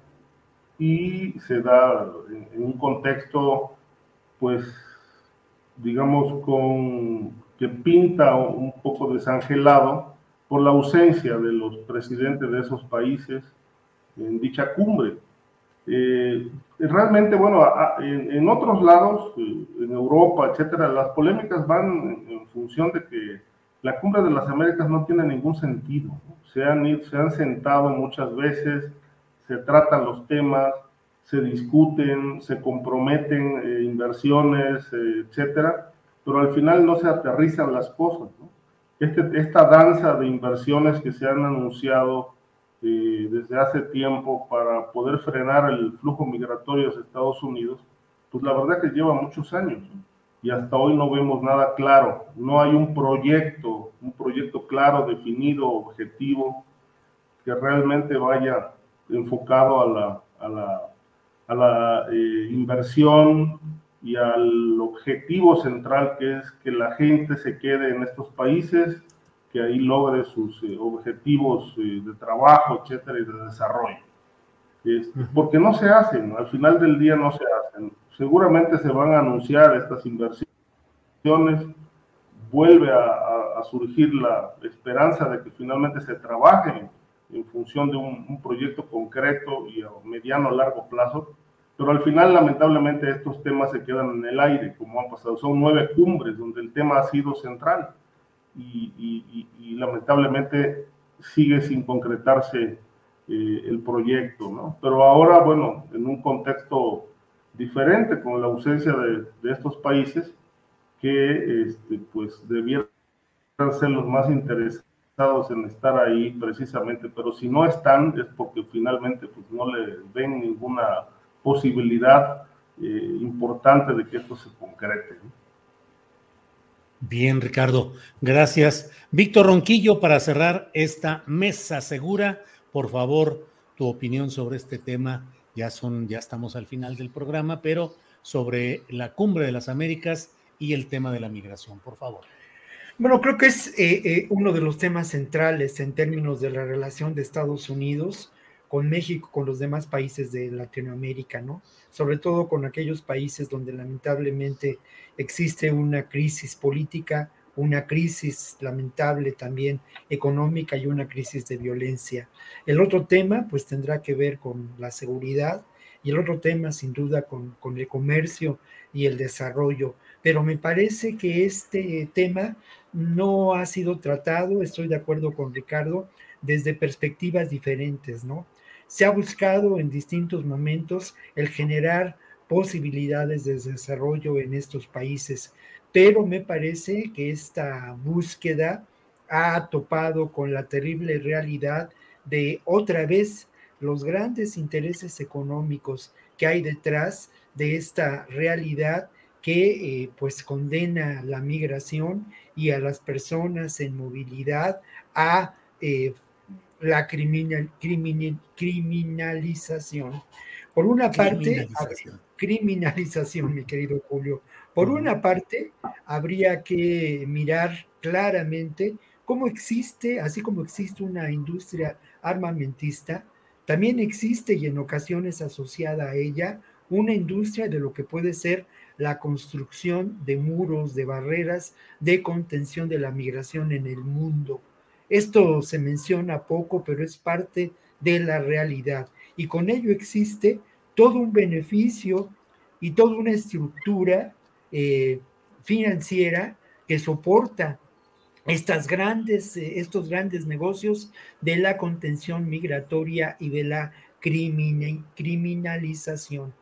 y se da en, un contexto, pues, digamos, con, que pinta un poco desangelado por la ausencia de los presidentes de esos países en dicha cumbre. Eh, realmente, bueno, en, otros lados, eh, en Europa, etcétera, las polémicas van en, función de que la cumbre de las Américas no tiene ningún sentido. Se, han, se han sentado muchas veces, se tratan los temas, se discuten, se comprometen eh, inversiones, eh, etcétera, pero al final no se aterrizan las cosas. Este, esta danza de inversiones que se han anunciado eh, desde hace tiempo para poder frenar el flujo migratorio hacia Estados Unidos, pues la verdad que lleva muchos años y hasta hoy no vemos nada claro. No hay un proyecto, un proyecto claro, definido, objetivo, que realmente vaya enfocado a la, a la, a la eh, inversión y al objetivo central que es que la gente se quede en estos países, que ahí logre sus eh, objetivos eh, de trabajo, etcétera, y de desarrollo. Este, porque no se hacen, al final del día no se hacen. Seguramente se van a anunciar estas inversiones, vuelve a, surgir la esperanza de que finalmente se trabajen en función de un, proyecto concreto y a mediano o largo plazo, pero al final lamentablemente estos temas se quedan en el aire, como han pasado. Son nueve cumbres donde el tema ha sido central y, lamentablemente sigue sin concretarse eh, el proyecto, ¿no? Pero ahora, bueno, en un contexto diferente, con la ausencia de, estos países, que este, pues debieran ser los más interesantes en estar ahí precisamente, pero si no están es porque finalmente pues, no le ven ninguna posibilidad eh, importante de que esto se concrete. Bien, Ricardo, gracias. Víctor Ronquillo, para cerrar esta mesa segura, por favor, tu opinión sobre este tema. Ya son, ya estamos al final del programa, pero sobre la cumbre de las Américas y el tema de la migración, por favor. Bueno, creo que es eh, eh, uno de los temas centrales en términos de la relación de Estados Unidos con México, con los demás países de Latinoamérica, ¿no? Sobre todo con aquellos países donde lamentablemente existe una crisis política, una crisis lamentable también económica y una crisis de violencia. El otro tema, pues tendrá que ver con la seguridad y el otro tema, sin duda, con, con el comercio y el desarrollo. Pero me parece que este tema no ha sido tratado, estoy de acuerdo con Ricardo, desde perspectivas diferentes, ¿no? Se ha buscado en distintos momentos el generar posibilidades de desarrollo en estos países, pero me parece que esta búsqueda ha topado con la terrible realidad de otra vez los grandes intereses económicos que hay detrás de esta realidad que eh, pues condena la migración y a las personas en movilidad a eh, la criminal, criminalización. Por una parte, criminalización, mi querido Julio. Por una parte, habría que mirar claramente cómo existe, así como existe una industria armamentista, también existe y en ocasiones asociada a ella una industria de lo que puede ser la construcción de muros, de barreras de contención de la migración en el mundo. Esto se menciona poco, pero es parte de la realidad. Y con ello existe todo un beneficio y toda una estructura eh, financiera que soporta estas grandes, eh, estos grandes negocios de la contención migratoria y de la criminalización.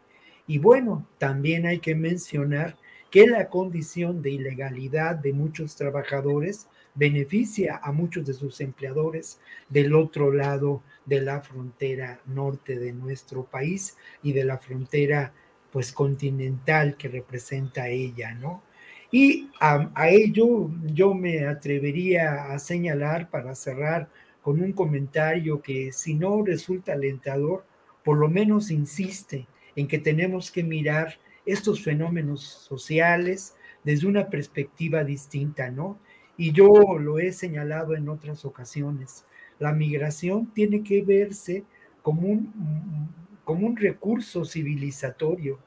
Y bueno, también hay que mencionar que la condición de ilegalidad de muchos trabajadores beneficia a muchos de sus empleadores del otro lado de la frontera norte de nuestro país y de la frontera pues continental que representa ella, ¿no? Y a, a, ello yo me atrevería a señalar para cerrar con un comentario que si no resulta alentador, por lo menos insiste en que tenemos que mirar estos fenómenos sociales desde una perspectiva distinta, ¿no? Y yo lo he señalado en otras ocasiones. La migración tiene que verse como un, como un recurso civilizatorio.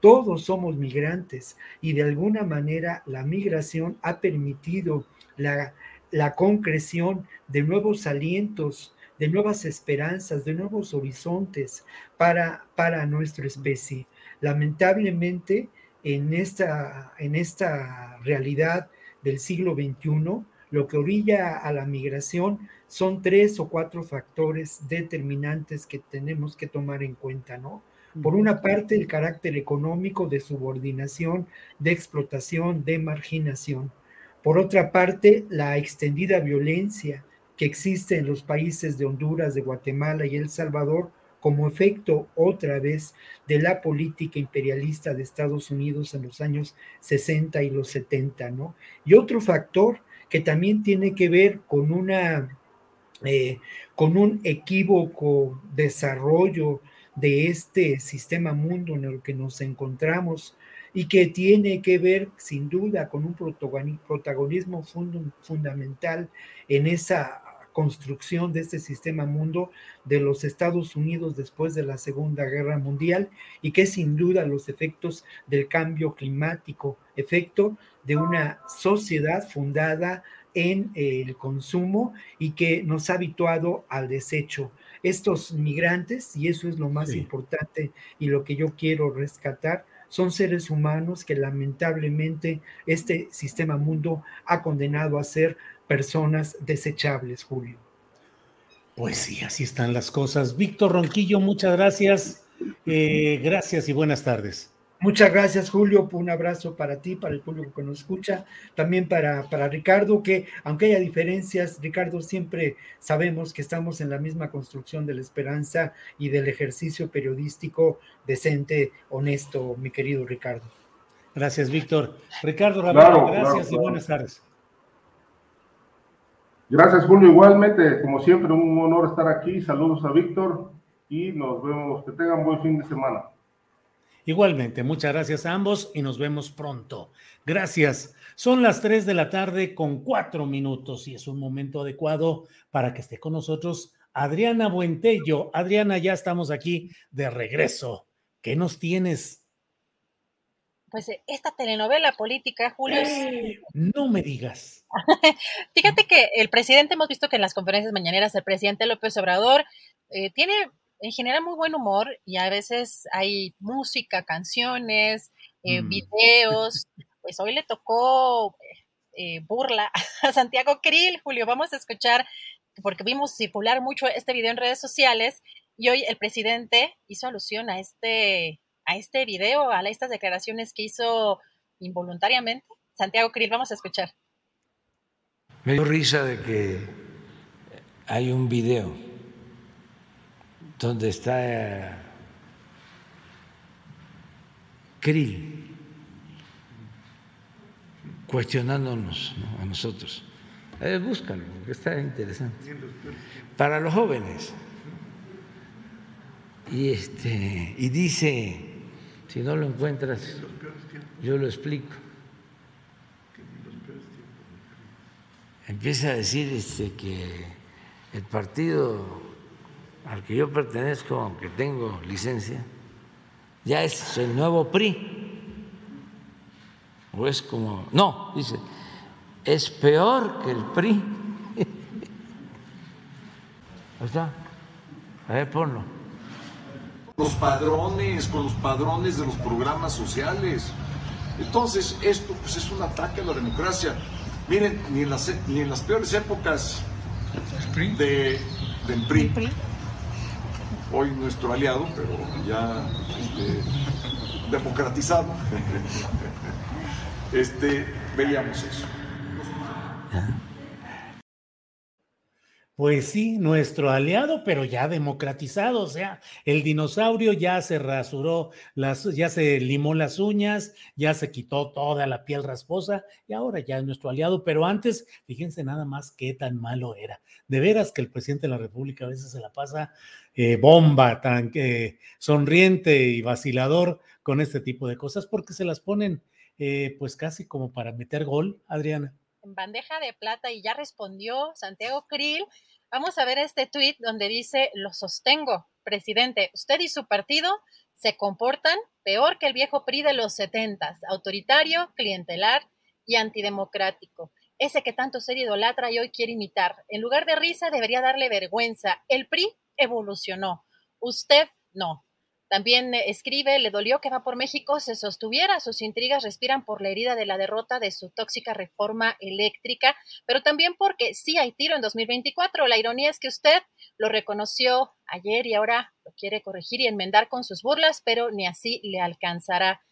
Todos somos migrantes y de alguna manera la migración ha permitido la, la concreción de nuevos alientos, de nuevas esperanzas, de nuevos horizontes para, para nuestra especie. Lamentablemente, en esta, en esta realidad del siglo XXI, lo que orilla a la migración son tres o cuatro factores determinantes que tenemos que tomar en cuenta, ¿no? Por una parte, el carácter económico de subordinación, de explotación, de marginación. Por otra parte, la extendida violencia que existe en los países de Honduras, de Guatemala y El Salvador como efecto otra vez de la política imperialista de Estados Unidos en los años 60 y los 70, ¿no? Y otro factor que también tiene que ver con una eh, con un equívoco desarrollo de este sistema mundo en el que nos encontramos y que tiene que ver sin duda con un protagonismo fundamental en esa construcción de este sistema mundo de los Estados Unidos después de la Segunda Guerra Mundial y que sin duda los efectos del cambio climático, efecto de una sociedad fundada en el consumo y que nos ha habituado al desecho. Estos migrantes, y eso es lo más importante y lo que yo quiero rescatar, son seres humanos que lamentablemente este sistema mundo ha condenado a ser personas desechables, Julio. Pues sí, así están las cosas. Víctor Ronquillo, muchas gracias. Eh, gracias y buenas tardes. Muchas gracias, Julio. Un abrazo para ti, para el público que nos escucha, también para, para Ricardo, que aunque haya diferencias, Ricardo, siempre sabemos que estamos en la misma construcción de la esperanza y del ejercicio periodístico decente, honesto, mi querido Ricardo. Gracias, Víctor. Ricardo Ramiro, gracias y buenas tardes. Gracias, Julio. Igualmente, como siempre, un honor estar aquí. Saludos a Víctor y nos vemos. Que tengan buen fin de semana. Igualmente, muchas gracias a ambos y nos vemos pronto. Gracias. Son las 3 de la tarde con cuatro minutos y es un momento adecuado para que esté con nosotros Adriana Buentello. Adriana, ya estamos aquí de regreso. ¿Qué nos tienes? Pues eh, esta telenovela política, Julio. No me digas. Fíjate que el presidente, hemos visto que en las conferencias mañaneras el presidente López Obrador eh, tiene en general muy buen humor y a veces hay música, canciones, eh, mm. videos. Pues hoy le tocó burla a Santiago Krill, Julio. Vamos a escuchar, porque vimos circular mucho este video en redes sociales y hoy el presidente hizo alusión a este a este video, a estas declaraciones que hizo involuntariamente? Santiago Krill, vamos a escuchar. Me dio risa de que hay un video donde está Krill cuestionándonos a nosotros. Eh, búscalo, porque está interesante. Para los jóvenes. Y, este, y dice si no lo encuentras, yo lo explico. Empieza a decir este, que el partido al que yo pertenezco, aunque tengo licencia, ya es el nuevo PRI. O es como, no, dice, es peor que el PRI. está. A ver, ponlo los padrones, con los padrones de los programas sociales. Entonces, esto pues, es un ataque a la democracia. Miren, ni en las, ni en las peores épocas de, del PRI, hoy nuestro aliado, pero ya este, democratizado, este, veíamos eso. Pues sí, nuestro aliado, pero ya democratizado, o sea, el dinosaurio ya se rasuró, las, ya se limó las uñas, ya se quitó toda la piel rasposa y ahora ya es nuestro aliado, pero antes, fíjense nada más qué tan malo era. De veras que el presidente de la República a veces se la pasa eh, bomba, tan eh, sonriente y vacilador con este tipo de cosas porque se las ponen eh, pues casi como para meter gol, Adriana en bandeja de plata y ya respondió Santiago Krill. Vamos a ver este tuit donde dice, lo sostengo, presidente, usted y su partido se comportan peor que el viejo PRI de los setentas, autoritario, clientelar y antidemocrático. Ese que tanto ser idolatra y hoy quiere imitar. En lugar de risa debería darle vergüenza. El PRI evolucionó. Usted no. También escribe, le dolió que va por México se sostuviera, sus intrigas respiran por la herida de la derrota de su tóxica reforma eléctrica, pero también porque sí hay tiro en 2024. La ironía es que usted lo reconoció ayer y ahora lo quiere corregir y enmendar con sus burlas, pero ni así le alcanzará.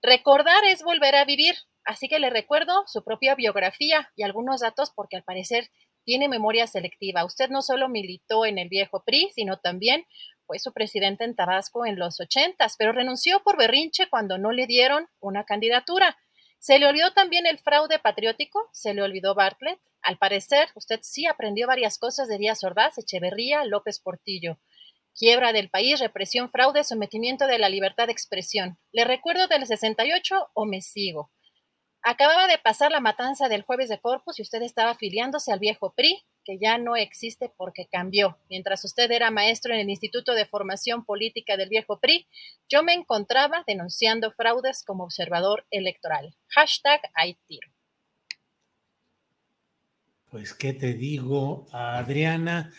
Recordar es volver a vivir, así que le recuerdo su propia biografía y algunos datos porque al parecer tiene memoria selectiva. Usted no solo militó en el viejo PRI, sino también fue su presidente en Tabasco en los ochentas, pero renunció por berrinche cuando no le dieron una candidatura. Se le olvidó también el fraude patriótico, se le olvidó Bartlett. Al parecer, usted sí aprendió varias cosas de Díaz Ordaz, Echeverría, López Portillo. Quiebra del país, represión, fraude, sometimiento de la libertad de expresión. ¿Le recuerdo del 68 o me sigo? Acababa de pasar la matanza del jueves de Corpus y usted estaba afiliándose al viejo PRI, que ya no existe porque cambió. Mientras usted era maestro en el Instituto de Formación Política del viejo PRI, yo me encontraba denunciando fraudes como observador electoral. Hashtag hay tiro. Pues, ¿qué te digo, Adriana?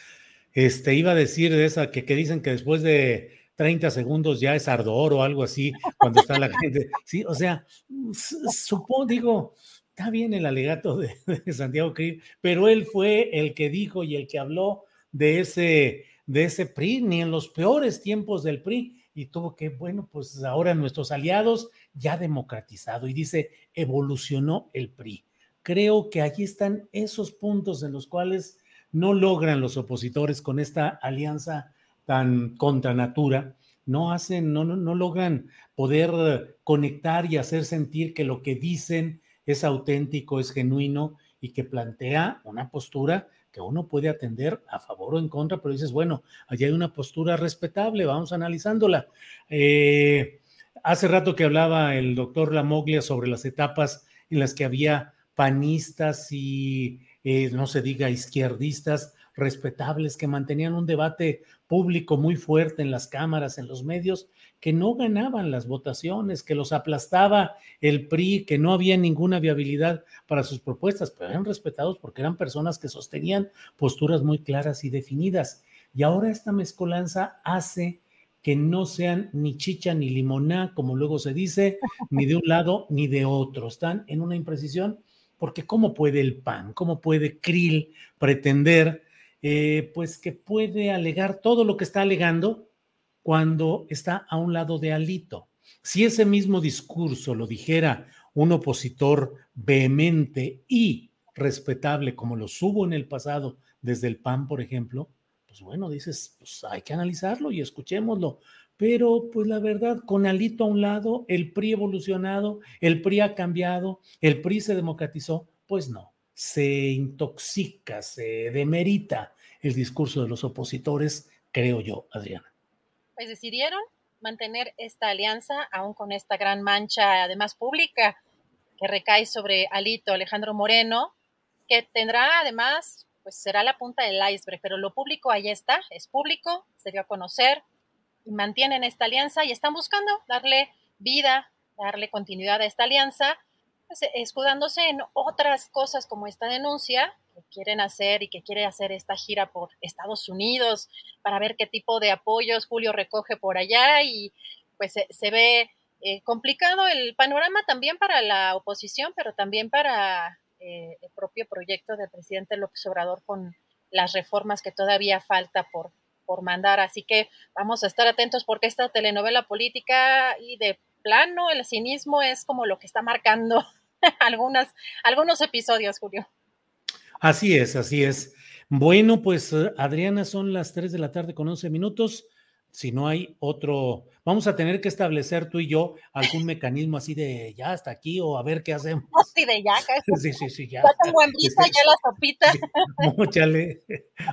Este, iba a decir de esa que, que dicen que después de 30 segundos ya es ardor o algo así, cuando está la gente. Sí, o sea, supongo, digo, está bien el alegato de, Santiago Krill, pero él fue el que dijo y el que habló de ese, de ese PRI, ni en los peores tiempos del PRI, y tuvo que, bueno, pues ahora nuestros aliados ya democratizado, y dice, evolucionó el PRI. Creo que allí están esos puntos en los cuales no logran los opositores con esta alianza tan contra natura, no hacen, no, no, logran poder conectar y hacer sentir que lo que dicen es auténtico, es genuino y que plantea una postura que uno puede atender a favor o en contra, pero dices, bueno, allí hay una postura respetable, vamos analizándola. Eh, hace rato que hablaba el doctor Lamoglia sobre las etapas en las que había panistas y, eh, no se diga, izquierdistas respetables que mantenían un debate público muy fuerte en las cámaras, en los medios, que no ganaban las votaciones, que los aplastaba el PRI, que no había ninguna viabilidad para sus propuestas, pero eran respetados porque eran personas que sostenían posturas muy claras y definidas. Y ahora esta mezcolanza hace que no sean ni chicha ni limoná, como luego se dice, ni de un lado ni de otro. Están en una imprecisión porque ¿cómo puede el PAN, cómo puede Krill pretender eh, pues que puede alegar todo lo que está alegando cuando está a un lado de Alito. Si ese mismo discurso lo dijera un opositor vehemente y respetable como lo hubo en el pasado desde el PAN, por ejemplo, pues bueno, dices, pues hay que analizarlo y escuchémoslo. Pero pues la verdad, con Alito a un lado, el PRI evolucionado, el PRI ha cambiado, el PRI se democratizó, pues no se intoxica, se demerita el discurso de los opositores, creo yo, Adriana. Pues decidieron mantener esta alianza, aún con esta gran mancha, además pública, que recae sobre Alito Alejandro Moreno, que tendrá además, pues será la punta del iceberg, pero lo público ahí está, es público, se dio a conocer y mantienen esta alianza y están buscando darle vida, darle continuidad a esta alianza escudándose en otras cosas como esta denuncia que quieren hacer y que quiere hacer esta gira por Estados Unidos para ver qué tipo de apoyos Julio recoge por allá y pues se, ve eh, complicado el panorama también para la oposición, pero también para eh, el propio proyecto del presidente López Obrador con las reformas que todavía falta por, por mandar. Así que vamos a estar atentos porque esta telenovela política y de plano el cinismo es como lo que está marcando algunas, algunos episodios, Julio. Así es, así es. Bueno, pues eh, Adriana, son las 3 de la tarde con 11 minutos. Si no hay otro, vamos a tener que establecer tú y yo algún mecanismo así de ya hasta aquí o a ver qué hacemos. Sí, de ya, Sí, sí, sí, ya. Ya tengo hambrita, ya la sopita. Móchale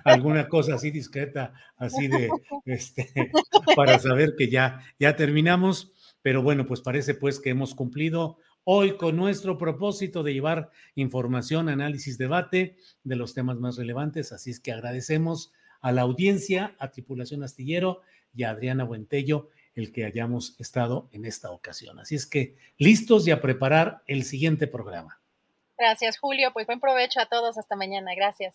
alguna cosa así discreta, así de, este, para saber que ya, ya terminamos. Pero bueno, pues parece pues que hemos cumplido hoy con nuestro propósito de llevar información, análisis, debate de los temas más relevantes. Así es que agradecemos a la audiencia, a Tripulación Astillero y a Adriana Buentello el que hayamos estado en esta ocasión. Así es que listos y a preparar el siguiente programa. Gracias, Julio. Pues buen provecho a todos. Hasta mañana. Gracias.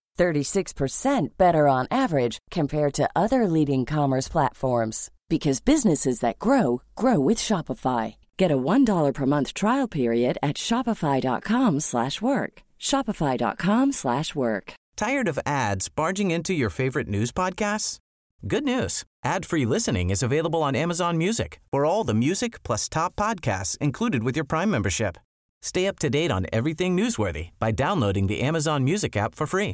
36% better on average compared to other leading commerce platforms because businesses that grow grow with Shopify. Get a $1 per month trial period at shopify.com/work. shopify.com/work. Tired of ads barging into your favorite news podcasts? Good news. Ad-free listening is available on Amazon Music. For all the music plus top podcasts included with your Prime membership. Stay up to date on everything newsworthy by downloading the Amazon Music app for free